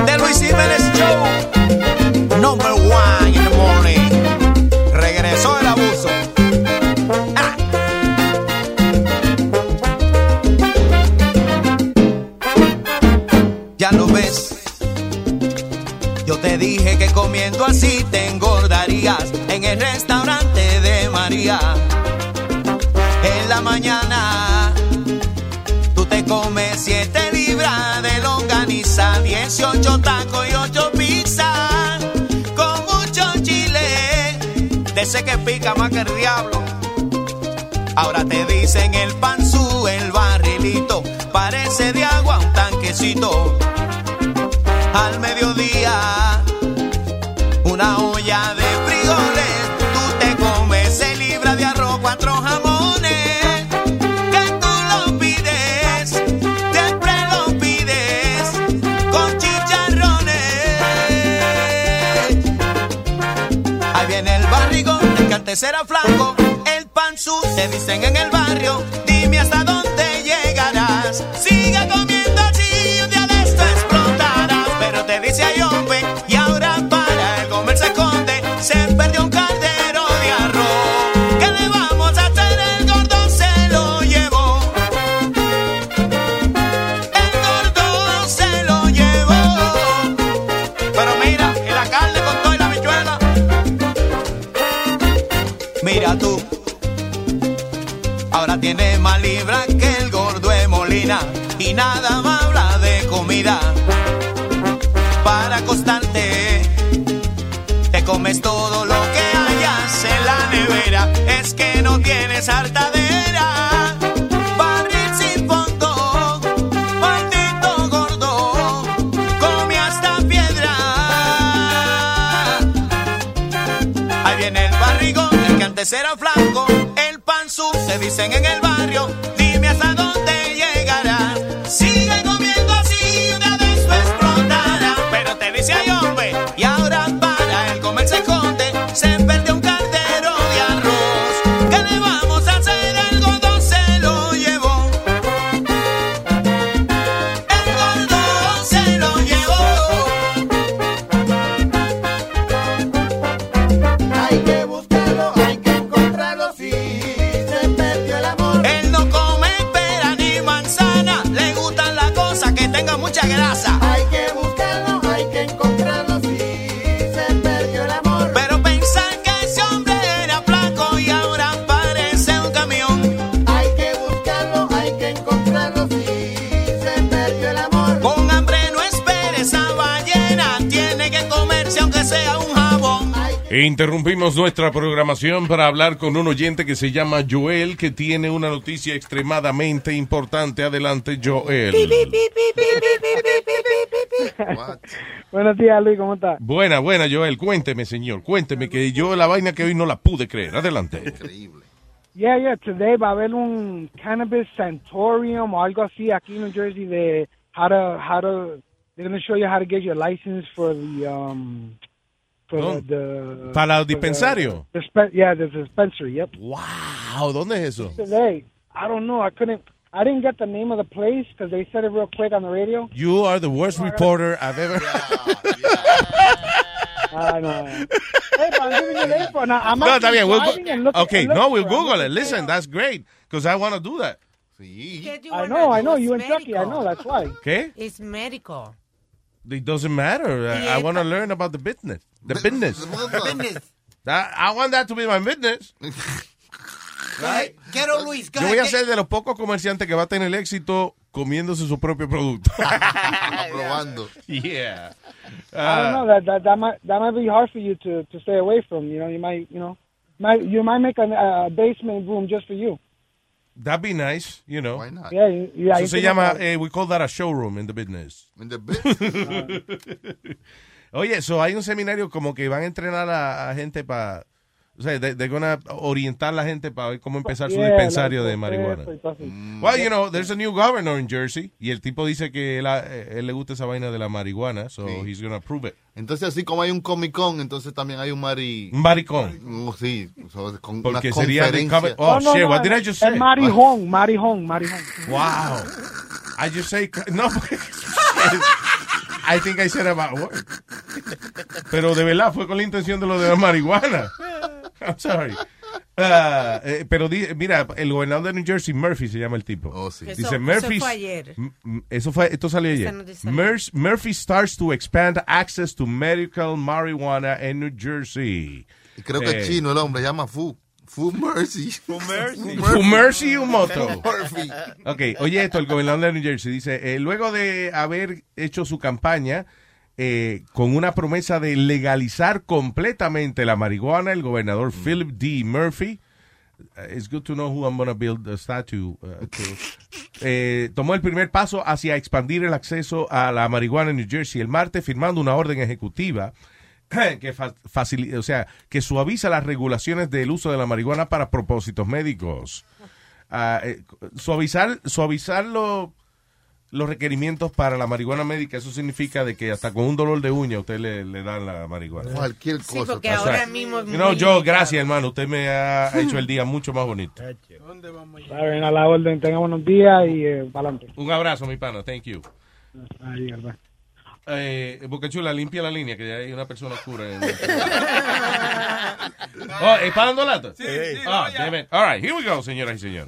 The Luis Jiménez Show. Lo ves. Yo te dije que comiendo así te engordarías en el restaurante de María. En la mañana Tú te comes 7 libras de longaniza, 18 tacos y 8 pizzas, con mucho chile, de ese que pica más que el diablo. Ahora te dicen el panzú, el barrilito, parece de agua un tanquecito. Al mediodía, una olla de frijoles, tú te comes 6 libras de arroz, cuatro jamones que tú lo pides, siempre lo pides con chicharrones. Ahí viene el barrigón, el que antes era flaco, el panzú, te dicen en el barrio, dime hasta dónde Sigue comiendo así, un día de esto explotarás, pero te dice todo lo que hayas en la nevera. Es que no tienes hartadera. Barril sin fondo, maldito gordo, come hasta piedra. Ahí viene el barrigón, el que antes era flaco, el panzú, se dicen en el barrio. Interrumpimos nuestra programación para hablar con un oyente que se llama Joel, que tiene una noticia extremadamente importante. Adelante, Joel. Buenos días, Luis, ¿cómo estás? Buena, buena, Joel. Cuénteme, señor. Cuénteme que yo la vaina que hoy no la pude creer. Adelante. Yeah, yeah, today va a haber un cannabis sanatorium o algo así aquí en New Jersey de how to, how to, they're going to show you how to get your license for the, um, for ¿Dónde? the, ¿Para el for the- dispensario? dispen- yeah, the dispensary, yep. Wow, ¿dónde es eso? Today, I don't know, I couldn't, I didn't get the name of the place because they said it real quick on the radio. You are the worst oh reporter I've ever. [LAUGHS] I know. hey, but I'm giving you the info. Now, I'm no, está actually bien. We'll driving and looking- okay, and no, we'll for it. Google it. Listen, that's great because I want to do that. I know, I know. You in Chucky, I know. That's why. ¿Qué? It's medical. It doesn't matter. I, I want to learn about the business. The business. That- I want that to be my business. Right? Quiero Luis. Yo voy a ser de los pocos comerciantes que va a tener éxito comiéndose su propio producto. [LAUGHS] Probando. Yeah. I don't know that that that might that might be hard for you to to stay away from. You know, you might you know might you might make a uh, basement room just for you. That'd be nice, you know. Why not? Yeah, you- yeah, Eso you se llama, eh, we call that a showroom in the business. In the business. [LAUGHS] Oye, eso hay un seminario como que van a entrenar a, a gente para, o sea, de, gonna orientar a la gente para ver cómo empezar su Yeah, dispensario de marihuana. y cosas. Well, you know, there's a new governor in Jersey y el tipo dice que él, eh, él le gusta esa vaina de la marihuana, so he's gonna approve it. Entonces, así como hay un Comic Con, entonces también hay un mari... Un maricón. Oh, sí, so, con Porque una sería conferencia. Comic- Oh, no, no, shit, no, what did I just say? Marijón, Marijón, Marijón. Wow. I just say, no, I think I said about work. Pero de verdad fue con la intención de lo de la marihuana. I'm sorry. Ah, eh, pero di- mira, el gobernador de New Jersey, Murphy se llama el tipo. Eso- Dice eso Murphy. fue ayer. Eso fue, esto salió ayer. Esta noticia salió. Mur- Murphy starts to expand access to medical marijuana in New Jersey. Y creo que Eh, es chino el hombre, llama Fu. Fu Mercy. [LAUGHS] Fu Mercy. Fu Mercy un moto. Murphy. Ok, oye esto, el gobernador de New Jersey dice, eh, luego de haber hecho su campaña eh, con una promesa de legalizar completamente la marihuana, el gobernador Philip D. Murphy, uh, it's good to know who I'm going to build a statue uh, to, eh, tomó el primer paso hacia expandir el acceso a la marihuana en New Jersey el martes firmando una orden ejecutiva [CLEARS THROAT] que fa- facili- o sea, que suaviza las regulaciones del uso de la marihuana para propósitos médicos. Ah, eh, suavizar suavizar lo- los requerimientos para la marihuana médica, eso significa de que hasta con un dolor de uña usted le, le dan la marihuana. Cualquier Sí, cosa. porque O sea, ahora mismo es muy yo, gracias hermano, usted me ha [LAUGHS] hecho el día mucho más bonito. Está bien, a la orden. Tenga buenos días y eh, para adelante. Un abrazo, mi pana, thank you. Ahí, bye. Eh, Boca Chula, limpia la línea, que ya hay una persona oscura. En... [LAUGHS] oh, ¿es para dando lata? Sí, Ah, damn it. All right, here we go, señoras y señores.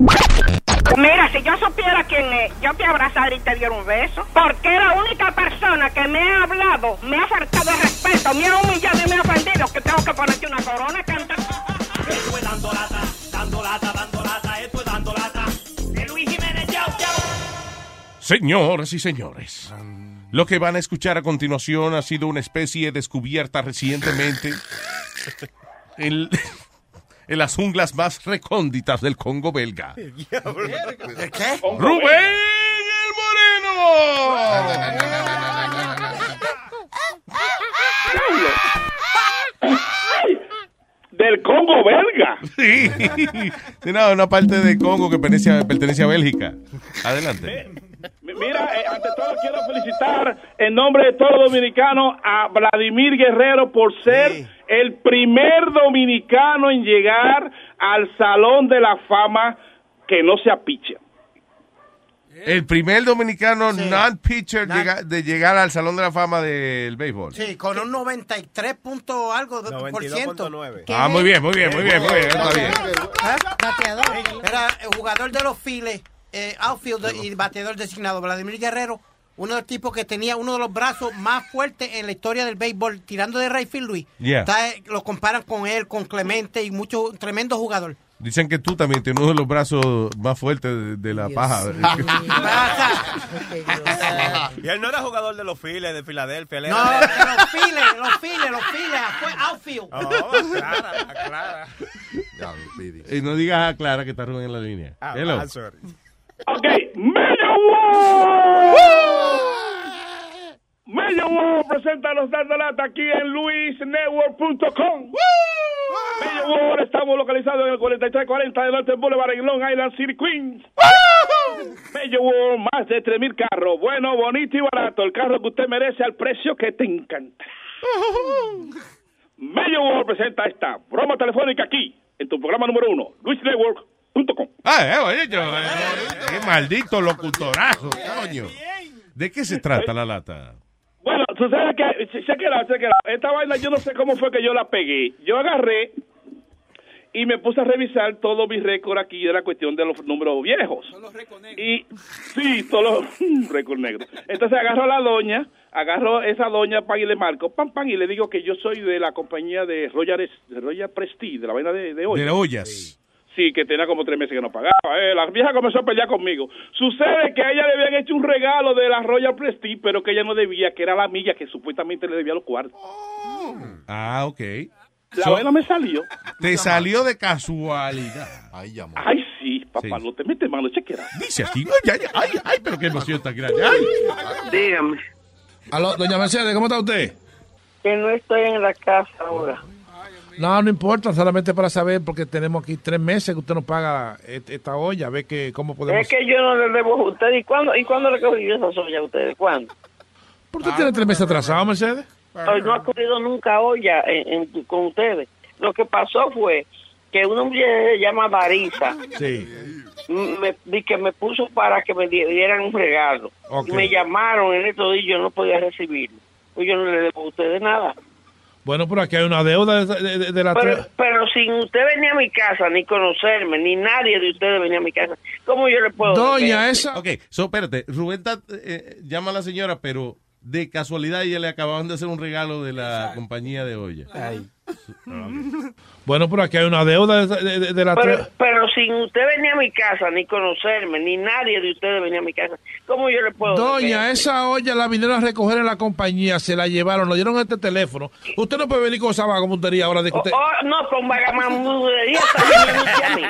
Mira, si yo supiera quién es, yo te abrazaría y te diera un beso. Porque es la única persona que me ha hablado, me ha faltado el respeto, me ha humillado y me ha ofendido que tengo que ponerte una corona y cantar. Esto es dando lata, dando lata, dando lata, esto es dando lata. De Luis Jiménez, chao, chao. Señoras y señores, lo que van a escuchar a continuación ha sido una especie descubierta recientemente en, en las junglas más recónditas del Congo belga. [LAUGHS] ¿Qué? ¡Rubén el Moreno! [LAUGHS] Del Congo belga. Sí. Sí, no, una parte de Congo que pertenece a, pertenece a Bélgica. Adelante. Mira, eh, ante todo quiero felicitar en nombre de todo dominicano a Vladimir Guerrero por ser el primer dominicano en llegar al Salón de la Fama que no se apiche. El primer dominicano non-pitcher llega- de llegar al Salón de la Fama del béisbol. Sí, con un 93 punto algo de- por ciento. Ah, muy bien, muy bien, muy bien, muy bien. Está bien. Era el jugador de los Files, eh, outfielder y bateador designado, Vladimir Guerrero, uno de los tipos que tenía uno de los brazos más fuertes en la historia del béisbol, tirando de Rayfield Luis. Yeah. Está, lo comparan con él, con Clemente y mucho, un tremendo jugador. Dicen que tú también tienes uno de los brazos más fuertes de, de la paja. [LAUGHS] Y él no era jugador de los Phillies de Filadelfia. él No, de- los Files, los Files, los Files, fue outfield. Oh, Clara, Clara. y no digas a Clara que está Rubén en la línea. Ah, Hello. ah, sorry. Ok, Medio World. Presenta los Dando Lata aquí en luisnetwork.com. Medio World, estamos localizados en el 4340 de Norte Boulevard en Long Island City, Queens. Medio World, más de 3.000 carros. Bueno, bonito y barato. El carro que usted merece al precio que te encanta. Medio World presenta esta broma telefónica aquí, en tu programa número uno, luisnetwork.com. Ah, eh, oye, yo, eh, qué maldito locutorazo, coño. ¿De qué se trata la lata? Bueno, sucede que, se, quedó, se quedó. Esta vaina yo no sé cómo fue que yo la pegué. Yo agarré y me puse a revisar todos mis récords aquí de la cuestión de los números viejos. Y sí, todos los [LAUGHS] récords negros. Entonces agarro a la doña, agarro a esa doña pan y le marco, pam, pam, y le digo que yo soy de la compañía de Royal, de Royal Prestige, de la vaina de, de hoy. De ollas. Sí, que tenía como tres meses que no pagaba. Eh, la vieja comenzó a pelear conmigo. Sucede que a ella le habían hecho un regalo de la Royal Prestige, pero que ella no debía, que era la amiga que supuestamente le debía los cuartos. Ah, ok. La So- me salió. Te salió de casualidad. Ay, sí, papá, no te metes mano, chequera. Dice aquí, ay, ay, ay, ay, pero qué emoción tan grande. Ay. Dígame. Aló, doña Mercedes, ¿cómo está usted? Que no estoy en la casa ahora. No, no importa, solamente para saber, porque tenemos aquí tres meses que usted nos paga esta olla, a ver que, cómo podemos... Es que yo no le debo a usted. ¿Y cuándo, ¿y cuándo le cogí yo esa soya a ustedes? ¿Cuándo? ¿Por qué tiene tres meses atrasado, Mercedes? Hoy no ha cogido nunca olla en, en- con ustedes. Lo que pasó fue que una mujer se llama Marisa Sí. me, que me puso para que me di- dieran un regalo. Y me llamaron en estos días y yo no podía recibirlo. Pues yo no le debo a ustedes nada. Bueno, pero aquí hay una deuda de, de- de la... Pero, pero sin usted venir a mi casa, ni conocerme, ni nadie de ustedes venía a mi casa, ¿cómo yo le puedo Doña, esa... Ok, so, espérate, Rubén está, eh, llama a la señora, pero de casualidad ella le acababan de hacer un regalo de la compañía de olla. [LAUGHS] Bueno, pero aquí hay una deuda de, de- de- de la... Pero, pero sin usted venir a mi casa, ni conocerme, ni nadie de ustedes venía a mi casa, ¿cómo yo le puedo Doña, esa olla la vinieron a recoger en la compañía, se la llevaron, nos dieron este teléfono. Usted no puede venir con esa vagabundería ahora de que Oh, usted... oh, no, con también mí.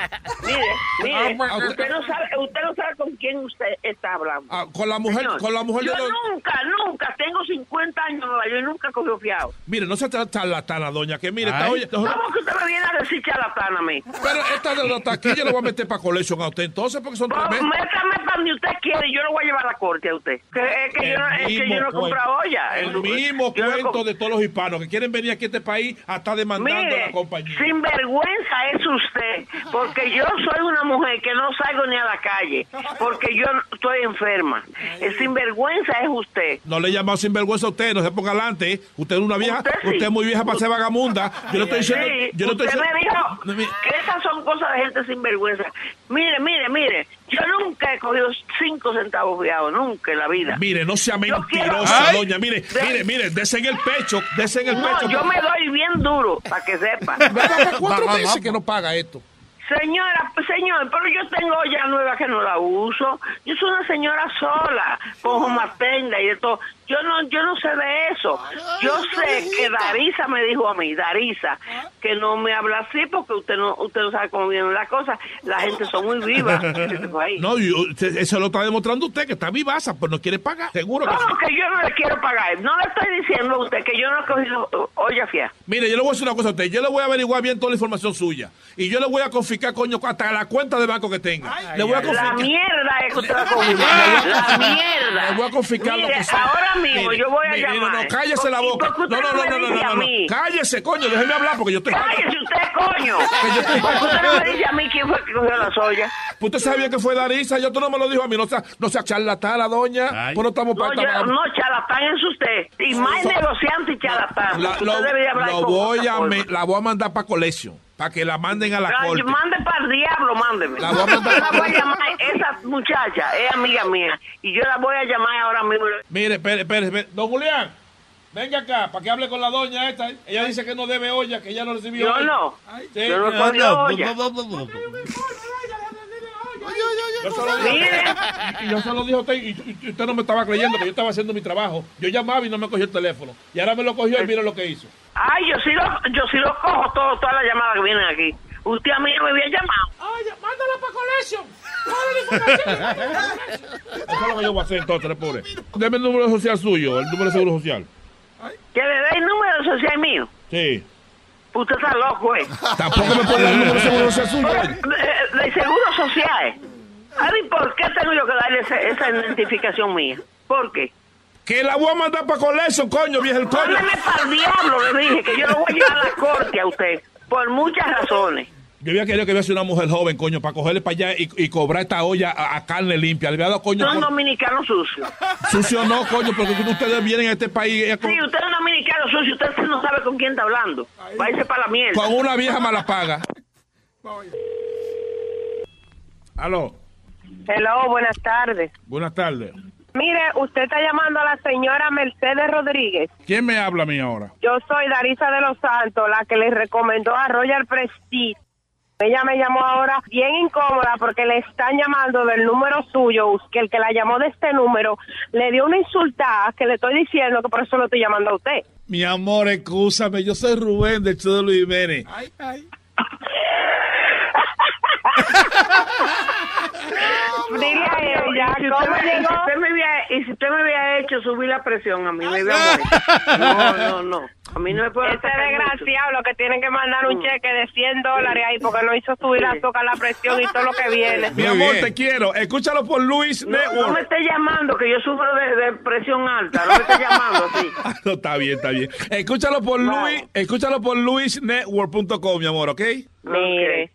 Mire, mire, Ah, usted- usted no sabe, usted no sabe con quién usted está hablando. Ah, con la mujer, Señor, con la mujer yo de los... nunca, nunca, tengo 50 años en Nueva York y nunca cogió fiado. Mire, no se trata charlatana, doña, que mire, olla... ¿Cómo que usted me viene a decir charlatán a mí? Pero esta está aquí, yo la voy a meter para colección a usted entonces, porque son Pues, meses. métame para donde usted quiere yo lo voy a llevar a la corte a usted. Que, es que yo no, es que yo no he comprado olla. el mismo Yo no he cuento de todos los hispanos que quieren venir aquí a este país a estar demandando a Mire, la compañía. sinvergüenza es usted, porque yo soy una mujer que no salgo ni a la calle, porque yo estoy enferma. El sinvergüenza es usted. No le he llamado sinvergüenza a usted, no se ponga adelante. Usted es una vieja, Usted es muy vieja para ser vagabunda. Yo no estoy diciendo, Sí, yo no estoy usted diciendo- me dijo No, mire, que esas son cosas de gente sinvergüenza. Mire, mire, mire, yo nunca he cogido cinco centavos fiados, nunca en la vida. Mire, no sea quiero- mentirosa, Ay. doña. Mire, De- mire, mire, dese en el pecho, dese en el No, pecho. yo me doy bien duro, para que sepa. ¿Verdad? ¿Cuatro meses que no paga esto? Señora, señor, pero yo tengo olla nueva que no la uso. Yo soy una señora sola, con homatenda y de todo. Yo no, yo no sé de eso. Yo sé que Darisa me dijo a mí, Darisa, que no me habla así porque usted no, usted no sabe cómo vienen las cosas. La gente son muy vivas. [LAUGHS] No, y usted- eso lo está demostrando usted, que está vivaza, pues no quiere pagar. Seguro que sí. ¿Cómo que yo no le quiero pagar? No le estoy diciendo a usted que yo no he cogido olla fía. Mire, yo le voy a decir una cosa a usted. Yo le voy a averiguar bien toda la información suya. Y yo le voy a confiscar, coño, hasta la cuenta de banco que tenga. le voy a La confiscar. mierda es que usted va a. La mierda. Le voy a confiscar lo Mire, que sea. ahora mismo Mire, yo voy a mire, llamar. No, no, cállese la ¿Y boca. No, no, no, no, no, no, no. Cállese, coño, déjeme hablar porque yo estoy. Cállese usted, coño. [LAUGHS] Que yo estoy- ¿Por qué usted no me dice a mí quién fue que cogió la soya? Usted sabía que fue Darisa, yo tú no me lo dijo a mí, no sea, no sea charlatana, doña. Pues no estamos No, para yo, no, charlatán es usted. Y más negociante y charlatán. La, Usted lo, debería hablar lo con voy a me- la voy a mandar para colegio, para que la manden a la Ay, corte. Mande para el diablo, mándeme. La voy a mandar- Yo la voy a llamar, esa muchacha es amiga mía. Y yo la voy a llamar ahora mismo. Mire, espere, espere, espere. Don Julián, venga acá, para que hable con la doña esta. Ella dice que no debe olla, que ella no recibió Yo olla. no. Sí. Yo no cogí olla. Yo se lo dije- y, y yo se lo dije a usted y, usted no me estaba creyendo que yo estaba haciendo mi trabajo. Yo llamaba y no me cogió el teléfono. Y ahora me lo cogió y mira lo que hizo. Ay, yo sí lo, yo sí lo cojo todo, todas las llamadas que vienen aquí. Usted a mí no me había llamado. Ay, mándala para colegio. Eso es lo que yo voy a hacer entonces, le pobre. Deme el número social suyo, el número de seguro social. Que le dé el número social mío. Sí. Usted está loco, ¿eh? Tampoco me puede dar el número de seguro social suyo. De, de seguro social. Mí, ¿por qué tengo yo que darle esa identificación mía? ¿Por qué? Que la voy a mandar para colegio, coño, vieja el coño. Mándeme para el diablo, le dije, que yo lo voy a llevar a la corte a usted. Por muchas razones. Yo había querido que hubiese una mujer joven, coño, para cogerle para allá y, y cobrar esta olla a, a carne limpia. Le había dado, coño, Son con- dominicanos sucios. sucio no, coño, porque ustedes vienen a este país con, Sí, usted es un dominicano sucio, usted no sabe con quién está hablando. Váyase para la mierda. con una vieja mala paga. Aló, Hello, buenas tardes. buenas tardes. Mire, usted está llamando a la señora Mercedes Rodríguez. ¿Quién me habla a mí ahora? Yo soy Darisa de los Santos, la que le recomendó a Royal Prestige. Ella me llamó ahora bien incómoda porque le están llamando del número suyo, que el que la llamó de este número le dio una insultada que le estoy diciendo que por eso lo estoy llamando a usted. Mi amor, escúchame, yo soy Rubén del show de Luis Jiménez. [LAUGHS] Dile a ella, Y si ¿cómo usted, me- y si llegó? usted me había, y si usted me había hecho subir la presión a mí, me había muerto. No, no, no. A mí no me puede Este desgraciado lo que tiene que mandar un cheque de 100 dólares ahí porque no hizo subir la azúcar, la presión y todo lo que viene. Mi amor, te quiero. Escúchalo por Luis No, Network. no me esté llamando, que yo sufro de, de presión alta. No me esté llamando así. [LAUGHS] No, está bien, está bien. Escúchalo por Luis, escúchalo por luisnetwork.com, mi amor, ¿ok? Mire,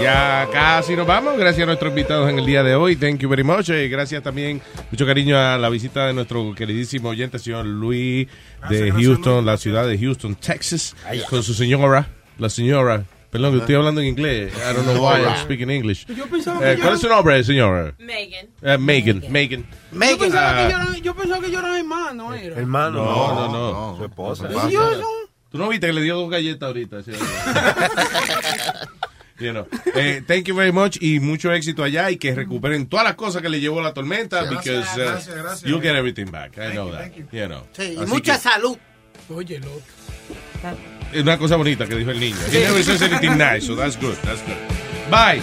Ya casi nos vamos. Gracias a nuestros invitados en el día de hoy. Thank you very much. Y gracias también, mucho cariño a la visita de nuestro queridísimo oyente, señor Luis de Houston, la ciudad de Houston, Texas, con su señora, la señora. Perdón, que estoy hablando en inglés. I don't know why I'm speaking English. Yo pensaba Eh, ¿Cuál es su nombre, señora? Megan. Eh, Megan. Megan. Yo pensaba, Ah, que yo, pensaba que yo era hermano, era. Hermano. No, no, no. Su esposa. Tú no viste que le dio dos galletas ahorita. [LAUGHS] You know. Eh, thank you very much y mucho éxito allá y que recuperen todas las cosas que le llevó la tormenta Gracias, because uh, gracias, gracias. you'll get everything back. I know that. You know. Sí, y mucha que- salud. Oye, loco. Es una cosa bonita que dijo el niño. He never says anything nice, so that's good. That's good. Bye.